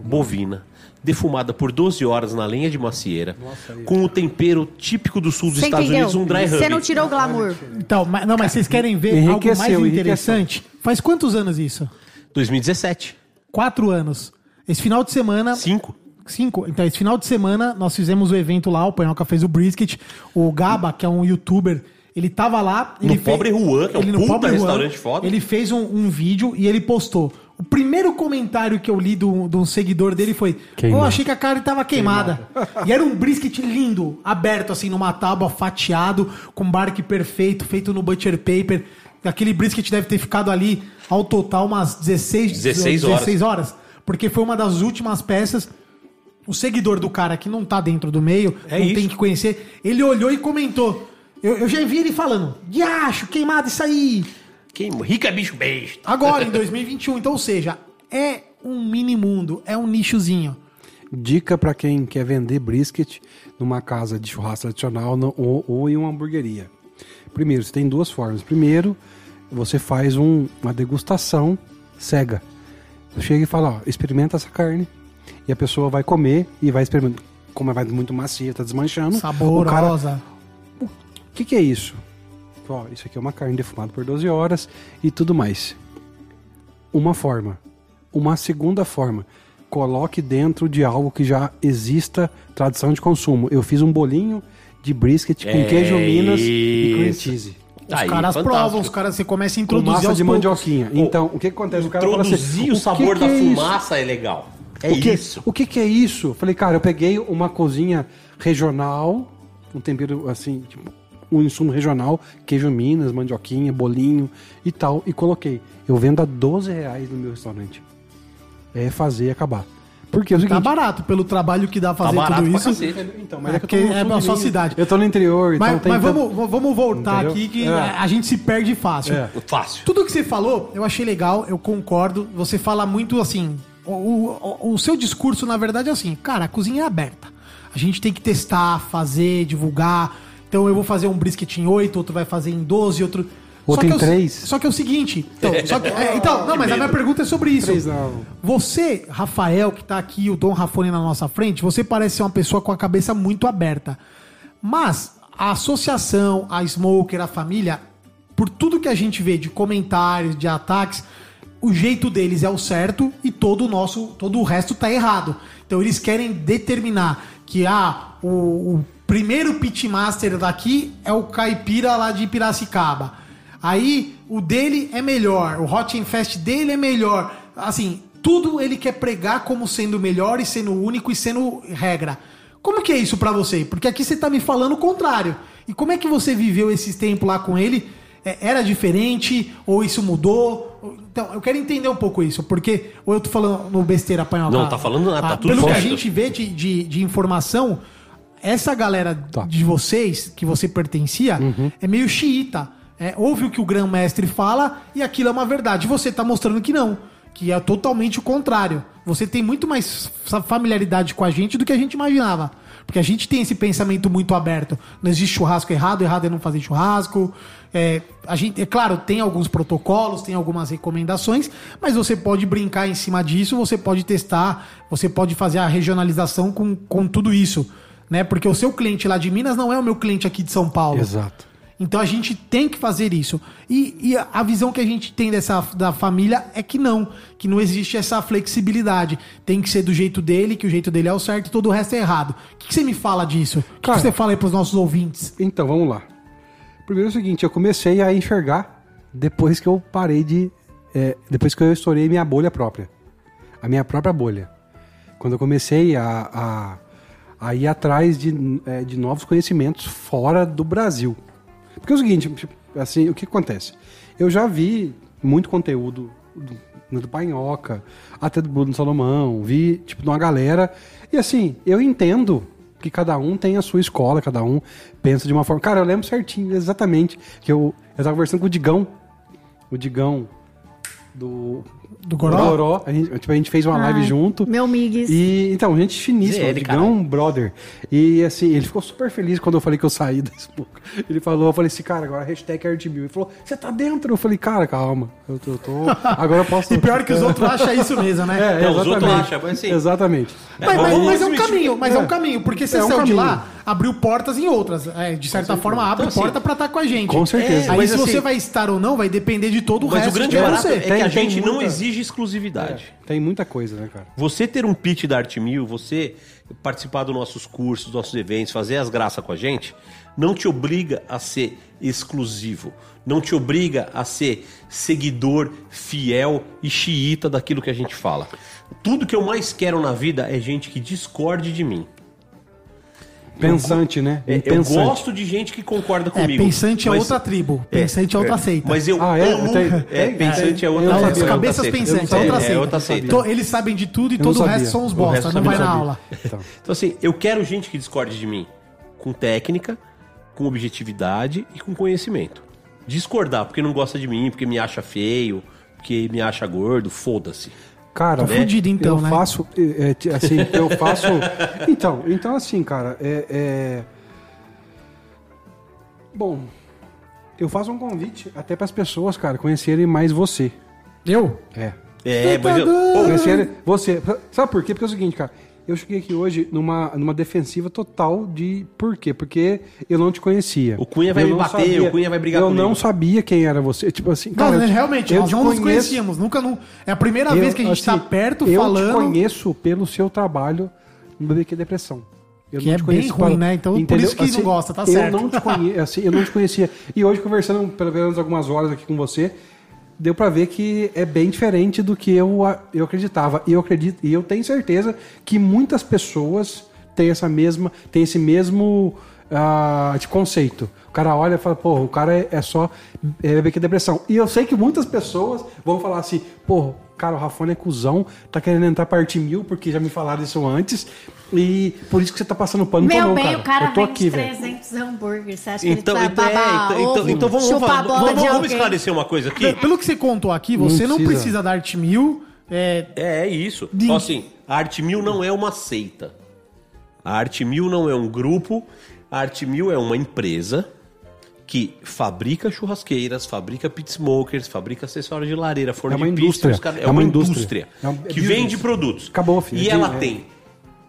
bovina, defumada por 12 horas na lenha de macieira, com o tempero típico do sul dos Você Estados entendeu? Unidos, um dry Você rub. não tirou o glamour. Então, mas, não, mas vocês querem ver algo mais enriqueceu. interessante? Faz quantos anos isso? 2017. Quatro anos. Esse final de semana. Cinco. Cinco. Então, esse final de semana, nós fizemos o evento lá, o Panhoca fez o brisket. O Gaba, que é um youtuber, ele tava lá. No ele Pobre Juan, que é um ele no puta Juan, restaurante foda. Ele fez um, um vídeo e ele postou. O primeiro comentário que eu li de um, seguidor dele foi: Queimado. Eu achei que a carne tava queimada. E era um brisket lindo, aberto assim numa tábua, fatiado, com barque perfeito, feito no butcher paper. Aquele brisket deve ter ficado ali ao total umas 16, 16 horas. 16 horas. Porque foi uma das últimas peças. O seguidor do cara que não tá dentro do meio, É não isso. tem que conhecer, ele olhou e comentou. Eu, eu já vi ele falando: Diacho, queimado isso aí. Quem rica é bicho besta. Agora, em 2021. Então, ou seja, é um mini mundo, é um nichozinho. Dica pra quem quer vender brisket numa casa de churrasco tradicional no- ou, ou em uma hamburgueria. Primeiro, você tem duas formas. Primeiro, você faz um- uma degustação cega. Você chega e fala, ó, experimenta essa carne. E a pessoa vai comer e vai experimentar. Como vai muito macia, tá desmanchando. O cara, Saborosa. o que, que é isso? Ó, isso aqui é uma carne defumada por 12 horas e tudo mais. Uma forma. Uma segunda forma. Coloque dentro de algo que já exista tradição de consumo. Eu fiz um bolinho de brisket com É queijo Minas e cream cheese. Os Aí, caras fantástico. provam, os caras, você começa a Com introduzir massa aos de poucos. mandioquinha. Então, o que, que acontece? O cara fala assim, Introduzir o que sabor que da é isso? fumaça é legal. É o que, isso. O que, que é isso? Falei, cara, eu peguei uma cozinha regional, um tempero assim, tipo, um insumo regional, queijo Minas, mandioquinha, bolinho e tal, e coloquei. Eu vendo a 12 reais no meu restaurante. É fazer e acabar. Porque é o Tá seguinte. barato pelo trabalho que dá fazer barato tudo pra isso. Então, É porque é no na sul sua cidade. Eu tô no interior, então Mas, tem mas tanto- vamos, vamos voltar Entendeu? aqui que É. a, a gente se perde fácil. É. Fácil. Tudo que você falou, eu achei legal, eu concordo. Você fala muito assim. O, o- o seu discurso, na verdade, é assim, cara, a cozinha é aberta. A gente tem que testar, fazer, divulgar. Então eu vou fazer um brisket em 8, outro vai fazer em 12, outro. Outro em é o- três. Só que é o seguinte. Então, só que- é, então, não, mas a minha pergunta é sobre isso. Três não. Você, Rafael, que tá aqui, o Dom Rafone na nossa frente, você parece ser uma pessoa com a cabeça muito aberta. Mas a associação, a Smoker, a família, por tudo que a gente vê de comentários, de ataques, o jeito deles é o certo e todo o nosso, todo o resto tá errado. Então eles querem determinar que ah, o, o primeiro pitmaster daqui é o caipira lá de Piracicaba. Aí o dele é melhor, o Hot and Fast dele é melhor. Assim, tudo ele quer pregar como sendo melhor e sendo único e sendo regra. Como que é isso pra você? Porque aqui você tá me falando o contrário. E como é que você viveu esses tempos lá com ele? É, Era diferente? Ou isso mudou? Então, eu quero entender um pouco isso, porque ou eu tô falando no besteira panhoca. Não, tá falando nada, tá tudo Pelo que a certo. gente vê de, de, de informação, essa galera Tá. de vocês, que você pertencia, é meio xiita. É, ouve o que o grão-mestre fala e aquilo é uma verdade. Você tá mostrando que não. Que é totalmente o contrário. Você tem muito mais fa- familiaridade com a gente do que a gente imaginava. Porque a gente tem esse pensamento muito aberto. Não existe churrasco errado, errado é não fazer churrasco. É, a gente, é claro, tem alguns protocolos, tem algumas recomendações, mas você pode brincar em cima disso, você pode testar, você pode fazer a regionalização com, com tudo isso. Né? Porque o seu cliente lá de Minas não é o meu cliente aqui de São Paulo. Exato. Então a gente tem que fazer isso. E, e a visão que a gente tem dessa da família é que não, que não existe essa flexibilidade. Tem que ser do jeito dele, que o jeito dele é o certo e todo o resto é errado. O que, que você me fala disso? O que, que você fala aí pros nossos ouvintes? Então, vamos lá. Primeiro é o seguinte, eu comecei a enxergar depois que eu parei de. é, depois que eu estourei minha bolha própria. A minha própria bolha. Quando eu comecei a, a, a ir atrás de, é, de novos conhecimentos fora do Brasil. Porque é o seguinte, tipo, assim, o que acontece? Eu já vi muito conteúdo do, do Panhoca, até do Bruno Salomão, vi, tipo, de uma galera. E assim, eu entendo que cada um tem a sua escola, cada um pensa de uma forma. Cara, eu lembro certinho, exatamente, que eu, eu tava conversando com o Digão, o Digão do, Do Goró? A gente, tipo, a gente fez uma live Ai, junto. meu migues. E, então, gente finíssima, Ele, Digão, brother. E assim, ele ficou super feliz quando eu falei que eu saí da Smoke. Ele falou, eu falei assim, cara, agora hashtag RTB. Ele falou, você tá dentro? Eu falei, cara, calma. Eu tô. eu tô- agora eu posso. E pior que os outros acham isso mesmo, né? É, os outros exatamente. acham, mas assim- Exatamente. Mas, mas- vamos mas é um caminho, mas é, É. um caminho, porque você É um saiu de lá, abriu portas em outras. É, de certa forma, abre Então, assim, porta pra estar com a gente. com certeza. Aí Mas, se assim, você vai estar ou não, vai depender de todo o Mas resto o grande barato você. é que a gente não muita- exige exclusividade. Tem muita coisa, né, cara? Você ter um pitch da Arte Mil, você participar dos nossos cursos, dos nossos eventos, fazer as graças com a gente, não te obriga a ser exclusivo. Não te obriga a ser seguidor fiel e xiita daquilo que a gente fala. Tudo que eu mais quero na vida é gente que discorde de mim. Pensante, né? É, eu Pensante. gosto de gente que concorda É, comigo. pensante é mas- outra tribo. Pensante é, outra seita. Mas eu Ah, é? amo. É, pensante é outra sabia, as é outra cabeças seita. pensantes, É, é outra é seita. outra seita. Então, eles sabem de tudo e todo o resto são os bosta. Não vai na aula. Então, Então, assim, eu quero gente que discorde de mim com técnica, com objetividade e com conhecimento. Discordar porque não gosta de mim, porque me acha feio, porque me acha gordo, foda-se. Cara, Tô fudido, então, eu né? faço, é, é, assim, eu faço. Então, então assim, cara, é, é- bom, eu faço um convite até para as pessoas, cara, conhecerem mais você. Eu? É. É, mas eu. Tá Pô, Conhecerem você. Sabe por quê? Porque é o seguinte, cara. Eu cheguei aqui hoje numa, numa defensiva total de por quê? Porque eu não te conhecia. O Cunha vai Eu me bater, o Cunha vai brigar Eu comigo. não sabia quem era você. Tipo assim, Não, cara, eu te- realmente, eu nós não nos conhecíamos. Nunca não. É a primeira eu, vez que a gente tá assim, perto eu falando. te conheço pelo seu trabalho no BBQ Depressão. Eu Que não é te bem conheço ruim, né? Então, por isso que não gosta, tá certo. Eu não te conhecia, assim, eu não te conhecia. E hoje conversando pelo menos algumas horas aqui com você, deu pra ver que é bem diferente do que eu, eu acreditava. E eu acredito, e eu tenho certeza que muitas pessoas têm essa mesma, têm esse mesmo ah, de conceito. O cara olha e fala, pô, o cara é, é só é, BBQ depressão. E eu sei que muitas pessoas vão falar assim, pô, cara, o Rafone é cuzão, tá querendo entrar parte mil, porque já me falaram isso antes. E por isso que você tá passando pano, Meu não, bem, cara. o cara eu tô vende aqui, velho. 300 hambúrgueres. Você acha Então, que ele então, vai é, babar então, então, ovo, então vamos, chupar falar- a bola vamos, de vamos alguém? esclarecer uma coisa aqui. Pe- Pelo que você contou aqui, você não, precisa. precisa da Arte Mil. É, É, é isso. De- Então, assim, a Arte Mil não é uma seita. A Arte Mil não é um grupo. A Arte Mil é uma empresa que fabrica churrasqueiras, fabrica pit smokers, fabrica acessórios de lareira, forno É uma de pizza, indústria. caras- É, É uma, indústria, indústria. É um- é que vende produtos. Acabou, filho. E É ela é. tem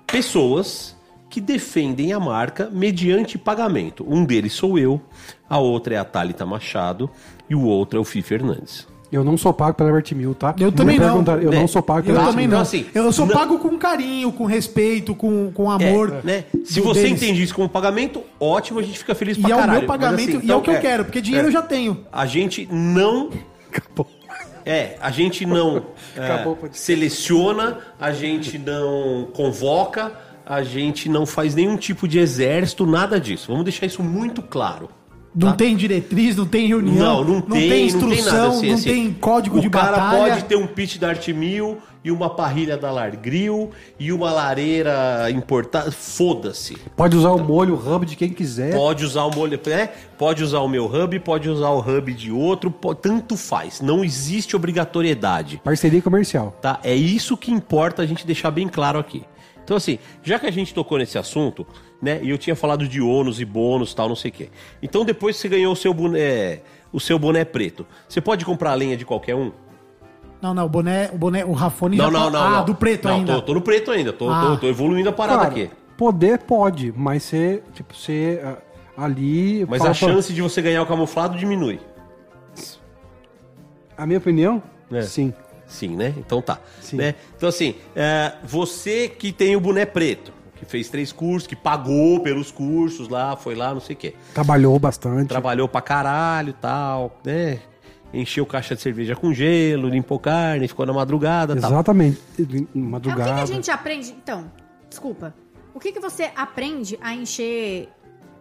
pessoas que defendem a marca mediante pagamento. Um deles sou eu, a outra é a Thalita Machado e o outro é o Fi Fernandes. Eu não sou pago pela Art Mil, tá? eu também não. Eu né? não sou pago Eu pela Art também não. Então, assim, eu sou não- pago com carinho, com respeito, com, com amor. né? Se você deles. entende isso como pagamento, ótimo, a gente fica feliz E pra é o caralho. meu Mas, pagamento assim, e é então, o que eu quero, porque dinheiro é. eu já tenho. A gente não. É, a gente não é, seleciona, a gente não convoca, a gente não faz nenhum tipo de exército, nada disso. Vamos deixar isso muito claro. Não tem diretriz, não tem reunião, Não, não tem, não instrução, tem nada assim, não assim. tem código o de cara batalha. pode ter um pitch da Arte Mil e uma parrilha da Largril e uma lareira importada. Foda-se. Pode usar o molho, o hub de quem quiser. Pode usar o molho, né? Pode usar o meu hub, pode usar o hub de outro, po- tanto faz. Não existe obrigatoriedade, Parceria comercial. tá? É isso que importa a gente deixar bem claro aqui. Então assim, já que a gente tocou nesse assunto, né? E eu tinha falado de ônus e bônus, tal, não sei o quê. Então depois que você ganhou o seu boné, o seu boné preto, você pode comprar a lenha de qualquer um? Não, não, o boné, o boné, o Rafone Não, já não, tá... não. Ah, não. do preto não, ainda. Tô, tô no preto ainda, tô, Ah. tô, tô evoluindo a parada Cara, aqui. poder pode, mas você, tipo, você ah, ali... Mas fala, a chance de você ganhar o camuflado diminui. A minha opinião, É. sim. Sim, né? Então tá. Sim. Né? Então, assim, é, você que tem o boné preto, que fez três cursos, que pagou pelos cursos lá, foi lá, não sei o quê. Trabalhou bastante. Trabalhou pra caralho e tal, né? Encheu caixa de cerveja com gelo, limpou carne, ficou na madrugada e tal. Exatamente. É, o que, que Madrugada. a gente aprende? Então, desculpa. O que, que você aprende a encher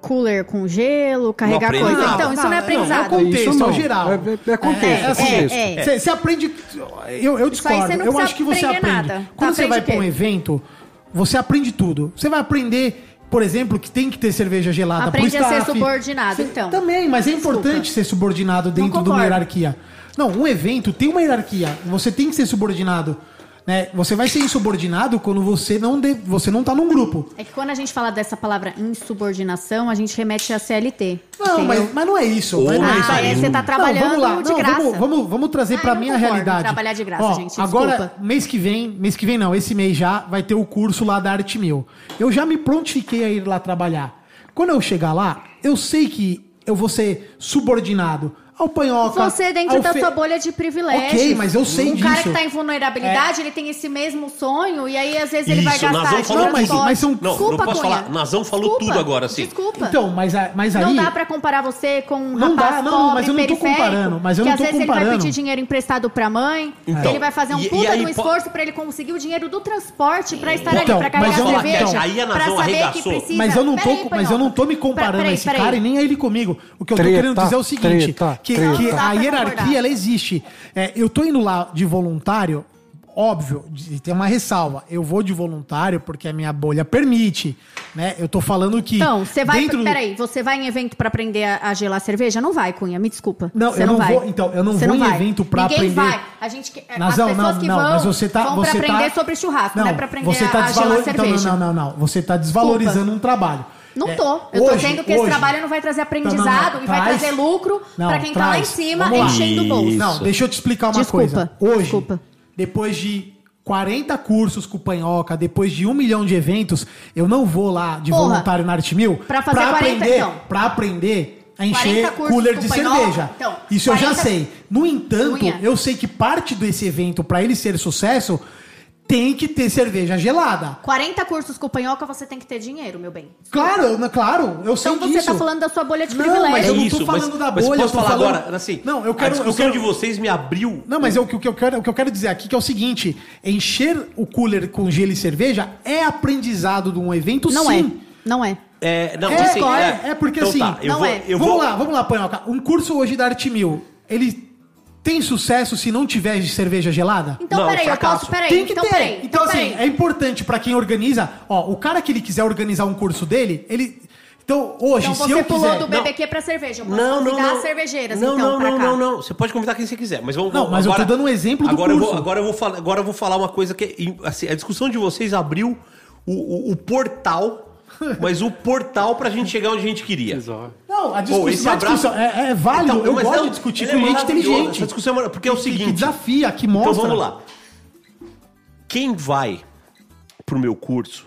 cooler com gelo, carregar coisa? nada. então, isso não, é é aprendizado. o contexto, Isso é o não. geral. É, é, é contexto, é, É, contexto. é, é. Você, você aprende. Eu, eu discordo. não eu acho que você aprende. nada. Quando Tá, você vai pra um evento, você aprende tudo. Você vai aprender, por exemplo, que tem que ter cerveja gelada Aprende pro a ser staff. subordinado, Você- então. Também, mas é Desculpa. importante ser subordinado dentro de uma concordo. hierarquia. Não, um evento tem uma hierarquia. Você tem que ser subordinado. Né? Você vai ser insubordinado quando você não, de, você não tá num grupo. É que quando a gente fala dessa palavra insubordinação, a gente remete a CLT. Não, mas, mas não é isso. mas não é isso Ah, aí. é, você tá trabalhando vamos lá. de Não, graça. Vamos, vamos, vamos trazer Ah, pra não minha concordo realidade. trabalhar de graça, Ó, gente, Agora, desculpa. mês que vem, mês que vem não, esse mês já vai ter o curso lá da Arte Mil. Eu já me prontifiquei a ir lá trabalhar. Quando eu chegar lá, eu sei que eu vou ser subordinado ao panhoca. Você dentro ao da fe- sua bolha de privilégios. Ok, mas eu sei Um cara disso. que tá em vulnerabilidade, ele tem esse mesmo sonho, e aí às vezes ele vai Isso, gastar Nazão falou Não, mas- mas são- Não, Desculpa, não posso Cunha. falar. Nazão falou Desculpa, tudo agora, assim. Desculpa. Então, mas, mas aí. Não dá pra comparar você com um Não rapaz dá, não, pobre, mas eu não tô comparando, mas eu que não às tô vezes ele vai pedir dinheiro emprestado pra mãe, Então, ele vai fazer um e- puta de um po- esforço pra ele conseguir o dinheiro do transporte pra estar Então, ali, pra mas carregar eu- cerveja, aí a pra Nazão saber que arregaçou. precisa... Mas eu não tô, Peraí, mas eu não tô me comparando a esse cara e nem a ele comigo. O que eu tô querendo dizer é o seguinte, que, que Não a hierarquia ela existe. É, eu tô indo lá de voluntário, óbvio, de- tem uma ressalva. Eu vou de voluntário porque a minha bolha permite, né? Eu tô falando que Então, você vai. dentro Peraí, você vai em evento pra aprender a, gelar cerveja? Não vai, Cunha, me desculpa. Não, Você eu não vai. vou- então, eu não Você vou em vai. evento pra Ninguém aprender- vai. A gente que- Nazão, as pessoas não, que não, vão mas você tá, vão você pra aprender tá, sobre churrasco, não, é pra aprender tá a, a gelar desvalor- então, cerveja. não, não, não, não. Você tá desvalorizando um trabalho. Não É, tô. Eu tô dizendo que esse hoje- trabalho não vai trazer aprendizado Não, não, e vai traz- trazer lucro Não, pra quem tá lá em traz. cima lá. enchendo o bolso. Não, deixa eu te explicar uma Desculpa, coisa. Hoje, desculpa. depois de 40 cursos com Panhoca, depois de um milhão de eventos, eu não vou lá de Porra. voluntário na Arte Mil Pra fazer 40 aprender, então. pra aprender a 40 encher cooler de Panhoca, cerveja. então, Isso eu já 40 sei. No entanto, Cunha. eu sei que parte desse evento, pra ele ser sucesso, tem que ter cerveja gelada. 40 cursos com panhoca, você tem que ter dinheiro, meu bem. Claro, eu- claro, eu sei Então você disso. tá falando da sua bolha de Não, privilégio. mas eu não tô isso, falando mas, da mas bolha, eu posso tô falar falando- agora, assim, Não, eu quero- a discussão eu quero- de vocês me abriu... Não, mas é o que, o, que eu quero, o que eu quero dizer aqui que é o seguinte: encher o cooler com gelo e cerveja é aprendizado de um evento, Não sim. é. Não é. É, não, É, assim, é, é porque Então assim. tá, eu não vou, é. eu vamos vou- lá, vamos lá, Panhoca. Um curso hoje da Arte Mil, ele tem sucesso se não tiver cerveja gelada? Então, Não, peraí, eu posso. Peraí, tem que então, ter. peraí. então, assim, peraí. é importante pra quem organiza. Ó, o cara que ele quiser organizar um curso dele, ele. Então, hoje, Então se você eu pulou quiser. do BBQ pra cerveja. Eu posso Não, não, convidar não. as cervejeiras, não, então, não, pra não, cá. não, não. Você pode convidar quem você quiser, mas vamos. Não, mas eu tô dando um exemplo do agora Eu curso. vou, agora eu vou falar, agora eu vou falar uma coisa que é, assim, a discussão de vocês abriu o, o- o portal, mas o portal pra gente chegar onde a gente queria. Não, a Pô, discussão, esse a abraço- discussão é, é válido. Então, eu mas gosto não, de discutir ele com é gente maravilhoso. inteligente. Essa discussão é mara- porque é o Que- seguinte. Que desafia, que mostra. Então vamos lá. Quem vai pro meu curso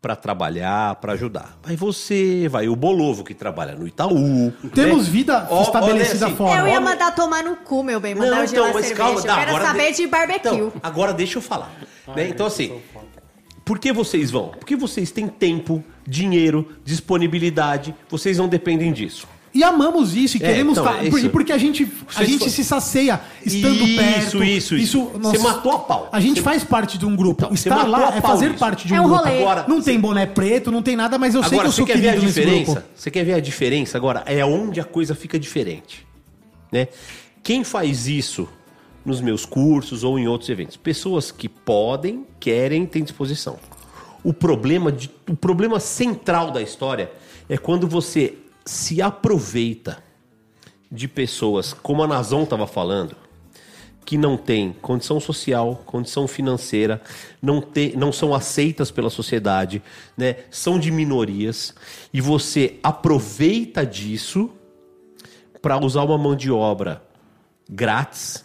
pra trabalhar, pra ajudar? Vai você, vai o Bolovo que trabalha no Itaú. Temos né? vida Ó, estabelecida olha assim, fora. Eu ia mandar tomar no cu, meu bem. Mandar Não, eu gelar então, mas cerveja. calma, tá, eu quero agora saber de- de barbecue. Então, agora deixa eu falar. né? Então, assim, por que vocês vão? Porque vocês têm tempo, dinheiro, disponibilidade, vocês não dependem disso. E amamos isso e É, queremos então, é isso. e porque a gente, a gente se sacia estando Isso, perto. isso, isso. Você matou a pau. A gente Você- faz parte de um grupo. Então, Estar lá a é fazer nisso. parte de um É um grupo. rolê. Agora, não tem boné preto, não tem nada, mas eu sei que Agora, eu você sou quer ver querido a diferença? Você quer ver a diferença agora? É onde a coisa fica diferente. Né? Quem faz isso nos meus cursos ou em outros eventos? Pessoas que podem, querem, têm disposição. O problema, de, o problema central da história é quando você se aproveita de pessoas, como a Nazão estava falando, que não têm condição social, condição financeira, não, tem, não são aceitas pela sociedade, né? são de minorias, e você aproveita disso para usar uma mão de obra grátis,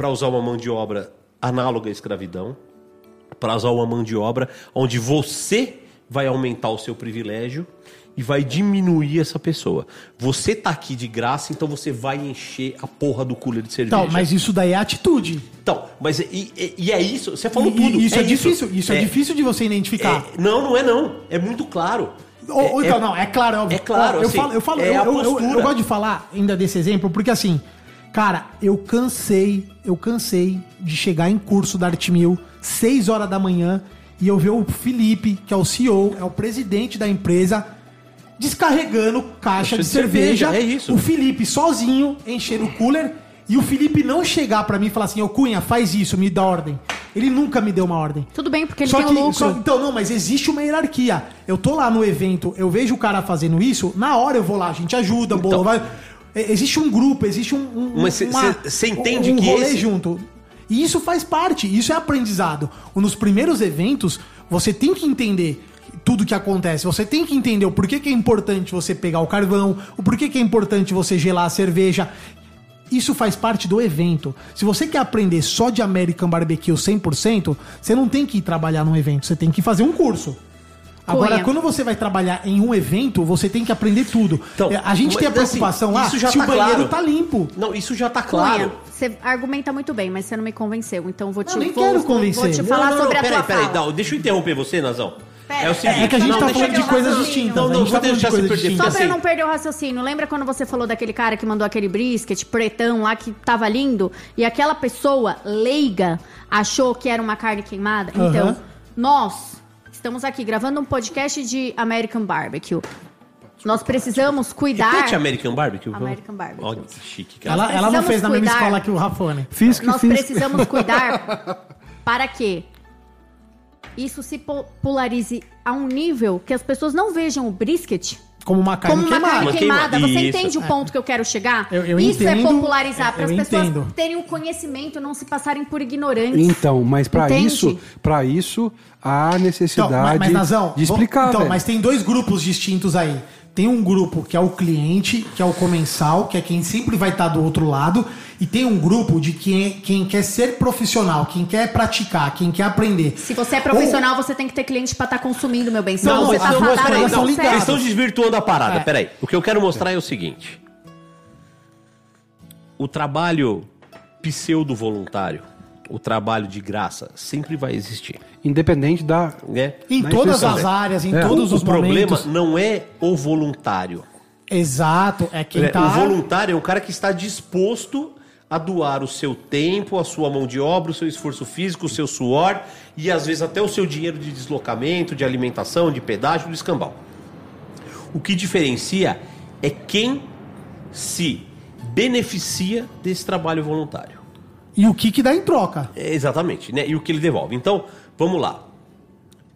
para usar uma mão de obra análoga à escravidão, para usar uma mão de obra onde você vai aumentar o seu privilégio e vai diminuir essa pessoa. Você tá aqui de graça, então você vai encher a porra do cooler de cerveja. Então, mas isso daí é atitude. Então, mas e, e- e é isso, você falou E- tudo. isso é, difícil. Isso é, difícil de você identificar. é- não, não é não. É muito claro. Ou- ou É- então, é- não, é claro, é óbvio. É claro, eu assim, falo, eu, falo é eu, eu- eu gosto de falar ainda desse exemplo, porque assim, cara, eu cansei, eu cansei de chegar em curso da Arte Mil, 6 horas da manhã, e eu ver o Felipe, que é o CEO, é o presidente da empresa, descarregando caixa de de cerveja, cerveja. é isso. O Felipe sozinho, enchendo o cooler, e o Felipe não chegar pra mim e falar assim, ô Cunha, faz isso, me dá ordem. Ele nunca me deu uma ordem. Tudo bem, porque ele Só tem que, o lucro. só- então, não, mas existe uma hierarquia. Eu tô lá no evento, eu vejo o cara fazendo isso, na hora eu vou lá, a gente ajuda, boa, Então. vai. É, Existe um grupo, existe um. um Mas cê- uma- cê- cê entende um que rolê esse- junto. E isso faz parte, isso é aprendizado. Nos primeiros eventos, você tem que entender tudo que acontece. Você tem que entender o porquê que é importante você pegar o carvão, o porquê que é importante você gelar a cerveja. Isso faz parte do evento. Se você quer aprender só de American Barbecue 100%, você não tem que ir trabalhar num evento, você tem que fazer um curso. Agora, Cunha. quando você vai trabalhar em um evento, você tem que aprender tudo. Então, É, a gente tem a mas, assim, preocupação lá isso já se tá o banheiro claro. tá limpo. Não, isso já tá Cunha, claro. você argumenta muito bem, mas você não me convenceu. Então vou te, Não, nem vou, quero convencer. vou te Não, falar não, não, sobre a peraí, tua peraí, fala. não, deixa eu interromper você, Nazão. É o seguinte, É que a gente não, tá deixa falando de coisas distintas. Não, a não, gente vou tá falando de deixar você coisas perder, distintas. Só Fica pra eu assim. não perder o raciocínio, lembra quando você falou daquele cara que mandou aquele brisket pretão lá que tava lindo? E aquela pessoa leiga achou que era uma carne queimada? Então, nós estamos aqui gravando um podcast de American Barbecue. Nós precisamos cuidar. Repete American Barbecue. American Barbecue. Olha que chique, cara. Ela, ela não precisamos fez na mesma cuidar. escola que o Rafone. Fiz que Nós fiz. precisamos cuidar para que isso se popularize a um nível que as pessoas não vejam o brisket Como uma carne como uma queimada. carne Uma queimada. queima- Você Isso. entende o ponto que eu quero chegar? Eu- eu Isso entendo, é popularizar para as pessoas entendo. terem o conhecimento, não se passarem por ignorantes. Então, mas Entende? isso, para isso há Então, necessidade mas, mas Nazão, de explicar, Então, velho. mas tem dois grupos distintos aí. Tem um grupo que é o cliente, que é o comensal, que é quem sempre vai estar do outro lado, e tem um grupo de quem, quem quer ser profissional, quem quer praticar, quem quer aprender. Se você é profissional, você tem que ter cliente para estar consumindo, meu bem. Senão Não, você tá não, mas a peraí, não. Eles estão desvirtuando a parada. É. Peraí. O que eu quero mostrar é o seguinte. O trabalho pseudo-voluntário, o trabalho de graça, sempre vai existir. Independente da. Né? Em Na todas as áreas, em É. todos o os problema momentos. não é o voluntário. Exato, é quem É, tá... O voluntário é o cara que está disposto a doar o seu tempo, a sua mão de obra, o seu esforço físico, o seu suor e às vezes até o seu dinheiro de deslocamento, de alimentação, de pedágio, de escambau. O que diferencia é quem se beneficia desse trabalho voluntário. E o que que dá em troca? É, exatamente, né? E o que ele devolve. Então, vamos lá.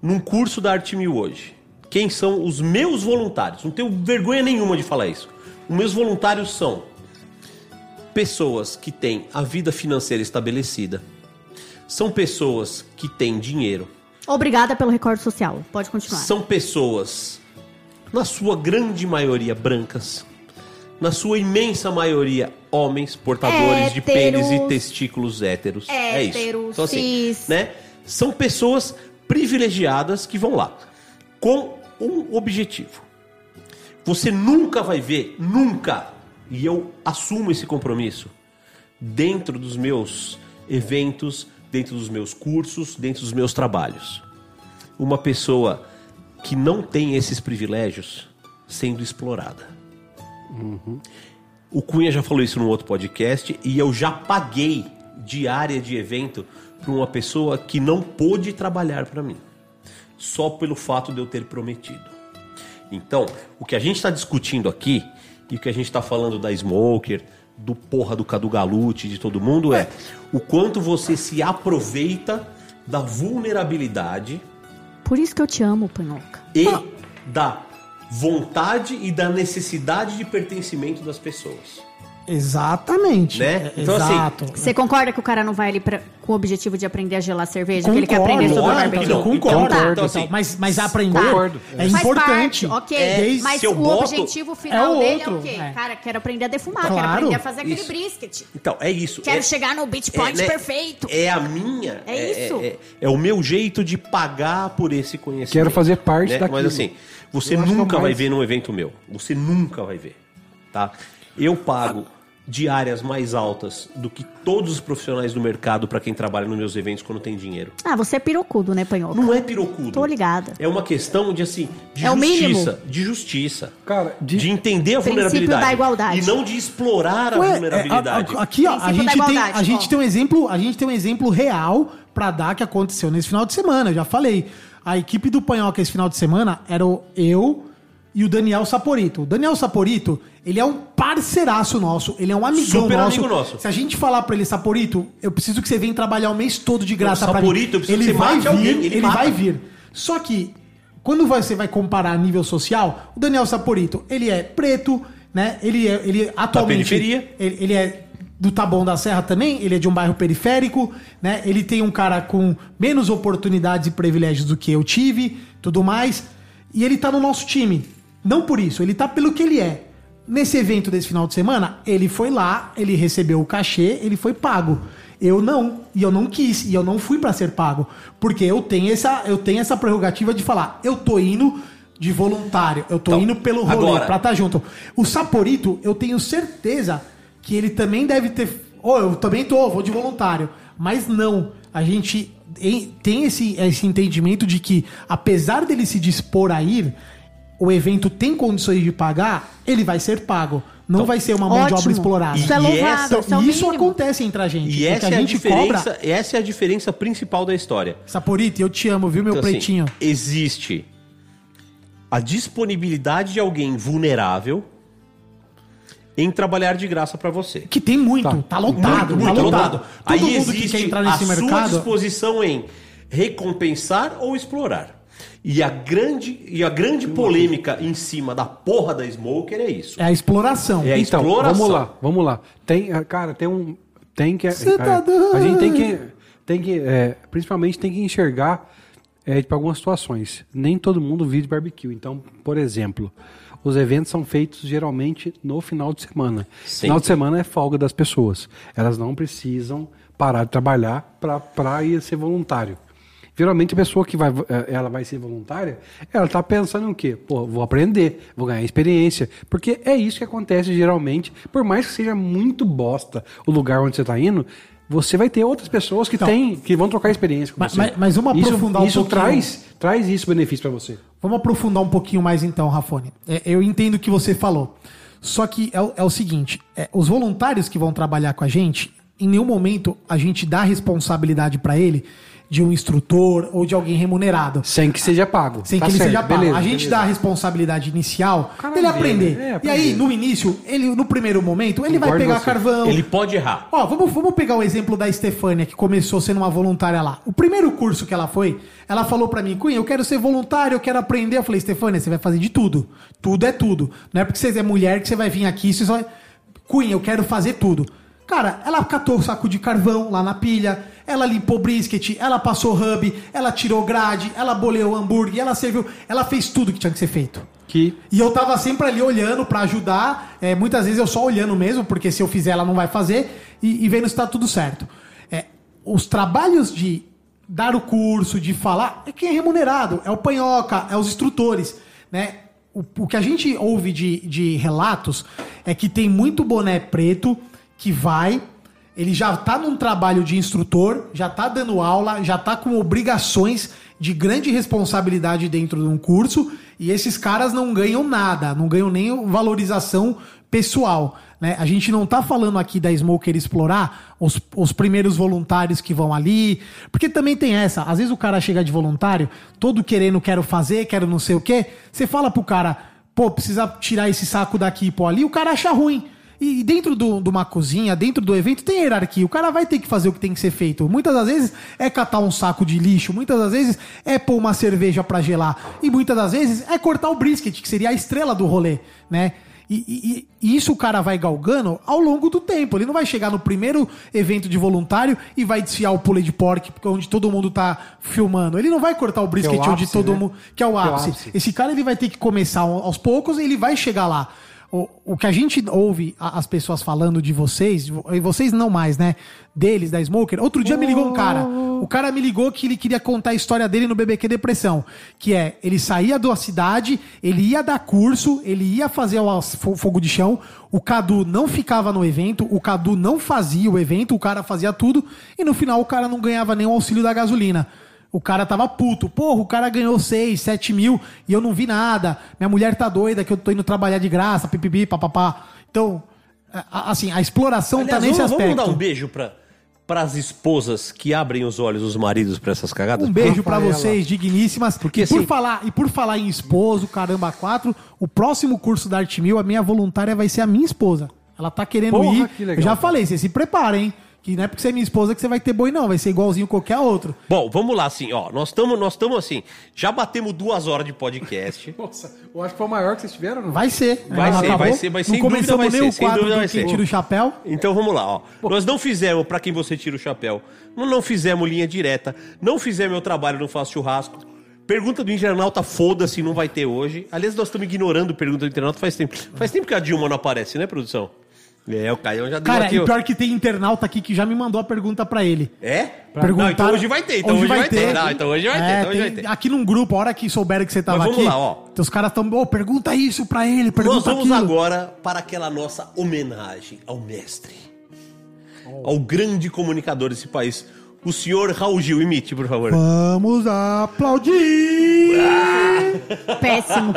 Num curso da Arte Mil hoje, quem são os meus voluntários? Não tenho vergonha nenhuma de falar isso. Os meus voluntários são pessoas que têm a vida financeira estabelecida, são pessoas que têm dinheiro, Obrigada pelo recorde social. Pode continuar. são pessoas, na sua grande maioria, brancas, na sua imensa maioria, homens portadores de Héteros. pênis e testículos héteros. é isso. Héteros, Então, assim, cis. né? São pessoas privilegiadas que vão lá com um objetivo. Você nunca vai ver, nunca, e eu assumo esse compromisso, dentro dos meus eventos, dentro dos meus cursos, dentro dos meus trabalhos. Uma pessoa que não tem esses privilégios sendo explorada. O Cunha já falou isso num outro podcast e eu já paguei diária de evento para uma pessoa que não pôde trabalhar para mim, só pelo fato de eu ter prometido. Então, o que a gente está discutindo aqui e o que a gente está falando da Smoker, do porra do Cadu Galute, de todo mundo é o quanto você se aproveita da vulnerabilidade Por isso que eu te amo, Panhoca. e da vontade e da necessidade de pertencimento das pessoas. Exatamente. Né? É, Então, assim, Exato. Você concorda que o cara não vai ali pra, com o objetivo de aprender a gelar cerveja? que ele quer Concordo, aprender sobre o que não. Concordo. Então tá. Então, assim, mas, mas aprender Concordo. é Faz importante. parte, ok. É, mas o boto- objetivo final É o dele outro, é o quê? é. Cara, quero aprender a defumar, quero Claro. aprender a fazer aquele Isso. brisket. Então, é isso. Quero é, chegar no beat point né, perfeito. É a minha. É isso. É, é o meu jeito de pagar por esse conhecimento. Quero fazer parte né? daquilo. Mas assim, você é nunca vai mais- ver num evento meu. Você nunca vai ver. Tá? Eu pago diárias mais altas do que todos os profissionais do mercado para quem trabalha nos meus eventos quando tem dinheiro. Ah, você é pirocudo, né, Panhoca? Não é pirocudo. Tô ligada. É uma questão de assim, de É o justiça, de justiça. Cara, de, de- entender a Princípio vulnerabilidade da igualdade. e não de explorar a Ué, vulnerabilidade. é, a- a- aqui, ó, a gente, tem, igualdade, a gente ó. tem um exemplo, a gente tem um exemplo real pra dar que aconteceu nesse final de semana. Eu já falei. A equipe do Panhoca esse final de semana era eu e o Daniel Saporito. O Daniel Saporito, ele é um parceiraço nosso, ele é um amigão Super nosso. amigo nosso. Se a gente falar pra ele, Saporito, eu preciso que você venha trabalhar o mês todo de graça pra mim. Saporito, eu preciso ele que você vai vir, alguém, ele, ele vai vir. Só que quando você vai comparar a nível social, o Daniel Saporito, ele é preto, né? Ele é ele atualmente periferia. ele, ele é do Taboão da Serra também, ele é de um bairro periférico, né? Ele tem um cara com menos oportunidades e privilégios do que eu tive, tudo mais. E ele tá no nosso time. Não por isso, ele tá pelo que ele é. Nesse evento desse final de semana, ele foi lá, ele recebeu o cachê, ele foi pago. Eu não, e eu não quis, e eu não fui pra ser pago, porque eu tenho essa, eu tenho essa prerrogativa de falar, eu tô indo de voluntário, eu tô Então, indo pelo rolê agora- pra estar junto. O Saporito, eu tenho certeza que ele também deve ter, ou eu também tô, vou de voluntário, mas não, a gente em- tem esse, esse entendimento de que apesar dele se dispor a ir, o evento tem condições de pagar, ele vai ser pago. Não vai ser uma mão de Ótimo. obra explorada. Isso é E louvável, essa- isso é mínimo. acontece entre a gente. E essa a é a gente diferença, cobra. essa é a diferença principal da história. Saporito, eu te amo, viu, meu Então, assim, pretinho? existe a disponibilidade de alguém vulnerável em trabalhar de graça pra você. Que tem muito, tá, Tá. lotado, Muito tá lotado. lotado. Todo Aí mundo que existe quer entrar a nesse sua mercado. disposição em recompensar ou explorar. E a grande, e a grande polêmica em cima da porra da Smoker é isso. É a exploração. É a Então, exploração. vamos lá, vamos lá. Tem, ah, cara, tem um. Tem que. Cê tá a, doido. a gente tem que. Tem que é, principalmente tem que enxergar é, para algumas situações. Nem todo mundo vive de barbecue. Então, por exemplo, os eventos são feitos geralmente no final de semana. Sim. Final de semana é folga das pessoas. Elas não precisam parar de trabalhar para ir ser voluntário. Geralmente a pessoa que vai, eh, ela vai ser voluntária, ela está pensando em quê? Pô, vou aprender, vou ganhar experiência. Porque é isso que acontece geralmente. Por mais que seja muito bosta o lugar onde você está indo, você vai ter outras pessoas que, Então, têm, que vão trocar experiência com mas- você. mas- mas vamos isso, aprofundar um Isso pouquinho. traz, traz isso benefício para você. Vamos aprofundar um pouquinho mais então, Rafone. É, eu entendo o que você falou. Só que é, o- é o seguinte: é, os voluntários que vão trabalhar com a gente, em nenhum momento a gente dá responsabilidade para ele de um instrutor ou de alguém remunerado. Sem que seja pago. Sem Tá que ele certo, seja pago. beleza, a gente beleza. dá a responsabilidade inicial cara dele vê, aprender. É, e aprender. aí, no início, ele, no primeiro momento, ele vai Concordo pegar com você. carvão. Ele pode errar. Ó, vamos, vamos pegar o exemplo da Estefânia, que começou sendo uma voluntária lá. O primeiro curso que ela foi, ela falou pra mim, Cunha, eu quero ser voluntária, eu quero aprender. Eu falei, Estefânia, você vai fazer de tudo. Tudo é tudo. Não é porque você é mulher que você vai vir aqui, você só vai... Cunha, eu quero fazer tudo. Cara, ela catou o saco de carvão lá na pilha, ela limpou brisket, ela passou hub, ela tirou grade, ela boleou hambúrguer, ela serviu, ela fez tudo que tinha que ser feito. Que E eu tava sempre ali olhando pra ajudar. É, muitas vezes eu só olhando mesmo, porque se eu fizer ela não vai fazer. E, e vendo se tá tudo certo. É, os trabalhos de dar o curso, de falar, é quem é remunerado. É o panhoca, é os instrutores. Né? O, o que a gente ouve de, de relatos é que tem muito boné preto que vai. Ele já tá num trabalho de instrutor, já tá dando aula, já tá com obrigações de grande responsabilidade dentro de um curso, e esses caras não ganham nada, não ganham nem valorização pessoal. Né? A gente não tá falando aqui da Smoker explorar os, os primeiros voluntários que vão ali, porque também tem essa, às vezes o cara chega de voluntário, todo querendo, quero fazer, quero não sei o quê, você fala pro cara, pô, precisa tirar esse saco daqui e pôr ali, o cara acha ruim. E dentro do- de uma cozinha, dentro do evento, tem hierarquia. O cara vai ter que fazer o que tem que ser feito. Muitas das vezes é catar um saco de lixo, muitas das vezes é pôr uma cerveja pra gelar. E muitas das vezes é cortar o brisket, que seria a estrela do rolê, né? E, e- e isso o cara vai galgando ao longo do tempo. Ele não vai chegar no primeiro evento de voluntário e vai desfiar o pulled pork, onde todo mundo tá filmando. Ele não vai cortar o brisket é o onde ápice, todo né? mundo. Que é o Que é o ápice. ápice. Esse cara ele vai ter que começar aos poucos e ele vai chegar lá. O, o que a gente ouve as pessoas falando de vocês, e vocês não mais, né? Deles, da Smoker. Outro dia me ligou um cara. O cara me ligou que ele queria contar a história dele no BBQ Depressão. Que é, ele saía da cidade, ele ia dar curso, ele ia fazer o fogo de chão. O Cadu não ficava no evento, o Cadu não fazia o evento, o cara fazia tudo. E no final o cara não ganhava nem o auxílio da gasolina. O cara tava puto. Porra, o cara ganhou 6, 7 mil e eu não vi nada. Minha mulher tá doida que eu tô indo trabalhar de graça, pipipi, papapá. Então, assim, a exploração Aliás, tá nesse vamos, vamos aspecto. dar um beijo para as esposas que abrem os olhos dos maridos pra essas cagadas? Um beijo pra Rafaela. vocês, digníssimas. Porque, e, por assim- falar, e por falar em esposo, caramba, quatro, o próximo curso da Arte Mil, a minha voluntária vai ser a minha esposa. Ela tá querendo Porra, ir. que legal, eu já cara. falei, você se preparem, hein? Que não é porque você é minha esposa que você vai ter boi, não. Vai ser igualzinho qualquer outro. Bom, vamos lá, assim, ó. Nós estamos nós tamo, assim, já batemos duas horas de podcast. Nossa, eu acho que foi o maior que vocês tiveram, não? Vai ser. Vai ser, não vai acabou. ser, vai- Não sem dúvida começamos vai nem ser, o sem quadro dúvida vai ser. tira o chapéu. Então vamos lá, ó. Nós não fizemos pra quem você tira o chapéu. Não, não fizemos linha direta. Não fizemos meu trabalho, não faço churrasco. Pergunta do internauta, foda-se, não vai ter hoje. Aliás, nós estamos ignorando pergunta do internauta faz tempo. Faz tempo que a Dilma não aparece, né, produção? É, o Caião já deu Cara, aqui. e pior que tem internauta aqui que já me mandou a pergunta pra ele. É? Perguntaram- Não, então hoje vai ter. Então hoje, vai ter. Não, então hoje vai ter. É, Então hoje vai ter. Aqui num grupo, a hora que souberem que você tava Mas vamos aqui, lá, ó. então os caras estão, ô, pergunta isso pra ele, pergunta Nós vamos aquilo. agora para aquela nossa homenagem ao mestre. Ao grande comunicador desse país. O senhor Raul Gil, imite, por favor. Vamos aplaudir! Péssimo.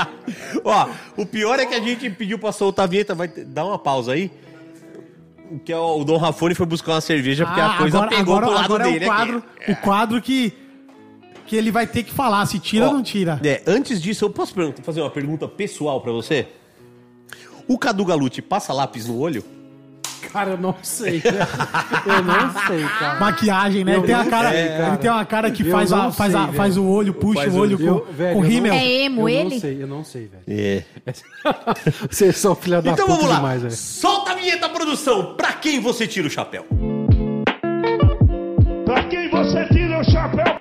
Ó, o pior é que a gente pediu pra soltar a vinheta. Vai ter- dar uma pausa aí. Que é o o Dom Rafone foi buscar uma cerveja porque a Ah, coisa agora, pegou agora, pro lado agora dele é o quadro, aqui. o quadro que, que ele vai ter que falar se tira Ó, ou não tira. É, antes disso, eu posso perguntar- fazer uma pergunta pessoal pra você? O Cadu Galucci passa lápis no olho? Cara, eu não sei. eu não sei, cara. Maquiagem, né? Eu Ele tem, a não cara, sei, ele cara. tem uma cara que Eu faz, a, não faz, a, sei, faz o olho, puxa Faz o olho olho. com, Eu- velho, com eu rímel. É emo eu ele? não sei, eu não sei, velho. É. Vocês são filha da Então puta vamos lá. demais, velho. Solta a vinheta, produção. Pra quem você tira o chapéu? Pra quem você tira o chapéu?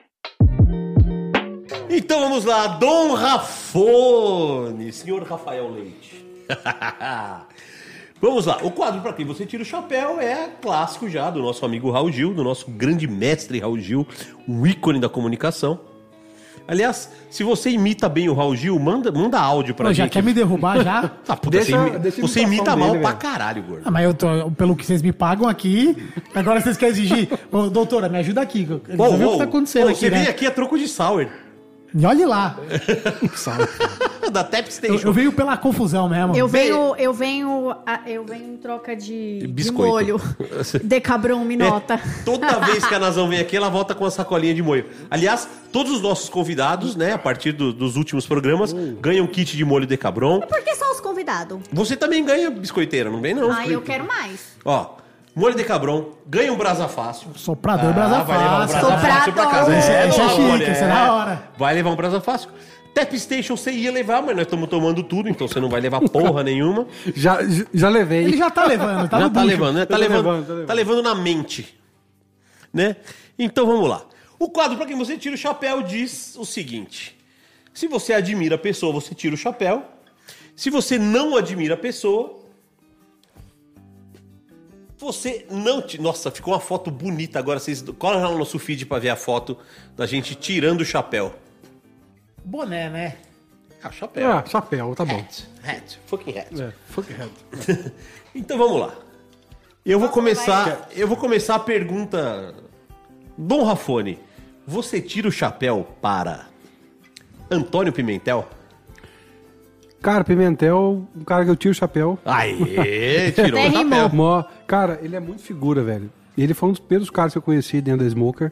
Então vamos lá, Dom Rafone, senhor Rafael Leite. vamos lá, o quadro para quem você tira o chapéu é clássico já do nosso amigo Raul Gil, do nosso grande mestre Raul Gil, um ícone da comunicação. Aliás, se você imita bem o Raul Gil, manda, manda áudio pra Pô, já gente. quer me derrubar já? Ah, puta, Deixa- você, imi- deixa a você imita mal dele, pra caralho, gordo. Ah, mas eu tô, pelo que vocês me pagam aqui, agora vocês querem exigir. Ô, doutora, me ajuda aqui. Saber o que tá acontecendo ô, aqui, Você né? veio aqui a troco de sour. E olhe lá. da Tap Eu, Station. eu venho pela confusão mesmo. Eu venho, eu venho, a- eu venho em troca de, de Biscoito. molho. Decabron me nota. É, toda vez que a Nazão vem aqui, ela volta com uma sacolinha de molho. Aliás, todos os nossos convidados, né, a partir do- dos últimos programas, ganham kit de molho Decabron. Por que só os convidados? Você também ganha biscoiteira, não vem não? Ah, eu quero mais. Ó, molho Decabron, ganha um brasa fácil. Soprador, brasa Ah, vai levar um fácil. brasa fácil pra casa. Esse- É, esse é Dom chique, esse é da hora. Vai levar um brasa fácil. Tap Station você ia levar, mas nós estamos tomando tudo, então você não vai levar porra nenhuma. Já, já levei. Ele já tá levando, tá Já no tá levando, né? Tá Tá levando, levando, tá levando. tá levando na mente. Né? Então vamos lá. O quadro para quem você tira o chapéu diz o seguinte: se você admira a pessoa, você tira o chapéu. Se você não admira a pessoa, você não. Te... Nossa, ficou uma foto bonita agora. Vocês cola lá no nosso feed para ver a foto da gente tirando o chapéu. Boné, né? Ah, chapéu. Ah, chapéu, tá bom. Hat. Fucking hat. É, fuck head. Então vamos lá. Eu vou começar, eu vou começar a pergunta Dom Rafone, você tira o chapéu para Antônio Pimentel? Cara, Pimentel, um cara que eu tiro o chapéu. Aê, tirou o chapéu. Mó- Cara, ele é muito figura, velho. Ele foi um dos primeiros caras que eu conheci dentro da Smoker.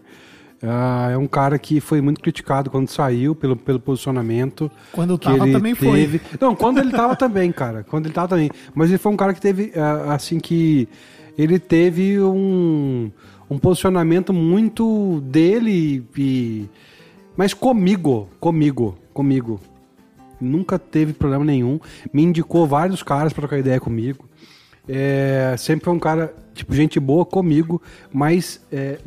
Ah, é um cara que foi muito criticado quando saiu pelo, pelo posicionamento. Quando que tava ele também foi. teve. Não, quando ele tava também, cara. Quando ele tava também. Mas ele foi um cara que teve, ah, assim, que ele teve um, um posicionamento muito dele e. Mas comigo, comigo, comigo. Nunca teve problema nenhum. Me indicou vários caras pra trocar ideia comigo. É, sempre foi um cara, tipo, gente boa comigo, mas é,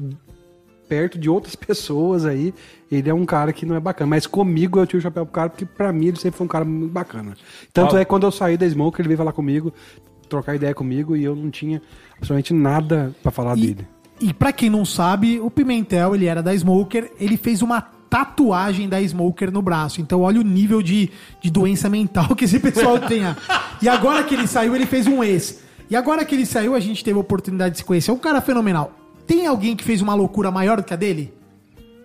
perto de outras pessoas aí, ele é um cara que não é bacana. Mas comigo eu tiro o chapéu pro cara, porque pra mim ele sempre foi um cara muito bacana. Tanto Ah. é que quando eu saí da Smoke, ele veio falar comigo, trocar ideia comigo, e eu não tinha absolutamente nada pra falar E, dele. e pra quem não sabe, o Pimentel, ele era da Smoker, ele fez uma tatuagem da Smoker no braço. Então olha o nível de, de doença mental que esse pessoal tem. E agora que ele saiu, ele fez um ex. E agora que ele saiu, a gente teve a oportunidade de se conhecer. É um cara fenomenal. Tem alguém que fez uma loucura maior do que a dele?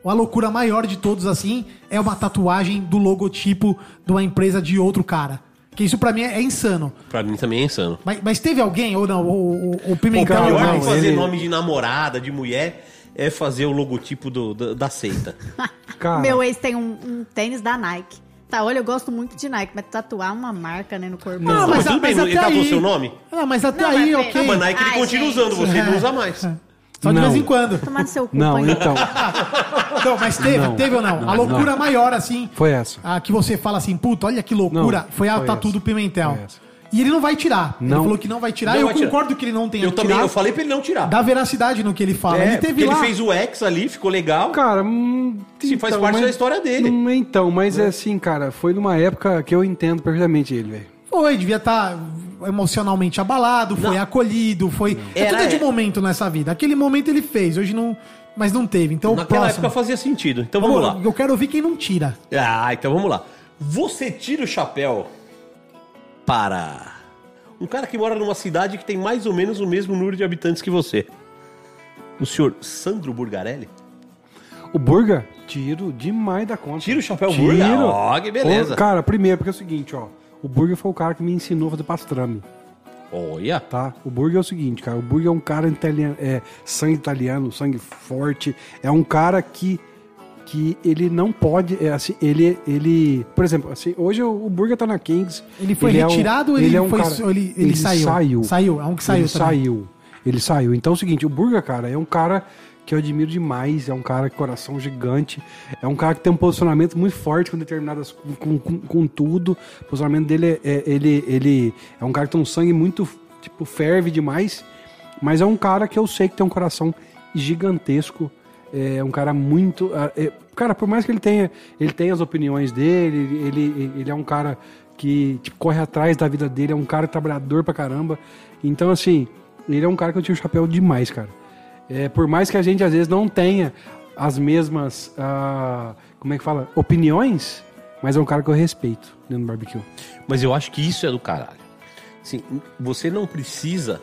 A loucura maior de todos, assim, é uma tatuagem do logotipo de uma empresa de outro cara. Que isso pra mim é, é insano. Pra mim também é insano. Mas, mas teve alguém ou não? O, o, o O Pimentel cara, pior não, de fazer ele- nome de namorada, de mulher, é fazer o logotipo do- da, da seita. Cara, Meu ex tem um, um tênis da Nike. Tá, olha, eu gosto muito de Nike, mas tatuar uma marca, né, no corpo. Não, mas tudo bem, ele tatuou seu nome? Ah, mas até Não, aí, mas ok. Mas Nike ele Ai, continua gente. usando, você não usa mais. Só de Não. vez em quando. Tomar no seu cu, Não, pai. então, Não, mas teve, Não. teve ou não? Não, a loucura não. maior, assim, foi essa. a que você fala assim, puta, olha que loucura, Não, foi a foi tatu essa. do Pimentel. Foi essa. E ele não vai tirar. Ele Não. falou que não vai tirar. Não eu vai tirar. concordo que ele não tenha Eu que também, tirar. eu falei pra ele não tirar. Dá veracidade no que ele fala. É, ele teve porque lá. ele fez o X ali, ficou legal. Cara, hum, Sim, faz parte mas- da história dele. Hum, Então, mas é assim, cara, foi numa época que eu entendo perfeitamente ele, velho. Foi, devia estar. emocionalmente abalado, foi Não. acolhido, foi. É Era- tudo de momento nessa vida. Aquele momento ele fez, hoje não. Mas não teve. Então, Naquela próximo. época fazia sentido. Então vamos lá. Eu quero ouvir quem não tira. Ah, então vamos lá. Você tira o chapéu para um cara que mora numa cidade que tem mais ou menos o mesmo número de habitantes que você. O senhor Sandro Burgarelli? O Burga, tiro demais da conta. Tira o chapéu Tiro. Burga? Ó, que beleza. Ô, Cara, primeiro, porque é o seguinte, ó. O Burga foi o cara que me ensinou a fazer pastrame, Olha. tá? O Burga é o seguinte, cara. O Burga é um cara italiano, é, sangue italiano, sangue forte. É um cara que que ele não pode, é, assim, ele, ele, por exemplo, assim, hoje o, Burga tá na Kings. Ele foi é um- retirado ou ele, é um foi, cara- ele, ele, saiu? saiu. Saiu, é um que saiu ele também. saiu. Ele saiu. Então é o seguinte, o Burga, cara, é um cara que eu admiro demais, é um cara com coração gigante, é um cara que tem um posicionamento muito forte com determinadas com, com, com tudo. O posicionamento dele é, é- ele ele é um cara que tem um sangue muito tipo ferve demais, mas é um cara que eu sei que tem um coração gigantesco. É um cara muito. ah, é- cara, por mais que ele tenha, ele tenha as opiniões dele, ele, ele é um cara que tipo, corre atrás da vida dele, é um cara trabalhador pra caramba. Então, assim, ele é um cara que eu tiro o chapéu demais, cara. É, por mais que a gente às vezes não tenha as mesmas. ah, como é que fala? Opiniões, mas é um cara que eu respeito dentro do barbecue. Mas eu acho que isso é do caralho. Assim, você não precisa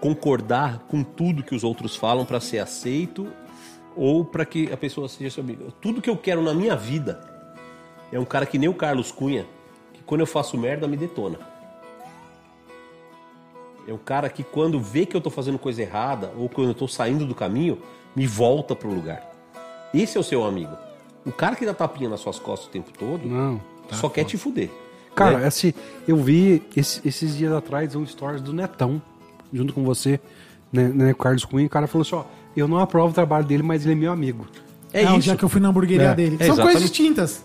concordar com tudo que os outros falam para ser aceito ou para que a pessoa seja seu amigo. Tudo que eu quero na minha vida é um cara que nem o Carlos Cunha, que quando eu faço merda me detona. É um cara que quando vê que eu tô fazendo coisa errada ou quando eu tô saindo do caminho, me volta pro lugar. Esse é o seu amigo. O cara que dá tapinha nas suas costas o tempo todo Não. tá só quer te fuder. Cara, né? assim, eu vi esse- esses dias atrás um stories do Netão, junto com você, né, né, Carlos Cunha, e o cara falou assim, ó, eu não aprovo o trabalho dele, mas ele é meu amigo. É Não, isso. já que eu fui na hamburgueria É, dele. é São coisas exatamente. distintas.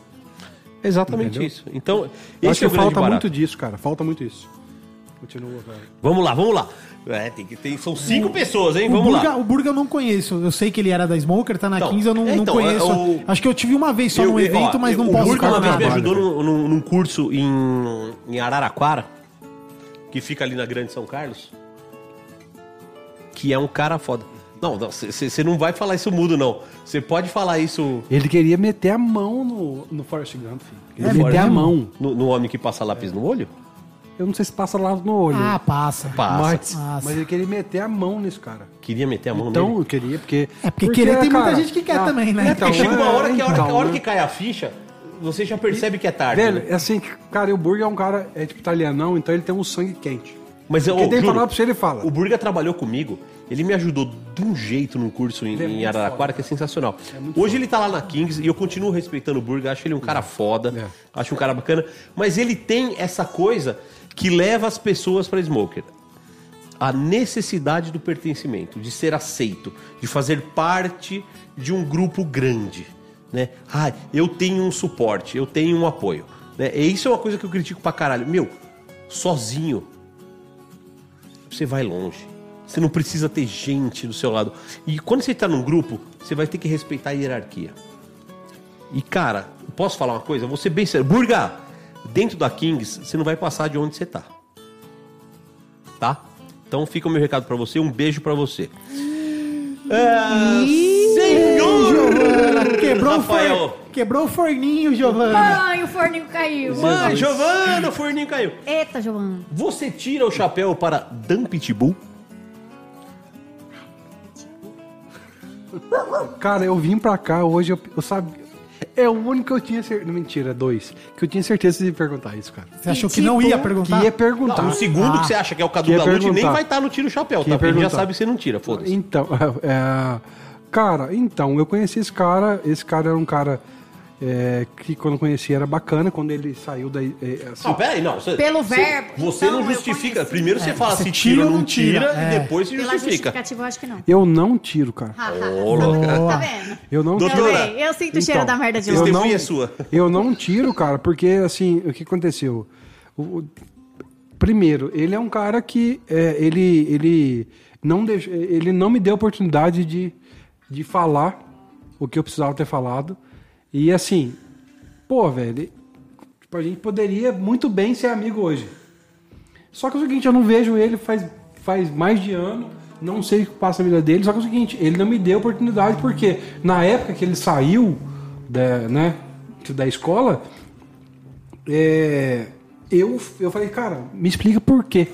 Exatamente Entendeu? isso. Então, Eu esse acho é o que grande falta barato. muito disso, cara, falta muito isso. Continua, cara. Vamos lá, vamos lá. É, tem que ter, são cinco pessoas, hein? O Vamos Burga, lá. o Burga eu não conheço. Eu sei que ele era da Smoker, tá na Então, 15, eu não, é, não então, conheço. é, o- Acho que eu tive uma vez só Eu- num evento, ó, mas não o posso Burga uma vez me ajudou num, num- num curso em, em Araraquara, que fica ali na Grande São Carlos, que é um cara foda. Não, você não vai falar isso mudo, não. Você pode falar isso Ele queria meter a mão no, no Forrest Gump, filho. Queria É meter a mão. no, no homem que passa lápis no olho? Eu não sei se passa lá no olho. Ah, passa. Passa. mas, Passa. mas ele queria meter a mão nesse cara. Queria meter a mão Então, nele. eu queria, porque... É, porque querer tem muita cara, gente que quer também, né? Então, Porque chega uma hora que a hora, então, a hora né? que cai a ficha, você já percebe que é tarde. Velho, né? é assim, cara, o Burger é um cara, é tipo italianão, então ele tem um sangue quente. Mas eu Quem tem que falar pra você, ele fala. O Burga trabalhou comigo, ele me ajudou de um jeito num curso em, é em Araraquara foda, que é sensacional. muito Hoje ele tá lá na Kings e eu continuo respeitando o Burga, acho ele um cara foda, É. acho um cara bacana, mas ele tem essa coisa que leva as pessoas pra Smoker. A necessidade do pertencimento, de ser aceito, de fazer parte de um grupo grande, né? Ah, eu tenho um suporte, eu tenho um apoio, né? E isso é uma coisa que eu critico pra caralho. Meu, sozinho você vai longe. Você não precisa ter gente do seu lado. E quando você está num grupo, você vai ter que respeitar a hierarquia. E cara, posso falar uma coisa? Ser bem sério. Burga, dentro da Kings, você não vai passar de onde você tá. Tá? Então fica o meu recado pra você. Um beijo pra você. É, senhor Giovana, quebrou, o Rafael. for... quebrou o forninho, Giovana. Ai, o forninho caiu. Mãe, Giovana, o forninho caiu. Eita, Giovana. Você tira o chapéu para Dan Pitbull? Cara, eu vim pra cá hoje, eu, eu sabia. É o único que eu tinha certeza. Mentira, dois. Que eu tinha certeza de perguntar isso, cara. Você achou que não ia perguntar? Que ia perguntar. Não, o segundo Ah. que você acha que é o Cadu da Lute nem vai estar no tiro chapéu, Que tá? Porque ele já sabe que você não tira, foda-se. Então, é, cara, então, eu conheci esse cara. Esse cara era um cara é, que quando eu conheci era bacana. Quando ele saiu daí. é, assim, Não, peraí, não. Você, Pelo você- verbo, Você então, não eu justifica. Primeiro você fala você se tira ou não tira, tira, e é. depois se Pela justifica. eu acho que não. eu não tiro, cara. Ha, ha, Ô, louca. Tá vendo? Eu não Doutora, tiro. Também, eu sinto o cheiro Então, da merda de eu não- é sua. Eu não tiro, cara, porque assim, o que aconteceu? O- o- primeiro, ele é um cara que é, ele, ele, não deixa, ele não me deu oportunidade de, de falar o que eu precisava ter falado. E assim, pô, velho, tipo, a gente poderia muito bem ser amigo hoje. Só que é o seguinte, eu não vejo ele faz, faz mais de ano, não sei o que passa na vida dele, só que é o seguinte, ele não me deu oportunidade, porque na época que ele saiu da, né, da escola, é, eu, eu falei, cara, me explica por quê.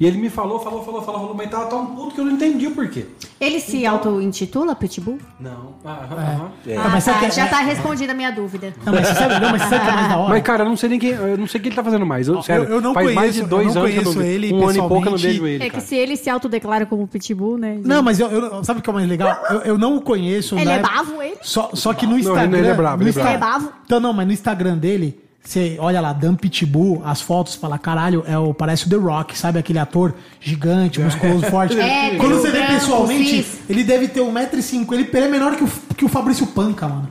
E ele me falou, falou, falou, falou, falou, mas tava tão puto que eu não entendi o porquê. Ele se auto-intitula Pitbull? Não. Aham, aham. Ah, mas sabe tá, que- já é- tá respondida a minha dúvida. Não, mas você sabe, não, mas você sabe que é mais da hora? Mas, cara, eu não sei nem quem. Eu não sei o que ele tá fazendo mais. Eu, sério, eu não faz mais conheço- de dois eu não anos que eu conheço não ele Um ano e pouco eu não vejo ele. É que cara. se ele se autodeclara como Pitbull, né? Não, mas eu, eu- sabe o que é o mais legal? Eu, eu não o conheço. Ele na é bravo, ele? Só, só que no Não, Instagram. ele é bravo, no ele é. É bravo? Então, não, mas no Instagram dele, você olha lá, Dan Pitbull, as fotos, fala, caralho, é o, parece o The Rock, sabe? Aquele ator gigante, musculoso, forte. É, Quando você vê pessoalmente, ele deve ter 1,5m. Ele, ele é menor que o, que o Fabrício Panca, mano.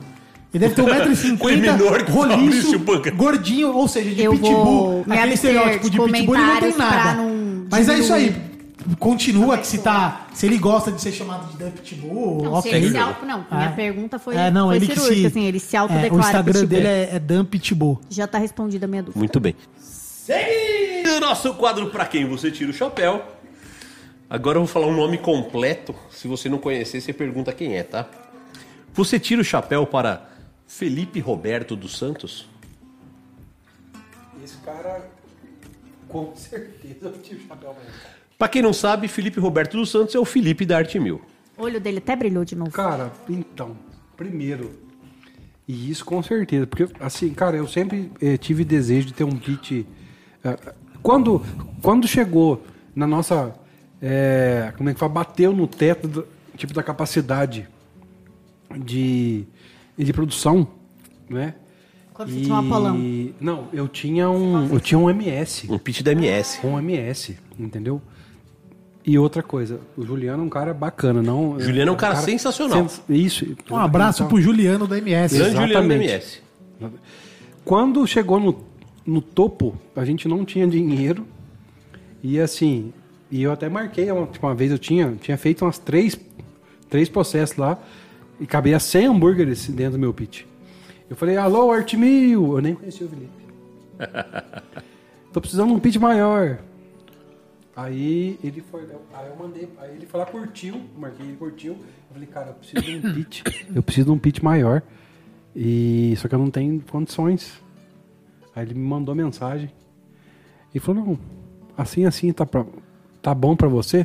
Ele deve ter 1,50m, Ele é menor que o Fabrício Panca. gordinho, ou seja, de Eu pitbull. aquele estereótipo de pitbull, ele não tem nada. não Mas é isso aí. Continua que se tá. Se ele gosta de ser chamado de Dan Pitbull, Não, ok. se ele se auto... Não, minha É. pergunta foi, É, não, foi ele que cirúrgica, se, assim, ele se é, autodeclara O Instagram Pitbull. dele é, é Dan Pitbull. Já tá respondida a minha dúvida. Muito bem. Seguindo o nosso quadro Pra Quem Você Tira o Chapéu. Agora eu vou falar um nome completo. Se você não conhecer, você pergunta quem é, tá? Você tira o chapéu para Felipe Roberto dos Santos? Esse cara, com certeza, eu tive chapéu pra Pra quem não sabe, Felipe Roberto dos Santos é o Felipe da Arte Mil. O olho dele até brilhou de novo. Cara, então, primeiro, e isso com certeza, porque assim, cara, eu sempre eh, tive desejo de ter um pitch. eh, quando, quando chegou na nossa. eh, como é que fala? Bateu no teto do- tipo da capacidade de, de produção, né? Quando você tinha um Apolão. Não, eu tinha um. Eu tinha um MS. Um pitch da MS. Um MS, entendeu? E outra coisa, o Juliano é um cara bacana, não. Juliano é um cara sensacional. sens- Isso. Um abraço Então, pro Juliano da MS. Grande Juliano da Exatamente. MS. Quando chegou no, no topo, a gente não tinha dinheiro. E assim, e eu até marquei, uma, tipo, uma vez eu tinha, tinha feito umas três, três processos lá e cabia 100 hambúrgueres dentro do meu pitch. Eu falei, alô, Artimil! Eu nem conhecia o Felipe. Tô precisando de um pitch maior. Aí ele foi, aí eu mandei, aí ele foi lá, curtiu, marquei, ele curtiu. Eu falei, cara, eu preciso de um pitch, eu preciso de um pitch maior. E só que eu não tenho condições. Aí ele me mandou mensagem e falou: "Não, assim assim tá pra, tá bom pra você?"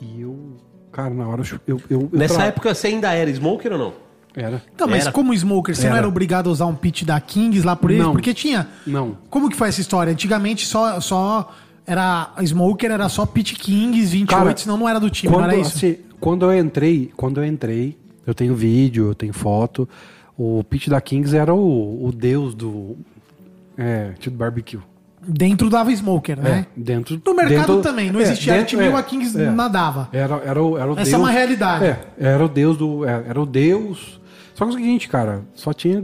E eu, cara, na hora eu eu, eu Nessa tra- época você ainda era smoker ou não? Era. Então, mas Era. como smoker, você não Era. era obrigado a usar um pitch da Kings lá por eles? Não. Porque tinha. Não. Como que foi essa história? Antigamente só, só era. a Smoker era só pitch Kings 28, Cara, senão não era do time, quando, não era isso? assim, quando eu entrei, quando eu entrei, eu tenho vídeo, eu tenho foto. O pitch da Kings era o, o deus do é, tipo barbecue. Dentro dava Smoker, né? É, dentro No mercado dentro- também, não é, existia dentro- Arte Mil, é, a Kings é. nadava. Era, era, o, era o Essa deus. é uma realidade. É, era o deus do. Era, era o deus. Só que é o seguinte, cara, só tinha.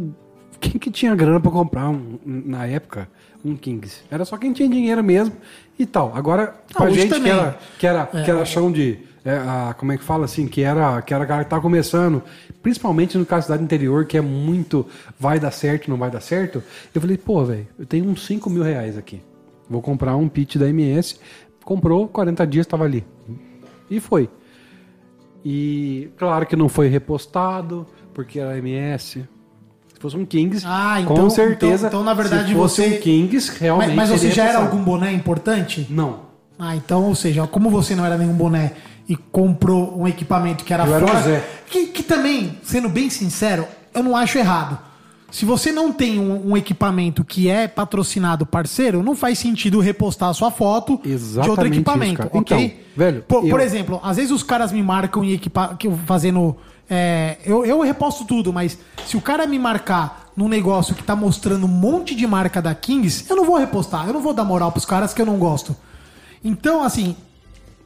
Quem que tinha grana pra comprar um- na época um Kings? Era só quem tinha dinheiro mesmo e tal. Agora, pra Ah, hoje gente que também. era, que era, que era chão de. é, a- como é que fala assim? Que era, que era cara que tá começando, principalmente no caso da cidade interior, que é muito vai dar certo, não vai dar certo. Eu falei, pô, velho, eu tenho uns 5 mil reais aqui. Vou comprar um pitch da MS. Comprou, 40 dias tava ali. E foi. E claro que não foi repostado, porque era MS. Se fosse um Kings, Ah, então- com certeza. então- então, na verdade, se fosse você- um Kings, realmente. Mas, mas você já era algum boné importante? Não. Ah, então, ou seja, como você não era nenhum boné e comprou um equipamento que era Eu era fora. Zé. Que, que também, sendo bem sincero, eu não acho errado. Se você não tem um, um equipamento que é patrocinado parceiro, não faz sentido repostar a sua foto de outro Exatamente equipamento, isso, ok? Então, velho, por, por eu- exemplo, às vezes os caras me marcam em equipa fazendo. É, eu, eu reposto tudo, mas se o cara me marcar num negócio que tá mostrando um monte de marca da Kings, eu não vou repostar, eu não vou dar moral pros caras que eu não gosto. Então, assim,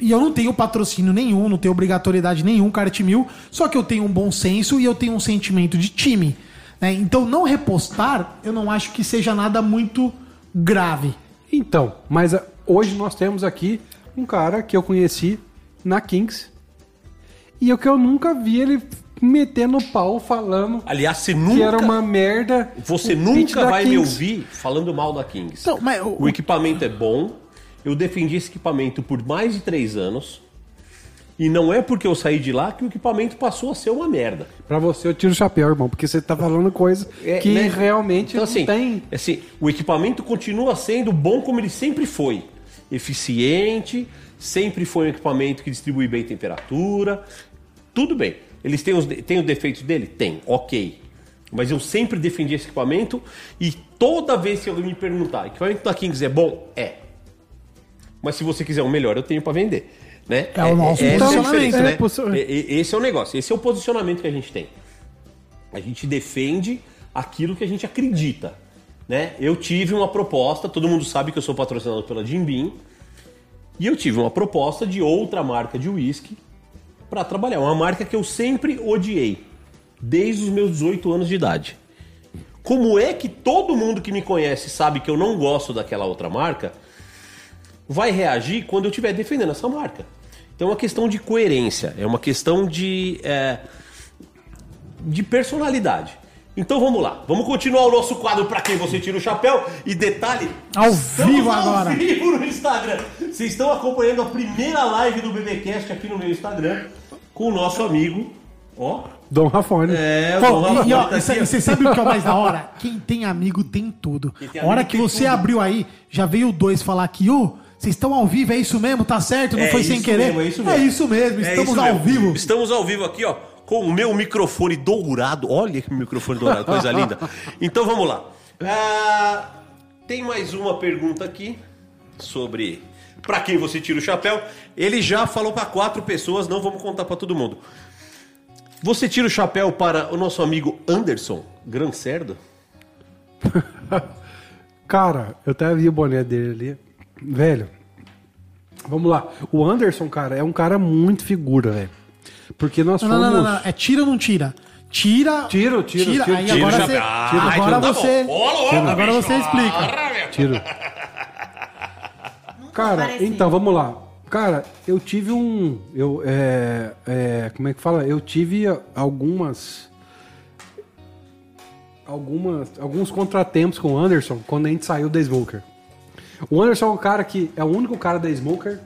e eu não tenho patrocínio nenhum, não tenho obrigatoriedade nenhum, Cart Mil, só que eu tenho um bom senso e eu tenho um sentimento de time. né? Então, não repostar, eu não acho que seja nada muito grave. Então, mas ah, hoje nós temos aqui um cara que eu conheci na Kings. E o que eu nunca vi ele metendo pau falando Aliás, você que nunca, era uma merda. você nunca vai me Kings. ouvir falando mal da Kings. Então, mas o- o equipamento é bom. Eu defendi esse equipamento por mais de três anos. E não é porque eu saí de lá que o equipamento passou a ser uma merda. Pra você eu tiro o chapéu, irmão, porque você tá falando coisa É, que né? realmente Então, não assim, tem. assim, o equipamento continua sendo bom como ele sempre foi. Eficiente, sempre foi um equipamento que distribui bem temperatura. Tudo bem. Eles têm os, têm os defeitos dele? Tem, ok. Mas eu sempre defendi esse equipamento e toda vez que alguém me perguntar, equipamento da Kings é bom? É. Mas se você quiser o melhor, eu tenho para vender. Né? É o nosso a posicionamento, é, né? e- Esse é o negócio, esse é o posicionamento que a gente tem. A gente defende aquilo que a gente acredita. Né? Eu tive uma proposta, todo mundo sabe que eu sou patrocinado pela Jim Beam, e eu tive uma proposta de outra marca de uísque para trabalhar. Uma marca que eu sempre odiei, desde os meus 18 anos de idade. Como é que todo mundo que me conhece sabe que eu não gosto daquela outra marca, vai reagir quando eu estiver defendendo essa marca? Então é uma questão de coerência, é uma questão de, é, de personalidade. Então vamos lá, vamos continuar o nosso quadro para quem você tira o chapéu. E detalhe, Ao vivo ao agora. vivo no Instagram. Vocês estão acompanhando a primeira live do BBcast aqui no meu Instagram com o nosso amigo, ó. Dom Rafone. É, o Dom Rafa e, ó, tá aqui, e você sabe o que é o mais da hora? Quem tem amigo tem tudo. tem A hora que você tudo. abriu aí, já veio dois falar aqui, ô, vocês estão ao vivo, é isso mesmo? Tá certo? Não É foi sem isso querer? mesmo, é isso mesmo. É isso mesmo, É estamos isso ao mesmo. vivo. Estamos ao vivo aqui, ó, com o meu microfone dourado. Olha que microfone dourado, coisa linda. Então vamos lá. Ah, tem mais uma pergunta aqui sobre para quem você tira o chapéu. Ele já falou para quatro pessoas, não vamos contar para todo mundo. Você tira o chapéu para o nosso amigo Anderson Gran Cerdo? Cara, eu até vi o boné dele ali. Velho, vamos lá. O Anderson, cara, é um cara muito figura, velho. Porque nós Não, fomos... não, não, não, não. É tira ou não tira? Tira. Tiro, tiro, tiro, Aí tiro. agora Tira você. Ah, Agora então tá você. louco, Agora bicho. você explica. Tiro. Cara, apareceu. então, vamos lá. Cara, eu tive um... Eu, é, é, como é que fala? Eu tive algumas... Algumas, alguns contratempos com o Anderson quando a gente saiu da Smoker. O Anderson é um cara que é o único cara da Smoker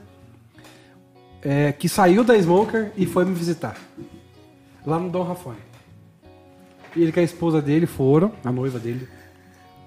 é, que saiu da Smoker e foi me visitar. Lá no Dom Rafone. Ele com a esposa dele foram, a noiva dele,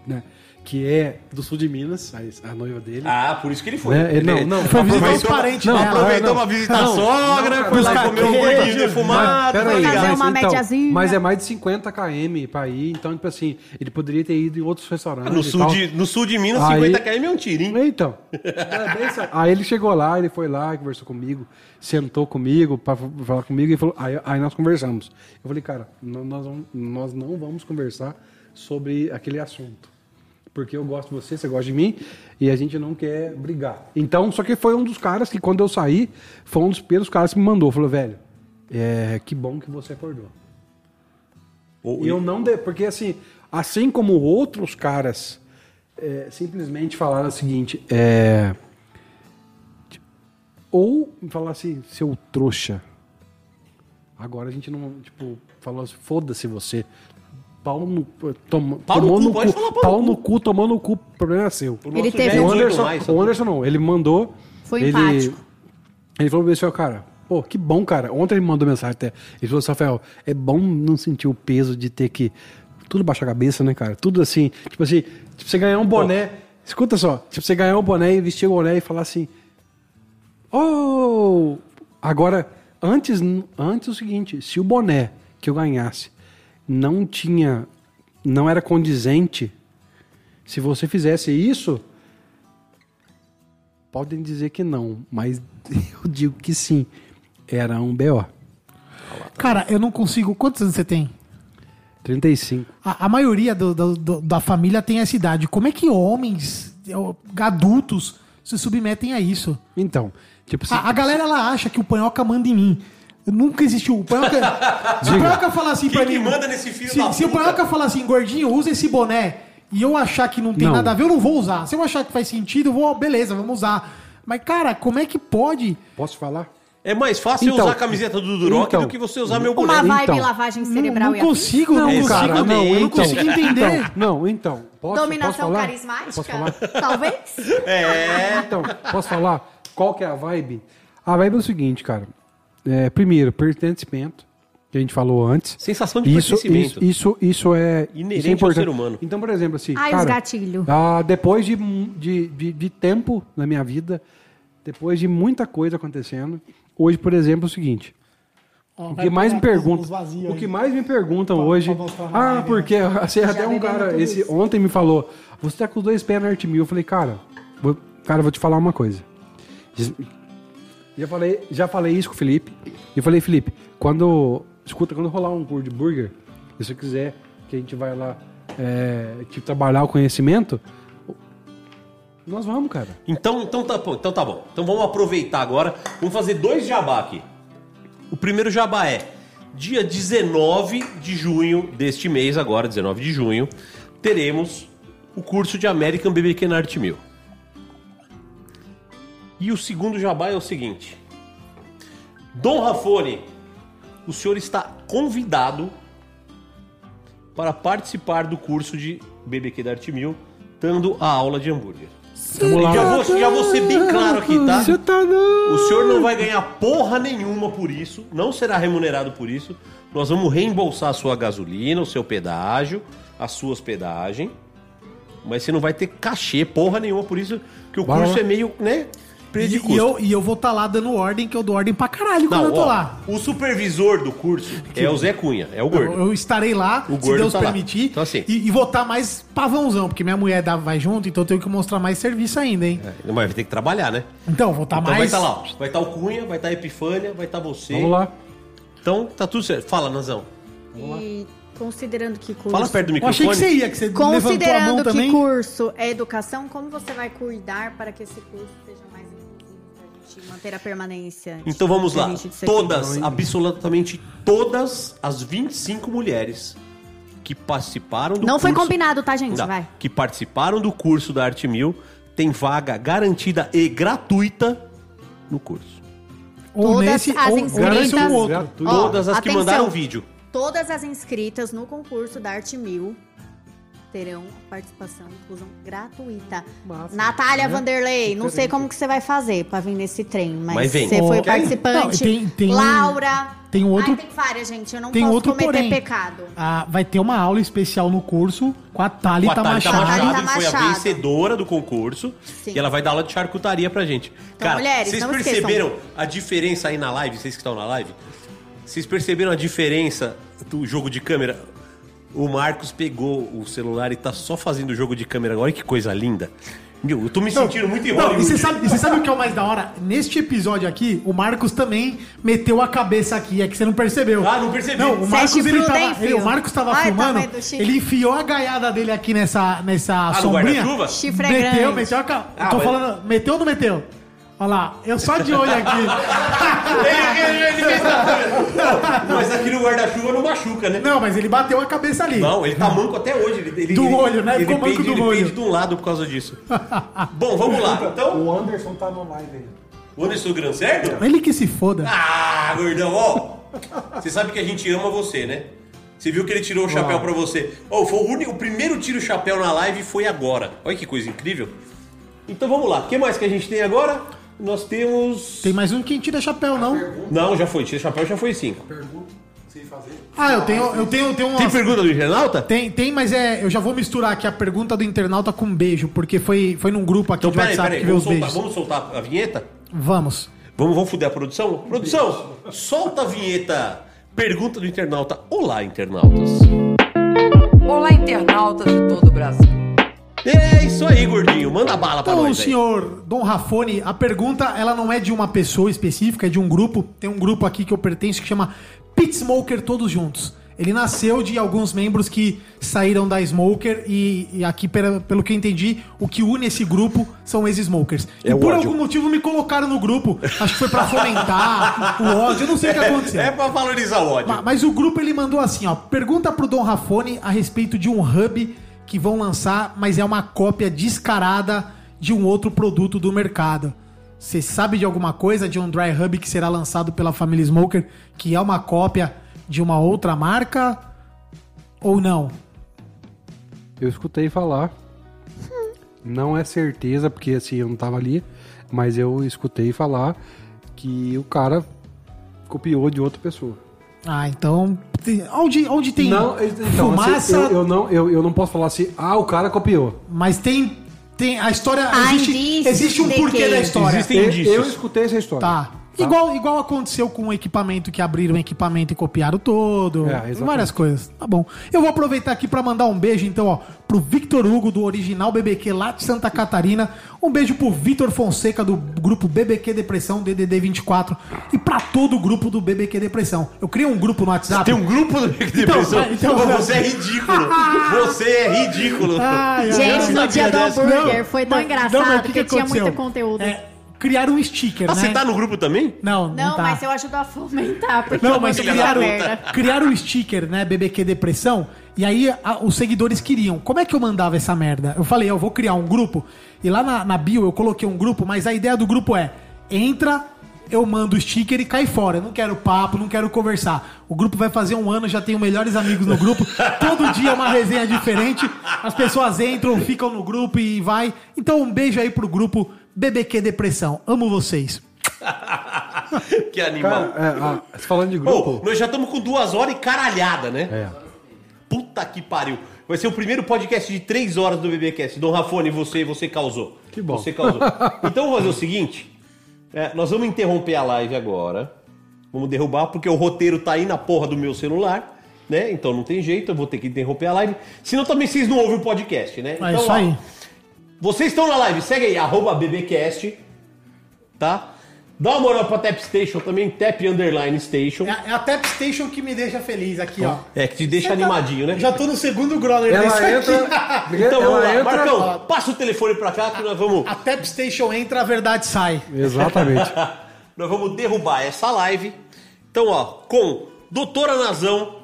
né? Que é do sul de Minas, a, a noiva dele. Ah, por isso que ele foi. Né? Ele- não, não, Foi visitar os parentes não, aproveitou Não, pra visitar a não, sogra, não, foi lá comer um gordinho defumado. Foi aí, fazer mas, uma então, médiazinha. mas é mais de 50 km pra ir, então, tipo assim, ele poderia ter ido em outros restaurantes. No e sul, de, no sul de Minas, Aí- 50 km é um tiro, hein? Então. É aí. ele chegou lá, ele foi lá, conversou comigo, sentou comigo pra falar comigo e falou. Aí, aí nós conversamos. Eu falei, cara, nó- nós, nós não vamos conversar sobre aquele assunto. Porque eu gosto de você, você gosta de mim, e a gente não quer brigar. Então, só que foi um dos caras que, quando eu saí, foi um dos primeiros caras que me mandou. Falou, velho, é, que bom que você acordou. E eu não. De... Porque assim, assim como outros caras é, simplesmente falaram o seguinte: é, ou falar assim, seu trouxa. Agora a gente não, tipo, falou assim, foda-se você. Pau no, toma, Pau no cu, no cu, pau pau no no cu, tomou no cu, o problema é seu. O Ele teve é O 18 Anderson, mais, o Anderson não, ele mandou. Foi ele, empático. Ele falou assim, ó, cara, pô, que bom, cara. Ontem ele mandou mensagem até. Ele falou assim, Rafael, é bom não sentir o peso de ter que. Tudo baixar a cabeça, né, cara? Tudo assim. Tipo assim, tipo, você ganhar um boné. Escuta só, tipo, você ganhar um boné e vestir o boné e falar assim. Oh! Agora, antes, antes o seguinte, se o boné que eu ganhasse não tinha. não era condizente, se você fizesse isso, podem dizer que não, mas eu digo que sim. Era um BO. Cara, eu não consigo. Quantos anos você tem? 35. A, a maioria do- do- da família tem essa idade. Como é que homens, eu- adultos, se submetem a isso? Então, tipo assim. A, a galera ela acha que o panhoca manda em mim. Nunca existiu. O panhoca, se o panhoca falar assim Quem pra que mim. manda nesse filho se, da se o panhoca falar assim, gordinho, usa esse boné, e eu achar que não tem Não. nada a ver, eu não vou usar. Se eu achar que faz sentido, eu vou, beleza, vamos usar. Mas, cara, como é que pode? Posso falar? É mais fácil eu Então, usar a camiseta do Duroc então, do que você usar meu boné. Uma vibe Então. lavagem Não, cerebral não e afins? consigo, Não, não, Exatamente. cara. Não, eu não Então. consigo entender. Então, não, então. Posso, Dominação posso falar? carismática? Posso falar? Talvez? É. Então, posso falar? Qual que é a vibe? A vibe é o seguinte, cara. É, primeiro, pertencimento, que a gente falou antes. Sensação de Isso, isso, pertencimento. isso, isso é Inerente isso é ao importante. ser humano. Então, por exemplo, assim, Ai, os cara, gatilho. ah, depois de, de, de, de tempo na minha vida, depois de muita coisa acontecendo, hoje, por exemplo, é o seguinte. Ó, O que mais me perguntam, o que mais me perguntam Pra- hoje, pra ah, live, porque assim, até um cara esse isso. ontem me falou, você tá com os dois pés na arte mil, eu falei, cara, vou, cara, vou te falar uma coisa. Já falei, já falei isso com o Felipe. E eu falei, Felipe, quando escuta, quando rolar um de burger, se você quiser que a gente vai lá é, tipo, trabalhar o conhecimento, nós vamos, cara. Então, então, tá, então tá bom. Então vamos aproveitar agora. Vamos fazer dois jabá aqui. O primeiro jabá é dia 19 de junho deste mês, agora, 19 de junho, teremos o curso de American BBQ na Arte Mil. E o segundo jabá é o seguinte. Dom Rafone, o senhor está convidado para participar do curso de BBQ da Arte Mil, dando a aula de hambúrguer. Vamos lá. Já vou, já vou ser bem claro aqui, tá? Você tá. O senhor não vai ganhar porra nenhuma por isso, não será remunerado por isso. Nós vamos reembolsar a sua gasolina, o seu pedágio, a sua hospedagem. Mas você não vai ter cachê, porra nenhuma por isso, que o curso é meio, né? De E, custo. e eu, e eu vou estar lá dando ordem, que eu dou ordem pra caralho quando Não, eu tô ó, lá. O supervisor do curso é o Zé Cunha, é o gordo. Eu, eu estarei lá, O se Deus tá lá. permitir. Então, assim. E, e vou estar mais pavãozão, porque minha mulher dá, vai junto, então eu tenho que mostrar mais serviço ainda, hein? É, Mas vai ter que trabalhar, né? Então, vou estar então vai mais. estar lá, ó. vai estar o Cunha, vai estar a Epifânia, vai estar você. Vamos lá. Então tá tudo certo. Fala, Nazão. E considerando que curso... Fala perto do Eu microfone. achei que você ia, que você levantou a mão Considerando que também. curso é educação, como você vai cuidar para que esse curso seja manter a permanência? Então vamos lá. Todas, absolutamente todas as 25 mulheres que participaram do Não foi curso- combinado, tá, gente? Não, Vai. Que participaram do curso da Arte Mil tem vaga garantida e gratuita no curso. Ou Todas nesse, as ou, ou inscritas- ou outro. Ó, Todas as que atenção. mandaram vídeo. Todas as inscritas no concurso da Arte Mil terão participação inclusão gratuita. Massa, Natália né? Vanderlei, não sei como que você vai fazer pra vir nesse trem, mas, Mas você foi Ó, participante. Não, tem- tem Laura. tem um outro- Ai, tem várias, gente. Eu não tem posso outro cometer porém. pecado. Ah, vai ter uma aula especial no curso com a Thalita, Com a Thalita Machado. Machado, Thalita foi a vencedora do concurso. Sim. E ela vai dar aula de charcutaria pra gente. Então, Cara, mulheres, vocês não perceberam a diferença aí na live? Vocês que estão na live? Vocês perceberam a diferença do jogo de câmera? O Marcos pegou o celular e tá só fazendo o jogo de câmera agora. Olha que coisa linda. Meu, eu tô me sentindo muito em Não, e você sabe, e você sabe o que é o mais da hora? Neste episódio aqui, o Marcos também meteu a cabeça aqui, é que você não percebeu. Ah, não percebi. Não, o é Marcos, ele tava, ele- o Marcos tava Ai, filmando, tamanho do chifre. ele enfiou a gaiada dele aqui nessa, nessa Ah, no sombrinha. guarda-chuva? Chifre é meteu, grande. meteu a ca... Ah, Tô mas- falando, meteu ou não meteu? Olha lá, eu só de olho aqui. Ele- ele- ele fez a- Não, Mas aqui no guarda-chuva não machuca, né? não, mas ele bateu a cabeça ali. Não, ele tá manco até hoje. Ele, ele- Do ele- olho, né? Ele Ficou manco pende, do ele olho. pende de um lado por causa disso. Bom, vamos lá. Então, O Anderson tá no live aí. o Anderson Gran certo? Ele que se foda. Ah, gordão, ó. Você sabe que a gente ama você, né? Você viu que ele tirou o chapéu pra você. Oh, foi o, único, o primeiro tiro chapéu na live foi agora. Olha que coisa incrível. Então vamos lá. O que mais que a gente tem agora? Nós temos. Tem mais um que tira chapéu, não? Não, já foi. Tira chapéu já foi cinco. Ah, eu tenho, eu tenho, eu tenho uma... Tem pergunta do internauta? Tem, tem, mas é. Eu já vou misturar aqui a pergunta do internauta com um beijo, porque foi, foi num grupo aqui Então de peraí, WhatsApp peraí. que veio Vamos os soltar, beijos. vamos soltar a vinheta? Vamos. Vamos, vamos fuder a produção? Produção, solta a vinheta. Pergunta do internauta. Olá, internautas. Olá, internautas de todo o Brasil. É isso aí, gordinho. Manda bala pra Então, nós aí. senhor Dom Rafone, a pergunta ela não é de uma pessoa específica, é de um grupo. Tem um grupo aqui que eu pertenço que chama Pit Smoker Todos Juntos. Ele nasceu de alguns membros que saíram da Smoker e, e aqui, pelo que eu entendi, o que une esse grupo são ex-smokers. É e por ódio. algum motivo me colocaram no grupo. Acho que foi pra fomentar o ódio, eu não sei o que aconteceu. É pra valorizar o ódio. Ma- Mas o grupo ele mandou assim, ó. Pergunta pro Dom Rafone a respeito de um hub que vão lançar, mas é uma cópia descarada de um outro produto do mercado. Você sabe de alguma coisa de um dry hub que será lançado pela família Smoker, que é uma cópia de uma outra marca? Ou não? Eu escutei falar. Não é certeza, porque assim, eu não tava ali, mas eu escutei falar que o cara copiou de outra pessoa. Ah, então. tem- Onde, onde tem não, então, fumaça, assim, eu, eu não, eu, eu não posso falar assim, ah, o cara copiou. mas tem. tem a história. Há existe, existe um porquê que- da história. Existem Eu, indícios. eu escutei essa história. Tá. Igual, igual aconteceu com o equipamento que abriram o equipamento e copiaram todo. É, várias coisas. Tá bom. Eu vou aproveitar aqui pra mandar um beijo, então, ó, pro Victor Hugo, do original BBQ lá de Santa Catarina. Um beijo pro Vitor Fonseca, do grupo BBQ Depressão, DDD 24. E pra todo o grupo do BBQ Depressão. Eu criei um grupo no WhatsApp. Tem um grupo do Depressão. vai, então- Pô, você é ridículo. Você é ridículo. Ai, Gente, no dia do hambúrguer foi tão Mas- engraçado não, que que, que tinha aconteceu? muito conteúdo. É, criaram um sticker, Ah, né? você tá no grupo também? Não, não, Não, tá. mas eu ajudo a fomentar, porque Não, eu mas criaram, criaram um sticker, né? BBQ Depressão. E aí a- os seguidores queriam. Como é que eu mandava essa merda? Eu falei, eu vou criar um grupo. E lá na, na bio eu coloquei um grupo, mas a ideia do grupo é: entra, eu mando o sticker e cai fora. Eu não quero papo, não quero conversar. O grupo vai fazer um ano, já tenho melhores amigos no grupo. Todo dia é uma resenha diferente. As pessoas entram, ficam no grupo e vai. Então um beijo aí pro grupo BBQ Depressão. Amo vocês. que animal. Cara, é, ah, falando de grupo. nós já estamos com duas horas e caralhada, né? É. Puta que pariu. Vai ser o primeiro podcast de três horas do BBcast. Dom Rafone, você, você causou. Que bom. Você causou. Então vamos fazer o seguinte. é, nós vamos interromper a live agora. Vamos derrubar, porque o roteiro tá aí na porra do meu celular, né? Então não tem jeito, eu vou ter que interromper a live. Senão também vocês não ouvem o podcast, né? É então, isso ó, aí. Vocês estão na live, segue aí, arroba BBcast, tá? Dá uma moral pra Tap Station também, Tap Underline Station. É a, é a Tap Station que me deixa feliz aqui, ó. É, que te deixa Você tá- animadinho, né? Já tô no segundo growler desse Ela aqui. entra. Então vamos ela lá, entra. Marcão, passa o telefone pra cá que nós vamos, A Tap Station entra, a verdade sai. Exatamente. nós vamos derrubar essa live. Então, ó, com Doutora Nazão,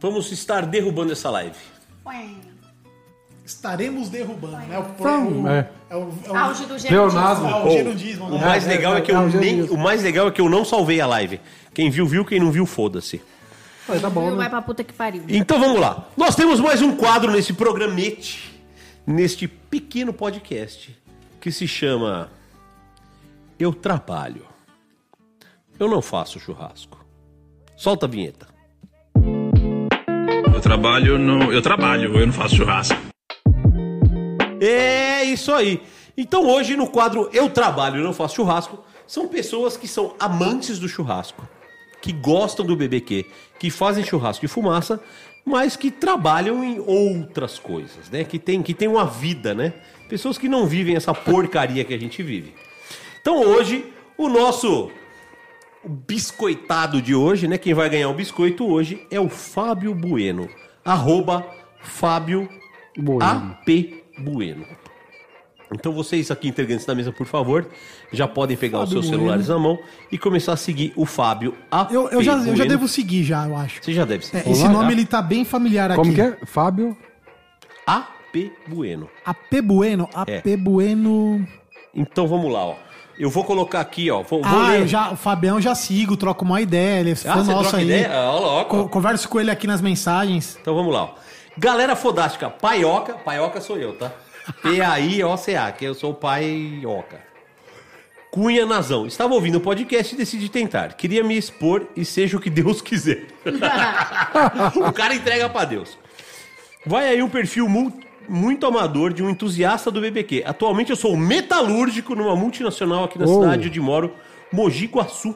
vamos estar derrubando essa live. Estaremos derrubando, né? O, Então, é. é o, é o, Auge do Leonardo. é o gerundismo, O mais é, legal é, é, que eu é, nem, o mais legal é que eu não salvei a live. Quem viu viu, quem não viu foda-se. Mas tá bom, Vai né? pra puta que pariu. Então vamos lá. Nós temos mais um quadro nesse programete, neste pequeno podcast, que se chama Eu Trabalho. Eu não faço churrasco. Solta a vinheta. Eu trabalho no. Eu trabalho, eu não faço churrasco. É isso aí. Então hoje no quadro Eu Trabalho, Não Faço Churrasco, são pessoas que são amantes do churrasco, que gostam do BBQ, que fazem churrasco de fumaça, mas que trabalham em outras coisas, né? Que tem, que tem uma vida, né? Pessoas que não vivem essa porcaria que a gente vive. Então hoje, o nosso biscoitado de hoje, né? Quem vai ganhar o biscoito hoje é o Fábio Bueno. Arroba Fábio Bueno. AP Bueno. Então vocês aqui integrantes da mesa, por favor, já podem pegar os Fábio seus Bueno. celulares na mão e começar a seguir o Fábio AP Eu, eu, já, eu já Bueno. devo seguir já, eu acho. Você já deve ser. É, esse nome já. ele tá bem familiar aqui. Como que é? Fábio. AP Bueno. AP Bueno, AP É. Bueno. Então vamos lá, ó. Eu vou colocar aqui, ó. Vou, vou Ah, ler. eu já, o Fabião eu já sigo, troco uma ideia, ele é Ah, fã você nosso troca aí. ideia? Ah, ó. Co- converso com ele aqui nas mensagens. Então vamos lá. ó. Galera fodástica, paioca, paioca sou eu, tá? P-A-I-O-C-A, que eu sou o paioca. Cunha Nazão. Estava ouvindo o podcast e decidi tentar. Queria me expor e seja o que Deus quiser. o cara entrega pra Deus. Vai aí um perfil mu- muito amador de um entusiasta do BBQ. Atualmente eu sou metalúrgico numa multinacional aqui na Oh. cidade onde moro, Mogi Guaçu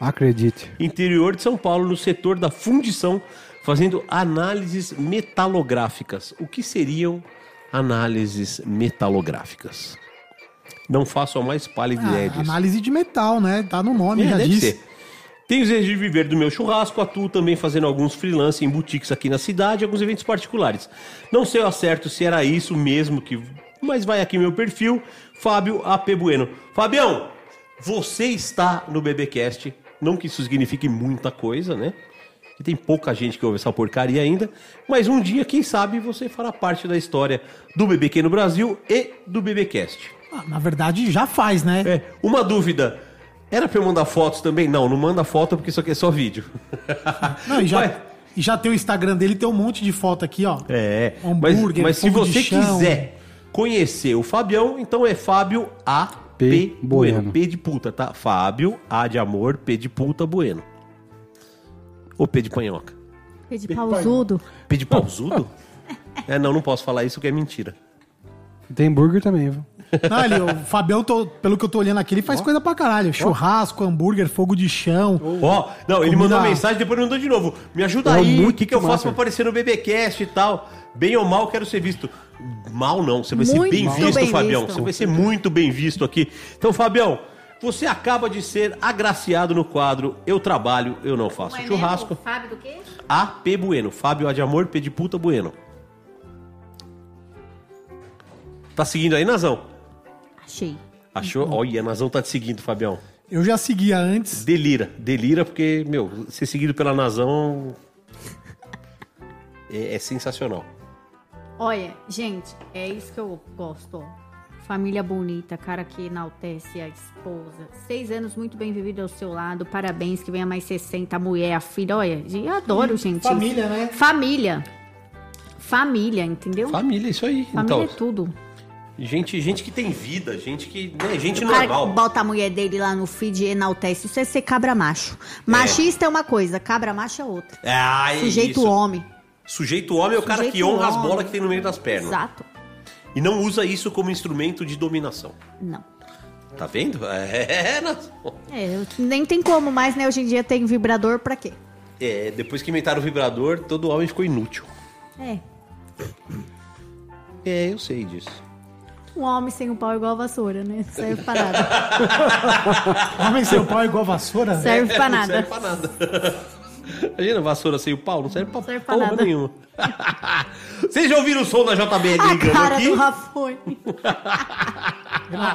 Acredite. interior de São Paulo, no setor da fundição, fazendo análises metalográficas. O que seriam análises metalográficas? Não faço a mais pálida Ah, ideia disso. análise de metal, né? Tá no nome, É, já deve disse. ser. Tenho desejo de viver do meu churrasco, atuo também fazendo alguns freelance em boutiques aqui na cidade alguns eventos particulares. Não sei ao certo se era isso mesmo que. Mas vai aqui meu perfil, Fábio AP Bueno. Fabião, você está no BBcast. Não que isso signifique muita coisa, né? Que tem pouca gente que ouve essa porcaria ainda. Mas um dia, quem sabe, você fará parte da história do BBQ no Brasil e do BBcast. Ah, na verdade, já faz, né? É, uma dúvida. Era pra eu mandar fotos também? Não, não manda foto porque isso aqui é só vídeo. Não, e já, Mas- e já tem o Instagram dele, tem um monte de foto aqui, ó. É, Hambúrguer, mas, mas se você chão. quiser conhecer o Fabião, então é Fábio A. P. P. Bueno. Bueno. P de puta, tá? Fábio A de amor, P de puta, Bueno. Ou P de panhoca. De pausudo. P de pausudo? é, não, não posso falar isso que é mentira. Tem hambúrguer também, viu? Não, ali, o Fabião, tô- pelo que eu tô olhando aqui, ele faz coisa pra caralho. Churrasco, hambúrguer, fogo de chão. Ó, não, ele mandou uma mensagem, depois mandou de novo. Me ajuda aí, o que, que eu faço pra aparecer no BBcast e tal. Bem ou mal, quero ser visto. Mal não, você vai ser Muito bem visto, bem Fabião. visto. Você vai ser muito bem visto aqui. Então, Fabião, você acaba de ser agraciado no quadro Eu Trabalho, Eu Não Faço Churrasco. Fábio do quê? A. P. Bueno. Fábio A de amor, P de puta, Bueno. Tá seguindo aí, Nazão? Achei. Achou? Olha, Nazão tá te seguindo, Fabião. Eu já seguia antes. Delira, delira, porque, meu, ser seguido pela Nazão é, é sensacional. Olha, gente, é isso que eu gosto, ó. Família bonita, cara que enaltece a esposa. Seis anos muito bem vivido ao seu lado. Parabéns, que venha mais 60, a mulher, a filha. Olha, eu adoro, gente. Família, isso. né? Família. Família, entendeu? Família, isso aí. Família então, é tudo. gente, gente que tem vida, gente que. Né, gente O cara que normal. bota a mulher dele lá no feed e enaltece. Isso é ser cabra macho. Machista é, uma coisa, cabra macho é outra. Ah, é Sujeito isso. homem. Sujeito homem é o cara que Sujeito honra as homem. bolas que tem no meio das pernas. Exato. E não usa isso como instrumento de dominação. Não. Tá vendo? É. É, nem tem como mais, né? Hoje em dia tem vibrador pra quê? É, depois que inventaram o vibrador, todo homem ficou inútil. É. É, eu sei disso. Um homem sem o pau é igual a vassoura, né? Serve pra nada. Homem sem o pau é igual vassoura. Serve pra Não nada. serve pra nada. Imagina vassoura sem o pau, não serve pra Serve pra porra nada. nenhuma. Vocês já ouviram o som da JBL A ligando cara aqui? do Rafone.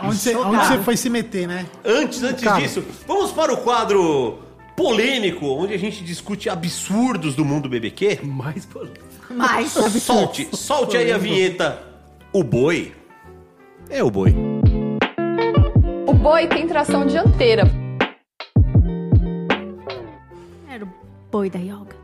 Onde você, onde você foi se meter, né? Antes, antes Cara. disso, vamos para o quadro polêmico, onde a gente discute absurdos do mundo BBQ. Mais polêmico. Mas, sabe Solte, solte aí a vinheta. O boi. É o boi. O boi tem tração dianteira. Boi da yoga.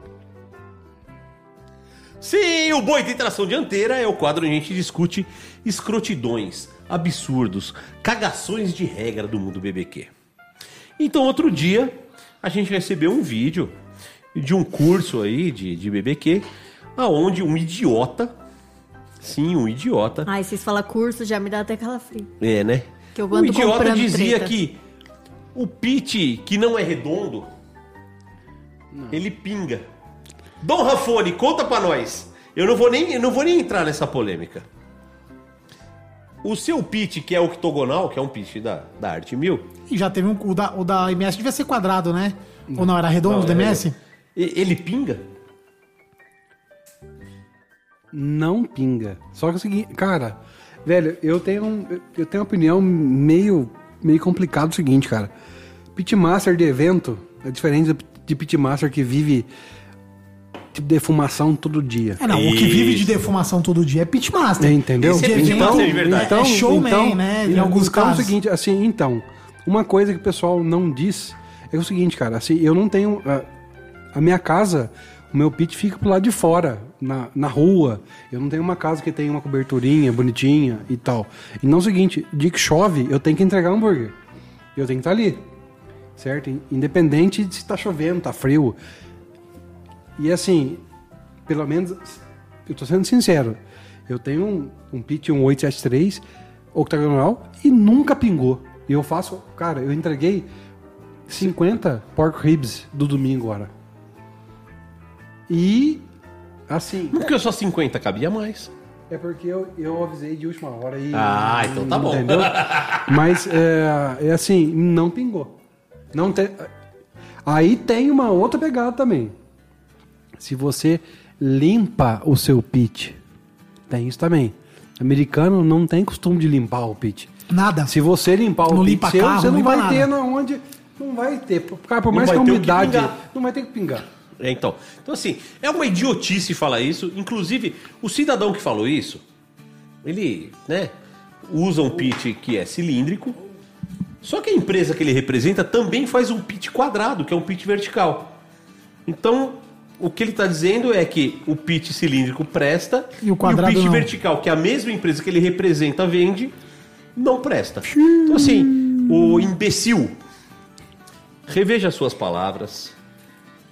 Sim, o boi tem tração dianteira é o quadro onde a gente discute escrotidões, absurdos, cagações de regra do mundo BBQ. Então, outro dia, a gente recebeu um vídeo de um curso aí de, de BBQ, aonde um idiota, sim, um idiota, Ai, vocês falam curso, já me dá até calafrio. é, né? Que eu o ando idiota dizia treta. que o pit que não é redondo, ele pinga. Dom Rafone, conta pra nós. Eu não vou nem, eu não vou nem entrar nessa polêmica. O seu pit, que é octogonal, que é um pit da, da Arte Mil, E já teve um. O da, o da MS devia ser quadrado, né? Ou não, era redondo o da é MS? e- ele pinga? Não pinga. Só que é o seguinte, cara, velho, eu tenho, um- eu tenho uma opinião meio, meio complicada o seguinte, cara. Pitmaster de evento é diferente de pitmaster que vive tipo defumação todo dia. É, não. O que vive de defumação todo dia é pitmaster. É, entendeu? Esse é evento pitmaster de verdade. Então, É showman, então, né, em então, alguns então é o casos. seguinte, assim, então, uma coisa que o pessoal não diz é o seguinte, cara, assim, eu não tenho a, a minha casa, o meu pit fica pro lado de fora, na, na rua. Eu não tenho uma casa que tem uma coberturinha bonitinha e tal. E não é o seguinte, dia que chove, eu tenho que entregar hambúrguer. Eu tenho que estar ali. Certo? Independente de se tá chovendo, tá frio. E assim, pelo menos, eu tô sendo sincero, eu tenho um, um pit, um 873 octagonal e nunca pingou. E eu faço, cara, eu entreguei 50 pork ribs do domingo agora. E, assim, Porque eu só 50 cabia mais. é porque eu, eu avisei de última hora e. Ah, então tá bom. Entendeu? Mas é, é assim, não pingou. Não tem. Aí tem uma outra pegada também. Se você limpa o seu pit, tem isso também. Americano não tem costume de limpar o pit. Nada. Se você limpar o Não pit limpa seu, carro, você não não limpa vai nada. ter na onde. Não vai ter. Cara, por mais vai que a o umidade. não vai ter que pingar. É, então. Então, assim, é uma idiotice falar isso. Inclusive, o cidadão que falou isso, ele, né? usa um pit que é cilíndrico, só que a empresa que ele representa também faz um pit quadrado, que é um pit vertical. Então, o que ele está dizendo é que o pit cilíndrico presta E o quadrado pit não. vertical, que a mesma empresa que ele representa vende, não presta. Então, assim, o imbecil, reveja suas palavras,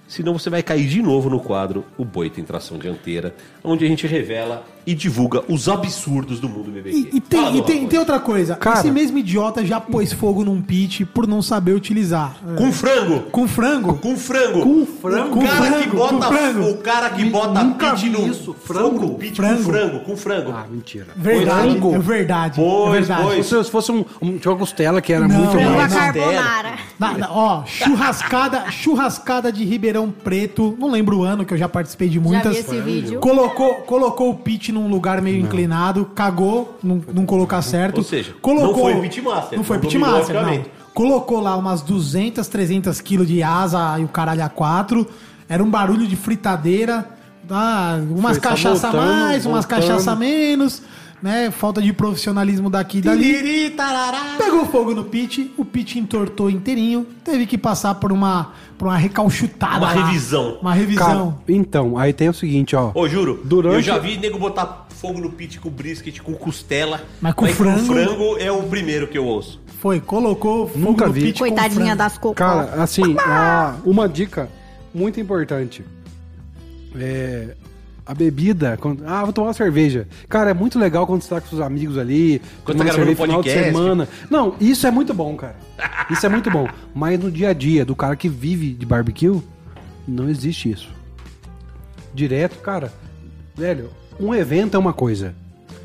senão você vai cair de novo no quadro O Boi Tem Tração Dianteira, onde a gente revela e divulga os absurdos do mundo BBQ. E, e tem, Fala, e tem, tem outra coisa. Cara- Esse mesmo idiota já pôs fogo num pit por não saber utilizar. Com frango! Com frango? Com frango. Com frango? O cara que frango, bota, frango. o cara que bota nunca pit no isso. fogo Frango? no pit Frango. com frango, com frango. Ah, mentira. Verdade, Frango? é verdade. Pois, é verdade. pois. Se fosse- se fosse um, um, tinha uma costela que era Não, muito não, mais. carbonara. Na- na- ó, churrascada, churrascada de Ribeirão Preto, não lembro o ano que eu já participei de Já muitas. vi esse vídeo. Colocou, colocou o pit num lugar meio inclinado, cagou, não, não colocar certo. Ou seja, colocou, não foi pitmaster, Não foi pitmaster, não. Colocou lá umas 200, 300 quilos de asa e o caralho a quatro. Era um barulho de fritadeira. Ah, umas Foi cachaça a voltando, mais, umas voltando. cachaça menos. Né? Falta de profissionalismo daqui e dali. Pegou fogo no pit, o pit entortou inteirinho, teve que passar por uma, por uma recalchutada. Uma lá. revisão. Uma Cara, revisão. então, aí tem o seguinte, ó. Ô, juro, Durante- eu já vi nego botar fogo no pit com brisket, com costela. Mas com frango- frango é o primeiro que eu ouço. Foi, colocou fogo Nunca no vi. pit com Coitadinha das cocô. Cara, assim, a- uma dica muito importante. É. A bebida, quando- ah, vou tomar uma cerveja. Cara, é muito legal quando você tá com seus amigos ali, Quando tá gravando cerveja final de podcast. semana. Não, isso é muito bom, cara. Isso é muito bom. Mas no dia a dia do cara que vive de barbecue, não existe isso. Direto, cara. Velho, um evento é uma coisa.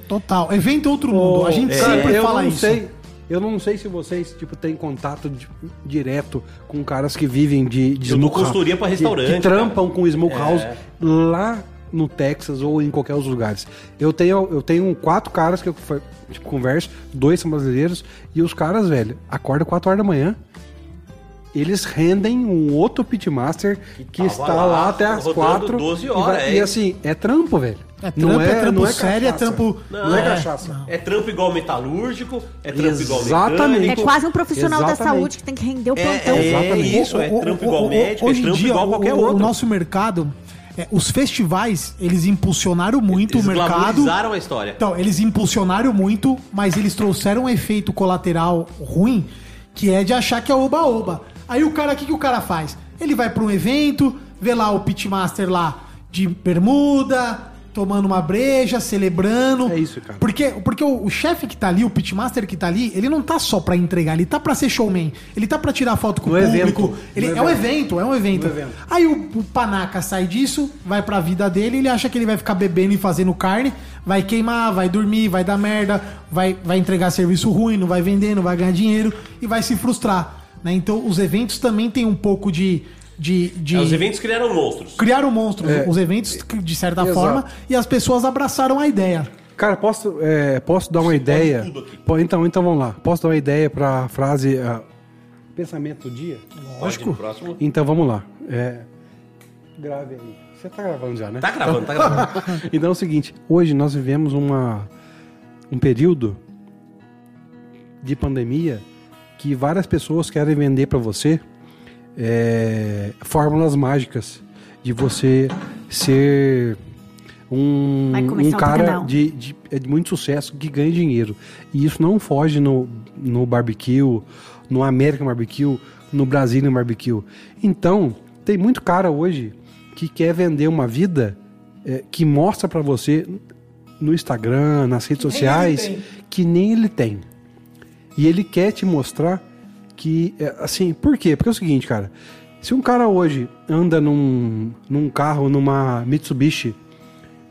Total. Evento outro mundo. a gente Cara, sempre eu fala não isso. sei. Eu não sei se vocês, tipo, têm contato di- direto com caras que vivem de, de Eu smoke house, consultoria pra que- restaurante, É. Que, trampam com smoke house lá no Texas ou em qualquer outro lugares. Eu tenho, eu tenho quatro caras que eu tipo, converso, dois são brasileiros, e os caras, velho, acordam 4 horas da manhã. Eles rendem um outro pitmaster que, tava está lá, lá, até as 4 12 e, horas, vai- é. e assim, é trampo, velho. É trampo, é trampo sério, é cachaça. trampo- Não, é É, cachaça. É trampo igual metalúrgico, é trampo igual Exatamente. É quase um profissional da Exatamente. saúde que tem que render o É, plantão. é, Exatamente. isso, é trampo igual médico, é hoje em trampo dia, igual qualquer o, outro. O nosso mercado, é, os festivais, eles impulsionaram muito Eles o mercado. glamorizaram a história. Então, eles impulsionaram muito, mas eles trouxeram um efeito colateral ruim, que é de achar que é oba-oba. Aí o cara, o que, que o cara faz? Ele vai para um evento, vê lá o pitmaster lá de bermuda, tomando uma breja, celebrando. É isso, cara. Porque, porque o, o chefe que tá ali, o pitmaster que tá ali, ele não tá só pra entregar, ele tá pra ser showman. Ele tá pra tirar foto com No o público. evento. Ele, No é um evento. é um evento. Evento. Aí o, o panaca sai disso, vai pra vida dele, ele acha que ele vai ficar bebendo e fazendo carne, vai queimar, vai dormir, vai dar merda, vai, vai entregar serviço ruim, não vai vender, não vai ganhar dinheiro e vai se frustrar. né? Então os eventos também tem um pouco de. De, de... É, os eventos criaram monstros. Criaram monstros, É. os eventos, de certa Exato. forma, e as pessoas abraçaram a ideia. Cara, posso, é, posso dar uma ideia? tudo aqui. Pô, então, então vamos lá. Posso dar uma ideia pra frase ah, pensamento do dia? Pode próximo. Então vamos lá. É, grave aí. Você tá gravando já, né? Tá gravando, tá gravando. Então é o seguinte, hoje nós vivemos uma, um período de pandemia que várias pessoas querem vender para você é, fórmulas mágicas de você ser um, um cara de, de, é de muito sucesso que ganha dinheiro. E isso não foge no, no barbecue, no American Barbecue, no Brazilian Barbecue. Então, tem muito cara hoje que quer vender uma vida é, que mostra pra você no Instagram, nas redes sociais, que nem ele tem. E ele quer te mostrar que, é, assim, por quê? Porque é o seguinte, cara. Se um cara hoje anda num, num carro, numa Mitsubishi,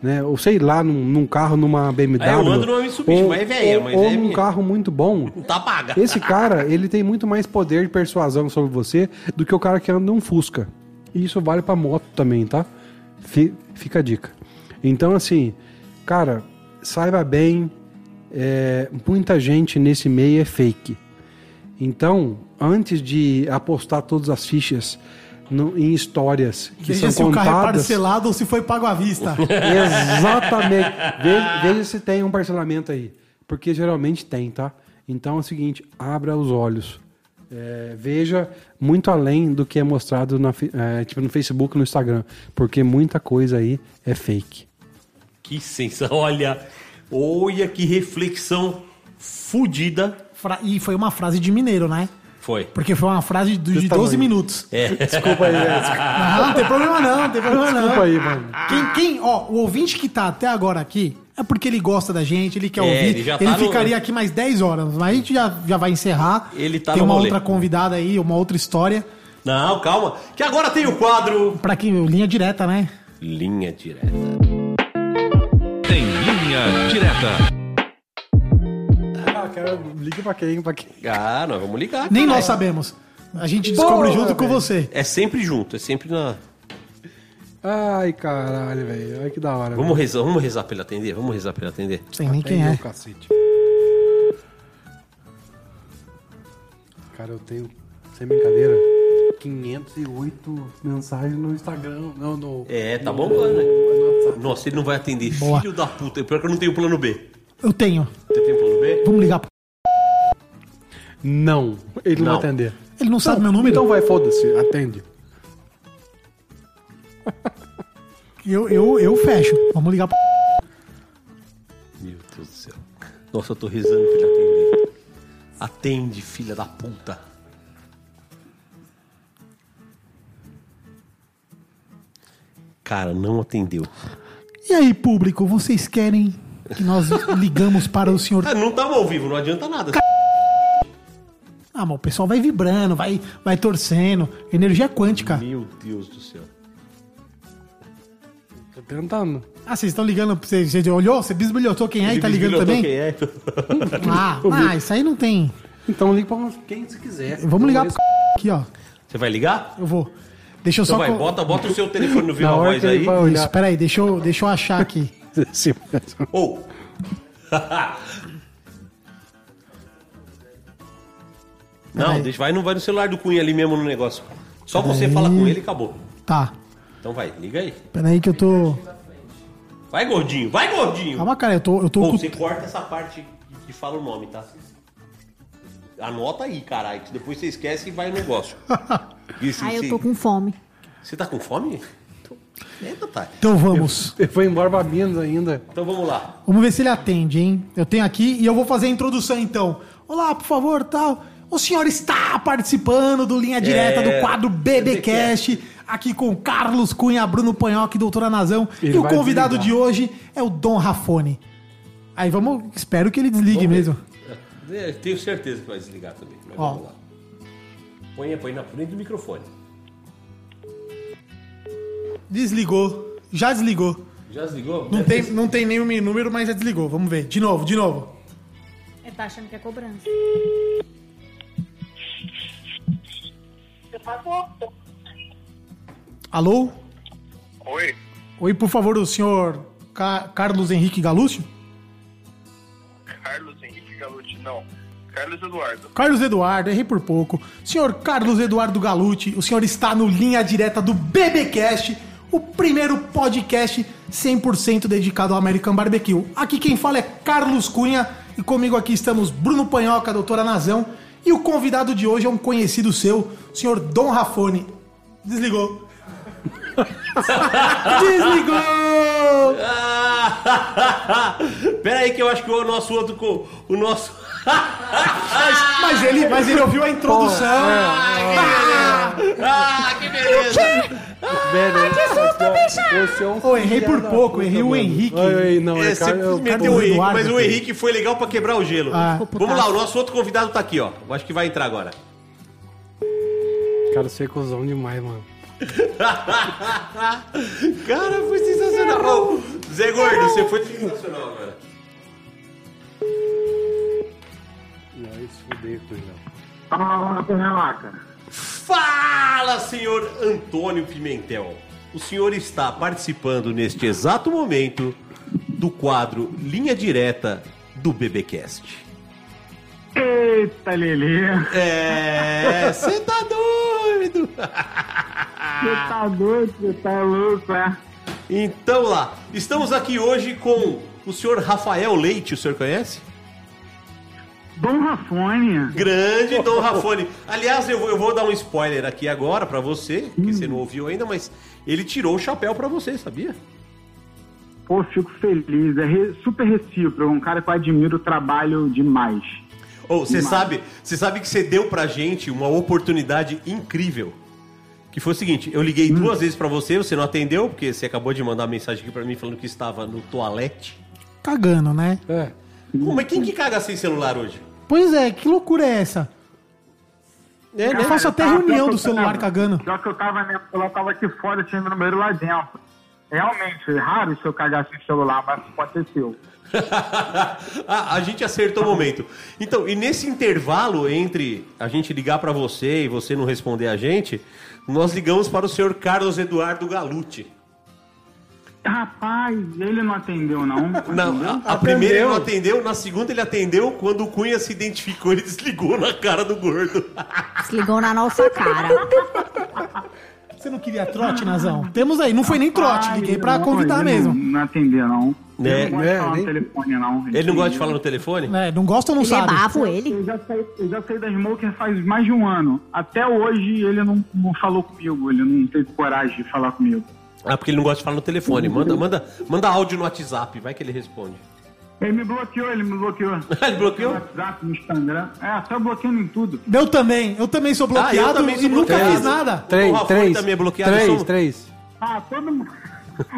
né? Ou sei lá, num, num carro, numa BMW. É, eu ando numa Mitsubishi, ou, mas é velha, ou, mas ou é num carro muito bom. Tá paga. Esse cara, ele tem muito mais poder de persuasão sobre você do que o cara que anda num Fusca. E isso vale pra moto também, tá? Fi- Fica a dica. Então, assim, cara, saiba bem, é, muita gente nesse meio é fake. Então, antes de apostar todas as fichas no- em histórias que Veja se são o carro é contadas... parcelado ou se foi pago à vista. Exatamente. Veja, veja se tem um parcelamento aí. porque geralmente tem, tá? Então é o seguinte, abra os olhos. É, veja muito além do que é mostrado na, é, tipo, no Facebook e no Instagram, porque muita coisa aí é fake. Que sensação. Olha, olha que reflexão fudida Fra- E foi uma frase de mineiro, né? foi. Porque foi uma frase de, de Desse 12 tamanho. minutos. É. Desculpa aí, é, desculpa, Não, não tem problema não, não tem problema não. desculpa aí, mano. Quem, quem, ó, o ouvinte que tá até agora aqui é porque ele gosta da gente, ele quer É, ouvir. ele Ele, tá no- ficaria aqui mais 10 horas, mas a gente já, já vai encerrar. Ele tá Tem no uma outra convidada aí, uma outra história. Não, calma. Que agora tem o quadro Pra quem, linha direta, né? Linha Direta. Tem linha direta. Cara, liga pra quem? Pra quem? Ah, nós vamos ligar. Nem caralho. nós sabemos. A gente descobre Porra, junto com velho. você. É sempre junto, é sempre na. Ai, caralho, velho. Olha que da hora. Vamos rezar, vamos rezar pra ele atender? Vamos rezar pra ele atender? Sem nem quem é. o cacete. Cara, eu tenho, sem brincadeira, 508 mensagens no Instagram. Não, no. É, tá bombando, né? Nossa, ele não vai atender. Boa. Filho da puta. Pior que eu não tenho plano B. Eu tenho. Você tem plano B? Vamos ligar. pro- Não, ele não, Não. vai atender. Ele não sabe meu número? Então vai, foda-se, atende. Eu, eu, eu fecho. Vamos ligar. pro- Meu Deus do céu. Nossa, eu tô rezando pra ele atender. Atende, filha da puta. Cara, não atendeu. E aí, público, vocês querem que nós ligamos para o senhor? Ah, não estamos ao vivo, não adianta nada. Ah, mas o pessoal vai vibrando, vai, vai torcendo. Energia quântica. Meu Deus do céu. Tô tentando. Ah, vocês estão ligando. Você, você olhou? Você bisbilhotou quem é e tá ligando também? quem é. Ah, ah, isso aí não tem. Então liga pra quem você quiser. Vamos ligar pro aqui, ó. Você vai ligar? Eu vou. Deixa eu Então só. vai, co- bota, bota o seu telefone no hora voz aí. Isso, peraí, deixa eu, deixa eu achar aqui. Sim. Ou. Não, deixa, vai, não vai no celular do Cunha ali mesmo no negócio. Só você fala com ele e acabou. Tá. Então vai, liga aí. Peraí que eu tô. Vai, gordinho, vai, gordinho. Calma, cara, eu tô. Eu tô você corta essa parte que fala o nome, tá? Anota aí, caralho, que depois você esquece e vai no negócio. Isso, Ai, eu tô com fome. Você tá com fome? Eita, tá. Então vamos. Ele foi embora Minas ainda. Então vamos lá. Vamos ver se ele atende, hein? Eu tenho aqui e eu vou fazer a introdução então. Olá, por favor, tal. O senhor está participando do Linha Direta É, do quadro BBcast, aqui com Carlos Cunha, Bruno Panhoque, Doutora Nazão. Ele e o convidado desligar. de hoje é o Dom Rafone. Aí vamos, espero que ele desligue Vamos mesmo. É, tenho certeza que vai desligar também. Mas Ó. vamos lá. Põe, põe na frente do microfone. Desligou. Já desligou. Já desligou? Não Deve tem, não tem nenhum número, mas já desligou. Vamos ver. De novo, de novo. Ele tá achando que é cobrança. Alô? Oi, Oi, por favor, o senhor Ca- Carlos Henrique Galúcio? Carlos Henrique Galuti, não. Carlos Eduardo. Carlos Eduardo, errei por pouco. Senhor Carlos Eduardo Galucci, o senhor está no linha direta do BBcast, o primeiro podcast 100% dedicado ao American Barbecue. Aqui quem fala é Carlos Cunha e comigo aqui estamos Bruno Panhoca, doutora Nazão, e o convidado de hoje é um conhecido seu, o senhor Dom Rafone. Desligou. Desligou! Pera aí que eu acho que o nosso outro... co- O nosso... Mas ele, mas ele ouviu a introdução. ah, que beleza! Velho, você é um Ô, errei por filho da pouco, puta, errei o. Henrique. Não, é, Esse cara, eu- meteu o Henrique, mas o. Henrique foi legal pra quebrar o gelo. Ah. Vamos lá, o nosso outro convidado tá aqui, ó. Eu acho que vai entrar agora. cara, você é cuzão demais, mano. Cara, foi sensacional. Zé Gordo, você foi sensacional, cara. Não, isso fudeu, cuzão. Fala, senhor Antônio Pimentel. O senhor está participando neste exato momento do quadro Linha Direta do BBcast. Eita, Lelê. É, você tá doido. Você tá doido, você tá louco, é? Então lá, estamos aqui hoje com o senhor Rafael Leite, o senhor conhece? Dom Rafone. Grande Dom Rafone. Aliás, eu, vou- eu vou dar um spoiler aqui agora pra você, que você não ouviu ainda, mas ele tirou o chapéu pra você, sabia? Pô, fico feliz. É re- super recíproco. Um cara que eu admiro o trabalho demais. Ou você Demais. sabe, você sabe que você deu pra gente uma oportunidade incrível. Que foi o seguinte, eu liguei duas vezes pra você, você não atendeu, porque você acabou de mandar uma mensagem aqui pra mim falando que estava no toalete. Cagando, né? É. Pô, mas quem que caga sem celular hoje? Pois é, que loucura é essa? É, Eu faço até reunião do celular cagando. Pior que eu tava, né, eu tava aqui fora, tinha meu número lá dentro. Realmente, é raro se eu cagar sem celular, mas pode ser seu. a, a gente acertou o momento. Então, e nesse intervalo entre a gente ligar pra você e você não responder a gente, nós ligamos para o senhor Carlos Eduardo Galucci. Rapaz, ele não atendeu, não. Não, a, a primeira ele não atendeu, na segunda ele atendeu, quando o Cunha se identificou, ele desligou na cara do gordo. Desligou na nossa cara. Você não queria trote, Nazão? Temos aí, não foi nem trote, Ai, liguei pra não, convidar ele mesmo. Não, não atendeu, não. Ele não gosta de falar nem- no telefone, não. Ele não gosta de falar no telefone? É, não gosta ou não Ele é sabe? bafo, ele. Eu já, saí, eu já saí da Smoker faz mais de um ano. Até hoje ele não, não falou comigo, ele não teve coragem de falar comigo. Ah, porque ele não gosta de falar no telefone. Manda, manda, manda áudio no WhatsApp, vai que ele responde. Ele me bloqueou, ele me bloqueou. Ele bloqueou? No WhatsApp, no Instagram. É, tá bloqueando em tudo. Eu também, eu também sou Ah, eu bloqueado também sou e nunca bloqueado. fiz nada. Três, O três. também é bloqueado, Três, somos- três. Ah, todo mundo.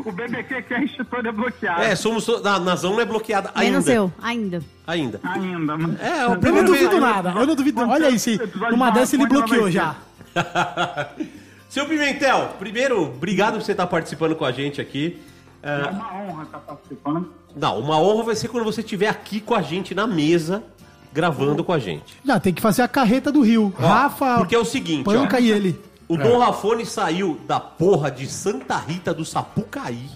O BBQ Cast todo é bloqueado. É, somos. to- A Nazão não é bloqueada ainda. Menos eu, ainda. Ainda. Ainda, mas... É, Eu não duvido nada, eu não duvido. Olha aí, se numa de dessa ele bloqueou já. Seu Pimentel, primeiro, obrigado por você estar participando com a gente aqui. É uma honra estar participando. Não, uma honra vai ser quando você estiver aqui com a gente na mesa, gravando com a gente. Já tem que fazer a carreta do Rio. Rafa, Porque é o seguinte, Panca ó, e ele. o Dom Rafone saiu da porra de Santa Rita do Sapucaí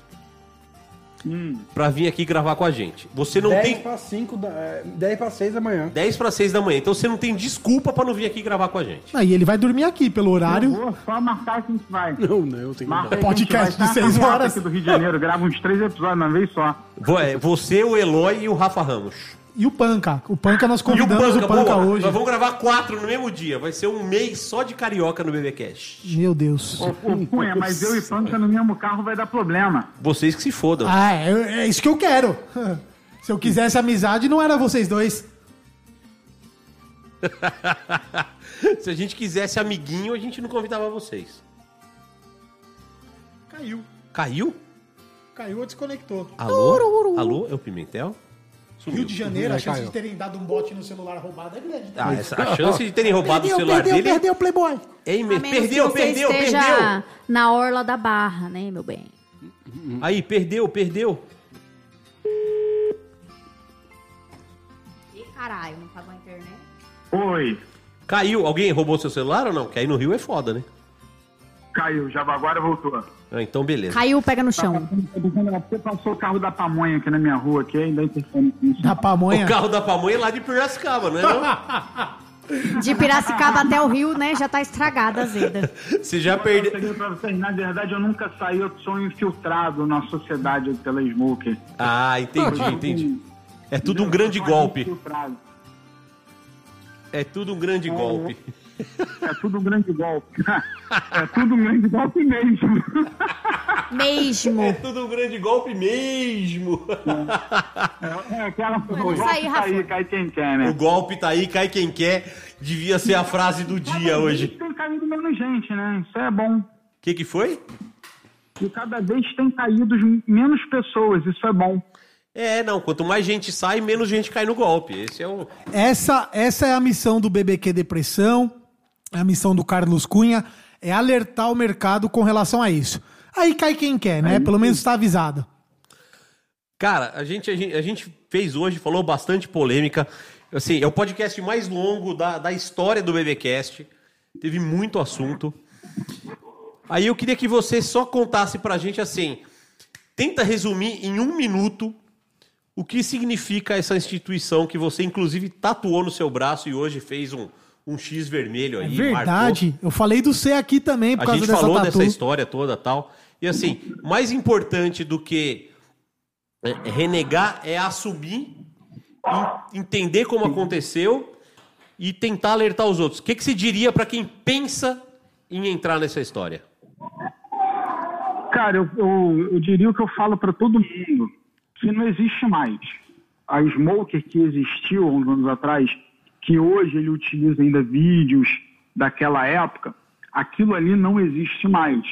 pra vir aqui gravar com a gente. Você não 10 tem para 5, da- é, 10 para 6 da manhã. 10 para 6 da manhã, então você não tem desculpa pra não vir aqui gravar com a gente. Aí ele vai dormir aqui pelo Eu horário. vou só marcar que a gente vai. Não, não, eu tenho Marca Podcast de seis Tá na horas. aqui do Rio de Janeiro, grava uns três episódios uma vez só. Vo- é, Você, o Eloy e o Rafa Ramos. E o Panca. O Panca nós E o convidamos o Panca, Panca, boa, hoje. nós vamos gravar quatro no mesmo dia. Vai ser um mês só de carioca no BBcast. Meu Deus. Ô, Cunha, mas eu e Panca no mesmo carro vai dar problema. Vocês que se fodam. Ah, é, é isso que eu quero. Se eu quisesse amizade, não era vocês dois. Se a gente quisesse amiguinho, a gente não convidava vocês. Caiu. Caiu? Caiu ou desconectou. Alô? Alô? É o Pimentel? Rio de Janeiro, a É, chance caiu. de terem dado um bote no celular roubado é grande. tá? Ah, essa- a chance de terem roubado Perdeu, o celular perdeu, dele perdeu, Playboy. é A menos Perdeu, que você perdeu, esteja perdeu. na orla da barra, né, meu bem? Aí, perdeu, perdeu. Ih, caralho, não pagou a internet? Oi, Caiu. Alguém roubou seu celular ou não? Que aí no Rio é foda, né? Caiu, já agora voltou. Ah, então beleza. Caiu, pega no chão. Você passou o carro da pamonha aqui na minha rua, aqui, ainda. Da pamonha. O carro da pamonha é lá de Piracicaba, não é não? De Piracicaba até o Rio, né, já tá estragada a zeda. Você já Eu perdeu... na verdade, eu nunca saí, eu sou infiltrado na sociedade pela Smoker. Ah, entendi, entendi. É tudo um grande golpe. Infiltrado. É tudo um grande golpe. É tudo um grande golpe. É tudo um grande golpe mesmo. Mesmo. É tudo um grande golpe mesmo. É aquela Vamos golpe sair, Rafa. sair, cai quem quer, O né? golpe tá aí, cai quem quer. Devia ser a frase do dia hoje. Tem caído menos gente, né? Isso é bom. O que que foi? E cada vez tem caído menos pessoas, isso é bom. É, não. Quanto mais gente sai, menos gente cai no golpe. Esse é o. Essa, essa é a missão do BBQ Depressão, é a missão do Carlos Cunha, é alertar o mercado com relação a isso. Aí cai quem quer, né? Pelo menos está avisado. Cara, a gente, a gente, a gente fez hoje, falou bastante polêmica. Assim, é o podcast mais longo da, da história do BBcast. Teve muito assunto. Aí eu queria que você só contasse pra gente assim. Tenta resumir em um minuto o que significa essa instituição que você, inclusive, tatuou no seu braço e hoje fez um, um X vermelho É aí. verdade. Eu falei do C aqui também por A causa gente dessa falou tatu. dessa história toda tal. E assim, mais importante do que é, renegar é assumir en- entender como aconteceu e tentar alertar os outros. O que, que você diria para quem pensa em entrar nessa história? Cara, eu, eu, eu diria o que eu falo para todo mundo, que não existe mais. A Smoker que existiu há uns anos atrás, que hoje ele utiliza ainda vídeos daquela época, aquilo ali não existe mais.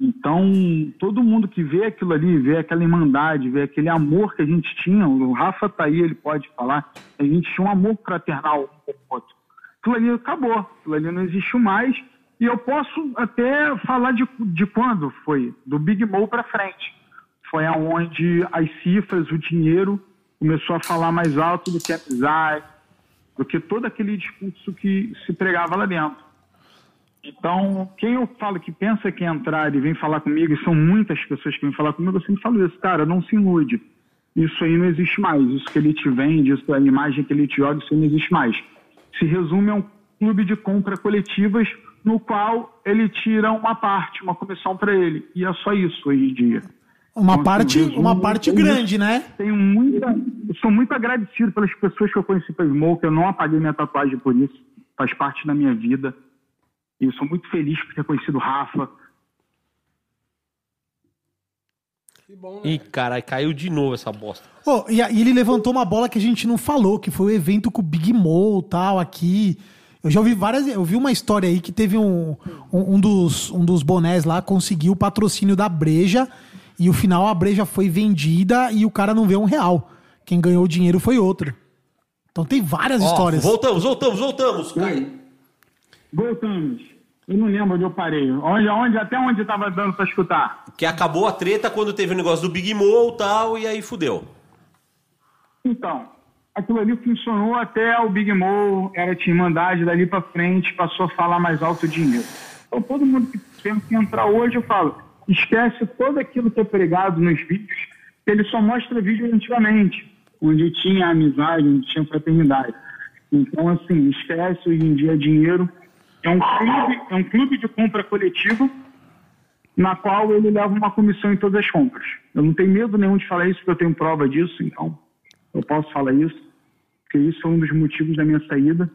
Então, todo mundo que vê aquilo ali, vê aquela irmandade, vê aquele amor que a gente tinha, o Rafa tá aí, ele pode falar, a gente tinha um amor fraternal um com o outro. Aquilo ali acabou, aquilo ali não existiu mais. E eu posso até falar de, de quando foi, do Big Mo para frente. Foi aonde as cifras, o dinheiro começou a falar mais alto do que a amizade, do que todo aquele discurso que se pregava lá dentro. Então, quem eu falo que pensa que entrar e vem falar comigo, e são muitas pessoas que vêm falar comigo, eu sempre falo isso, cara, não se ilude. Isso aí não existe mais. Isso que ele te vende, isso, a imagem que ele te joga, isso aí não existe mais. Se resume a um clube de compra coletivas no qual ele tira uma parte, uma comissão para ele. E é só isso hoje em dia. Uma parte, uma parte grande, né? Tenho muita, eu sou muito agradecido pelas pessoas que eu conheci pelo Smoke. Eu não apaguei minha tatuagem por isso. Faz parte da minha vida. E eu sou muito feliz por ter conhecido o Rafa. Ih, caralho, caiu de novo essa bosta. Ô, e, e ele levantou uma bola que a gente não falou, que foi o evento com o Big Mo tal, aqui. Eu já ouvi várias. Eu vi uma história aí que teve um, um, um dos, um dos bonés lá conseguiu o patrocínio da Breja e o final a Breja foi vendida e o cara não vê um real. Quem ganhou o dinheiro foi outro. Então tem várias Ó, histórias. voltamos, voltamos, voltamos. Cai. Voltamos. Eu não lembro onde eu parei. Onde, onde, até onde estava dando para escutar? Que acabou a treta quando teve o negócio do Big Mo e tal, e aí fudeu. Então, aquilo ali funcionou até o Big Mo, era de irmandade, dali para frente passou a falar mais alto o dinheiro. Então, todo mundo que pensa em entrar hoje, eu falo, esquece todo aquilo que é pregado nos vídeos, ele só mostra vídeo antigamente, onde tinha amizade, onde tinha fraternidade. Então, assim, esquece hoje em dia dinheiro. É um clube, é um clube de compra coletiva na qual ele leva uma comissão em todas as compras. Eu não tenho medo nenhum de falar isso, porque eu tenho prova disso, então eu posso falar isso, porque isso é um dos motivos da minha saída.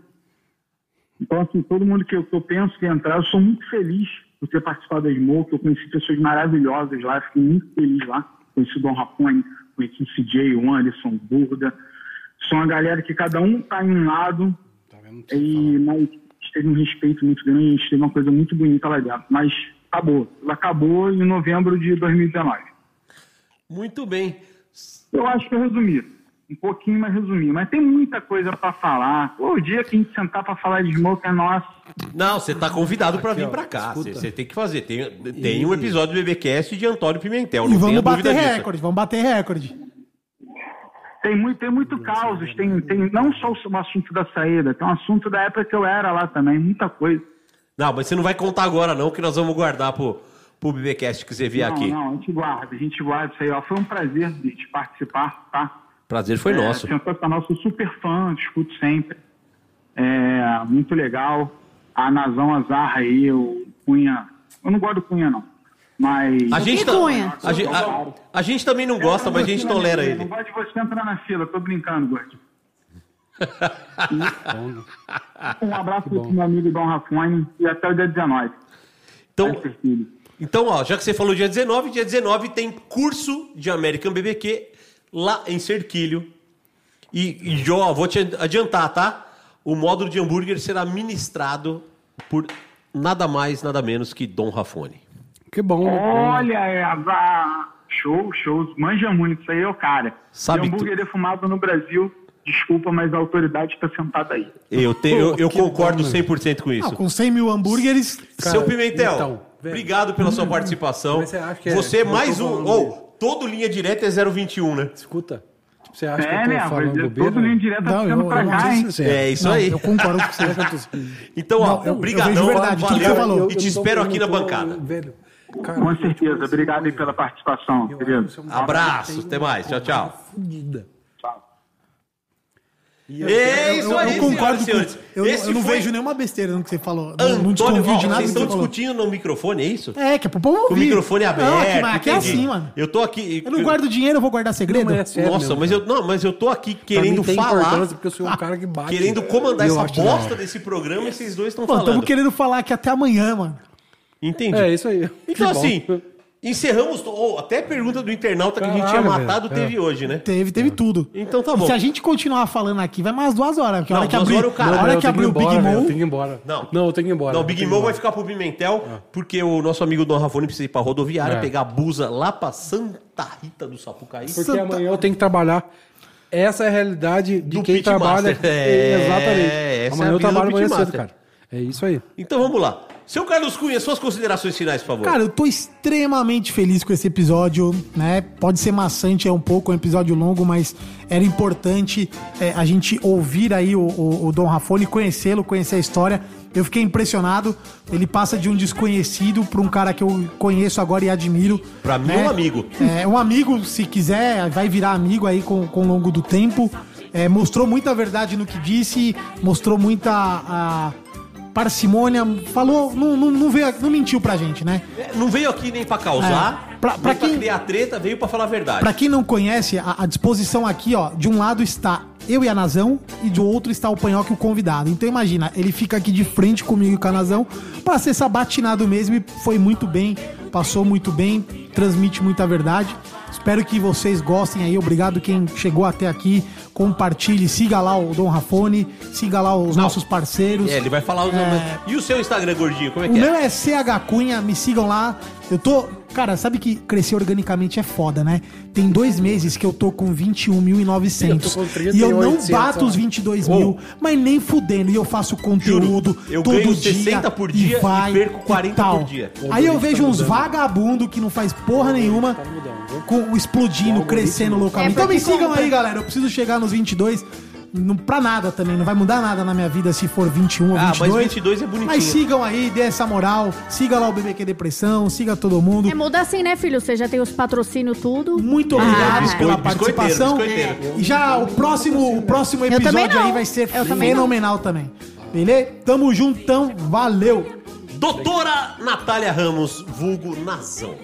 Então, assim, todo mundo que eu, que eu penso que entrar, eu sou muito feliz por ter participado da Smoke, eu conheci pessoas maravilhosas lá, fiquei muito feliz lá. Conheci o Dom Rapone, conheci o CJ, o Anderson, o Burda. São uma galera que cada um está em um lado, e, mas a gente teve um respeito muito grande, a gente teve uma coisa muito bonita lá dentro. Mas acabou. Ela acabou em novembro de 2019. Muito bem. Eu acho que eu resumi. Um pouquinho, mas resumi. Mas tem muita coisa pra falar. Pô, o dia que a gente sentar pra falar de smoke é nosso. Não, você tá convidado pra Aqui, vir ó, pra cá. Você tem que fazer. Tem, tem um episódio do BBcast de Antônio Pimentel. E Não vamos bater dúvida disso. recorde, vamos bater recorde. Tem muito, tem muito causos. Tem, tem não só o assunto da saída, tem um assunto da época que eu era lá também. Muita coisa. Não, mas você não vai contar agora, não, que nós vamos guardar pro, pro BBcast que você vier não, aqui. não, a gente guarda. A gente guarda isso aí. Ó. Foi um prazer de participar, tá? Prazer foi É, nosso. Sensacional, sou super fã, escuto sempre. É, muito legal. A Nazão Azarra aí, o Cunha. Eu não gosto do Cunha, não. Mas. A gente, tá- Cunha? a, gente- a- a gente também não gosta, mas a gente tolera Não ele. gosto de você entrar na fila, tô brincando, Gordinho. um abraço pro meu amigo Dom Rafone e até o dia 19. Então. Então, ó, já que você falou dia 19, dia 19 tem curso de American BBQ lá em Cerquilho. E, e ó, vou te adiantar, tá? O módulo de hambúrguer será ministrado por nada mais, nada menos que Dom Rafone. Que bom. Olha, é, a- show, show. Manja muito, isso aí é o cara. Sabe hambúrguer defumado no Brasil, desculpa, mas a autoridade está sentada aí. Eu, te- eu, eu que concordo bom, né? 100% com isso. Não, com 100 mil hambúrgueres, Seu Pimentel, então, obrigado pela sua participação. Mas você é- Você é mais um. Ou, todo linha direta é 021, né? Escuta. Você acha É, que eu né? tô Mas falando é bobeira? todo linha direta Não, ficando eu- pra eu cá, hein? É isso Não, aí. eu concordo com você. Então, ó, Não, eu brigadão, verdade, você valeu falou. e te espero aqui na bancada. Velho, cara, Com certeza. Obrigado aí pela participação, querido. é Abraço, até mais, tchau, tchau. Fudida. É isso eu, aí, eu concordo senhoras com. senhores. Eu, eu não foi vejo nenhuma besteira no que você falou. Não, não Antônio, desconvio ó, de nada vocês estão você falou. discutindo no microfone, é isso? É, que é pro povo ouvir. Com o microfone aberto. Não, aqui, mas aqui é assim, mano. Eu tô aqui. Eu não guardo dinheiro, eu vou guardar segredo? Não, mas é sério Nossa, mesmo, mas eu, não, mas eu tô aqui querendo falar, porque eu sou um cara que bate. querendo comandar Eu essa bosta desse programa e vocês dois estão falando. estamos querendo falar aqui até amanhã, mano. Entendi. É, isso aí. Então, assim, encerramos. oh, até a pergunta do internauta que a gente Caralho, tinha matado velho. teve hoje, né? Teve, teve tudo. Então tá E bom. se a gente continuar falando aqui, vai mais duas horas. Porque a Não, hora que abrir, horas o cara- a Não, hora eu que abrir o Big Eu Mom. tenho que ir embora. Não. Não, eu tenho que ir embora. Não, o eu Big Mom vai ficar pro Pimentel, porque o nosso amigo Dom Rafone precisa ir pra rodoviária, É. pegar a busa lá pra Santa Rita do Sapucaí. Porque Santa- amanhã eu tenho que trabalhar. Essa é a realidade de Do quem Pitmaster. trabalha. É, Exatamente. essa é a amanhã eu vida do trabalho amanhã cedo, cara. É isso aí. Então vamos lá. Seu Carlos Cunha, suas considerações finais, por favor. Cara, eu tô extremamente feliz com esse episódio, né? Pode ser maçante, é um pouco, é um episódio longo, mas era importante é, a gente ouvir aí o, o, o Dom Rafone, conhecê-lo, conhecer a história. Eu fiquei impressionado. Ele passa de um desconhecido para um cara que eu conheço agora e admiro. Pra mim, né? um amigo. É, um amigo, se quiser, vai virar amigo aí com, com o longo do tempo. É, mostrou muita verdade no que disse, mostrou muita a, parcimônia, falou, não, não, não, veio, não mentiu pra gente, né? Não veio aqui nem pra causar, É, pra- pra pra quem- criar treta, veio pra falar a verdade. Pra quem não conhece, a, a disposição aqui, ó, de um lado está eu e a Nazão e do outro está o Panhoca e o convidado. Então imagina, ele fica aqui de frente comigo e com a Nazão pra ser sabatinado mesmo e foi muito bem, passou muito bem, transmite muita verdade. Espero que vocês gostem aí. Obrigado quem chegou até aqui. Compartilhe, siga lá o Dom Rafone, siga lá os nossos parceiros. É, ele vai falar os É. E o seu Instagram, gordinho, como é O que meu é? é CH Cunha, me sigam lá. Eu tô. Cara, sabe que crescer organicamente é foda, né? Tem dois meses que eu tô com 21.900. Eu tô com E eu não 38.800, bato os ó. 22 mil, mas nem fudendo. E eu faço conteúdo eu todo ganho dia. 60 por dia e perco 40 tal. por dia. O Aí eu vejo tá uns vagabundo que não faz porra nenhuma, Tá mudando, com, explodindo, crescendo loucamente. É, então me sigam aí, galera. Eu preciso chegar nos 22. Não, pra nada também, não vai mudar nada na minha vida se for 21 ou Ah, 22. mas 22 é bonitinho. Mas sigam aí, dê essa moral. Siga lá o BBQ Depressão, siga todo mundo. É, muda assim, né, filho? Você já tem os patrocínios, tudo. Muito obrigado Ah, pela biscoiteiro, participação. biscoiteiro. E já o próximo, o próximo também episódio aí vai ser Eu também fenomenal também. Beleza? Tamo juntão, valeu! Doutora Natália Ramos, vulgo Nazão.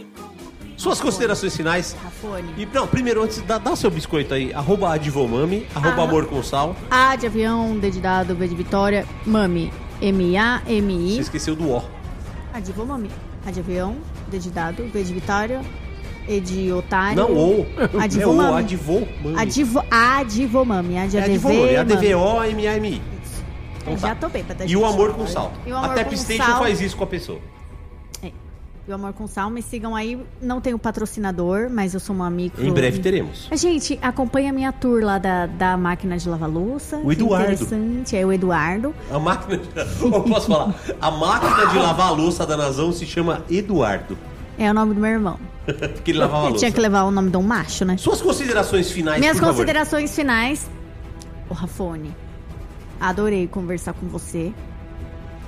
Suas considerações finais. Rafone. E, não, primeiro, antes, dá, dá o seu biscoito aí. Arroba Adivomami, arroba Ah. Amor com Sal. A de avião, D de dado, V de vitória, mami. Você M-A-M-I. esqueceu do O. A de mami. A de avião, D de dado, V de vitória, E de otário. Não, O. A de é O, vomami. Adivomami. Adivo, adivomami. A de É ADV, Adivomami, é mami. A-D-V-O-M-A-M-I. Então Eu tá. já tô bêbada. E o amor com sal. O amor Até sal. faz isso com a pessoa. E o amor com sal, me sigam aí. Não tenho patrocinador, mas eu sou uma amiga. Em breve teremos. A gente acompanha a minha tour lá da, da máquina de lavar louça. O Eduardo. Interessante, é o Eduardo. A máquina de... Eu posso falar? A máquina de lavar louça da Nazão se chama Eduardo. É o nome do meu irmão. Porque ele lavava a Eu louça. tinha que levar o nome de um macho, né? Suas considerações finais, Minhas por favor. considerações finais. Ô, Rafone, adorei conversar com você.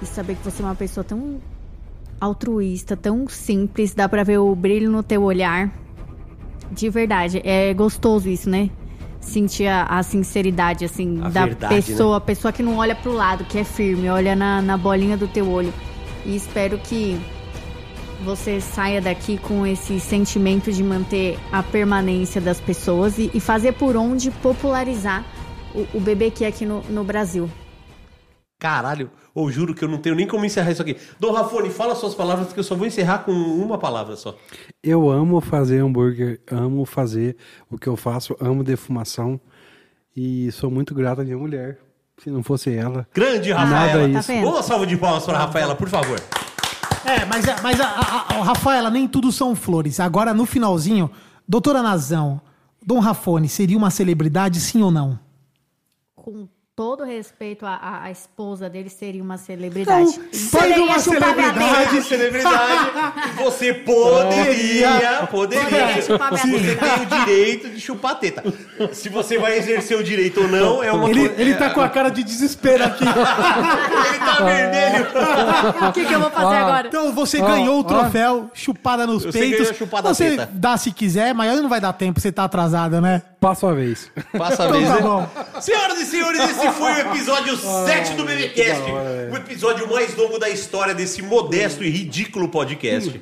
E saber que você é uma pessoa tão altruísta, tão simples. Dá pra ver o brilho no teu olhar. De verdade. É gostoso isso, né? Sentir a, a sinceridade, assim, A da verdade, né? pessoa. A pessoa que não olha pro lado, que é firme. Olha na, na bolinha do teu olho. E espero que você saia daqui com esse sentimento de manter a permanência das pessoas e, e fazer por onde popularizar o, o BBQ aqui no, no Brasil. Caralho, eu juro que eu não tenho nem como encerrar isso aqui. Dom Rafone, fala suas palavras que eu só vou encerrar com uma palavra só. Eu amo fazer hambúrguer, amo fazer o que eu faço, amo defumação e sou muito grato à minha mulher. Se não fosse ela, Grande nada Rafaela. Tá isso. Uma salva de palmas para a Rafaela, por favor. É, mas, mas a, a- a- Rafaela, nem tudo são flores. Agora, no finalzinho, doutora Nazão, Dom Rafone seria uma celebridade, sim ou não? Com todo respeito, a- a esposa dele seria uma celebridade. Não, Poderia uma celebridade, celebridade. Você poderia, poderia. Poderia chupar Você tem o direito de chupar a teta. Se você vai exercer o direito ou não, é uma Ele, coisa. ele tá com a cara de desespero aqui. Ele tá vermelho. O que, que eu vou fazer agora? Então você ganhou o troféu, chupada nos Você peitos. chupada você teta. dá se quiser, mas não vai dar tempo, você tá atrasada, né? Passa a vez. Passa a Então vez, tá né? bom. Senhoras e senhores, esse foi o episódio 7 do BBcast. O episódio mais longo da história desse modesto e ridículo podcast.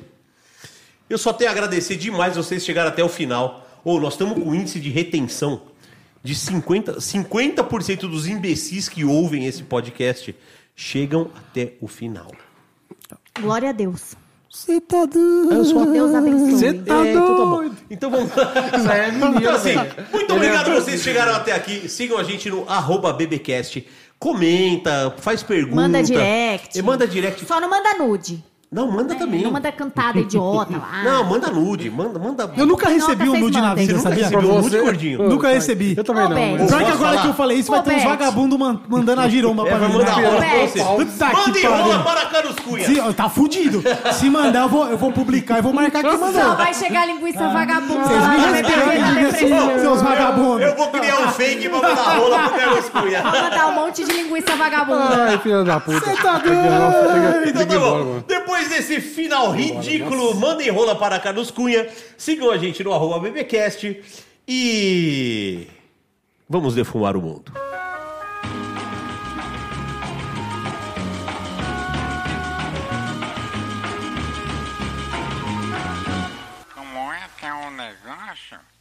Eu só tenho a agradecer demais vocês chegaram até o final. Ou nós estamos com um índice de retenção de 50%, 50% dos imbecis que ouvem esse podcast chegam até o final. Glória a Deus. Você tá doido. Deus abençoe. Você tá É, então tá doido. Então vamos. é menino, então, assim, velho. muito obrigado é- a vocês que chegaram até aqui. Sigam a gente no arroba BBcast. Comenta, faz pergunta. Manda direct. E manda direct. Só não manda nude. Não, manda também. Não manda cantada idiota lá. Não, manda nude. Manda, manda. Eu nunca recebi um nude na vida, Você nunca sabia? recebeu um nude, gordinho? Nunca recebi. Eu também Ô, não. Pior que agora falar? que eu falei isso, vai ter uns vagabundos man- mandando a giromba É, pra vai mim. Puta que Manda e rola para Carlos Cunha. Se, tá fudido. Se mandar, eu vou, eu vou publicar e vou marcar quem Só mandou. vai chegar linguiça vagabunda. Vocês me respeitam, assim, depressão. seus vagabundos. Eu vou criar um fake pra mandar rola pro Carlos Cunha. Vou mandar um monte de linguiça vagabunda. Ai, filha da puta. Você tá doido? Que- Então que tá bom. mano. Depois desse final ridículo, mandem rola para Carlos Cunha. Sigam a gente no arroba BBcast. E. Vamos defumar o mundo. Como é que é o negócio?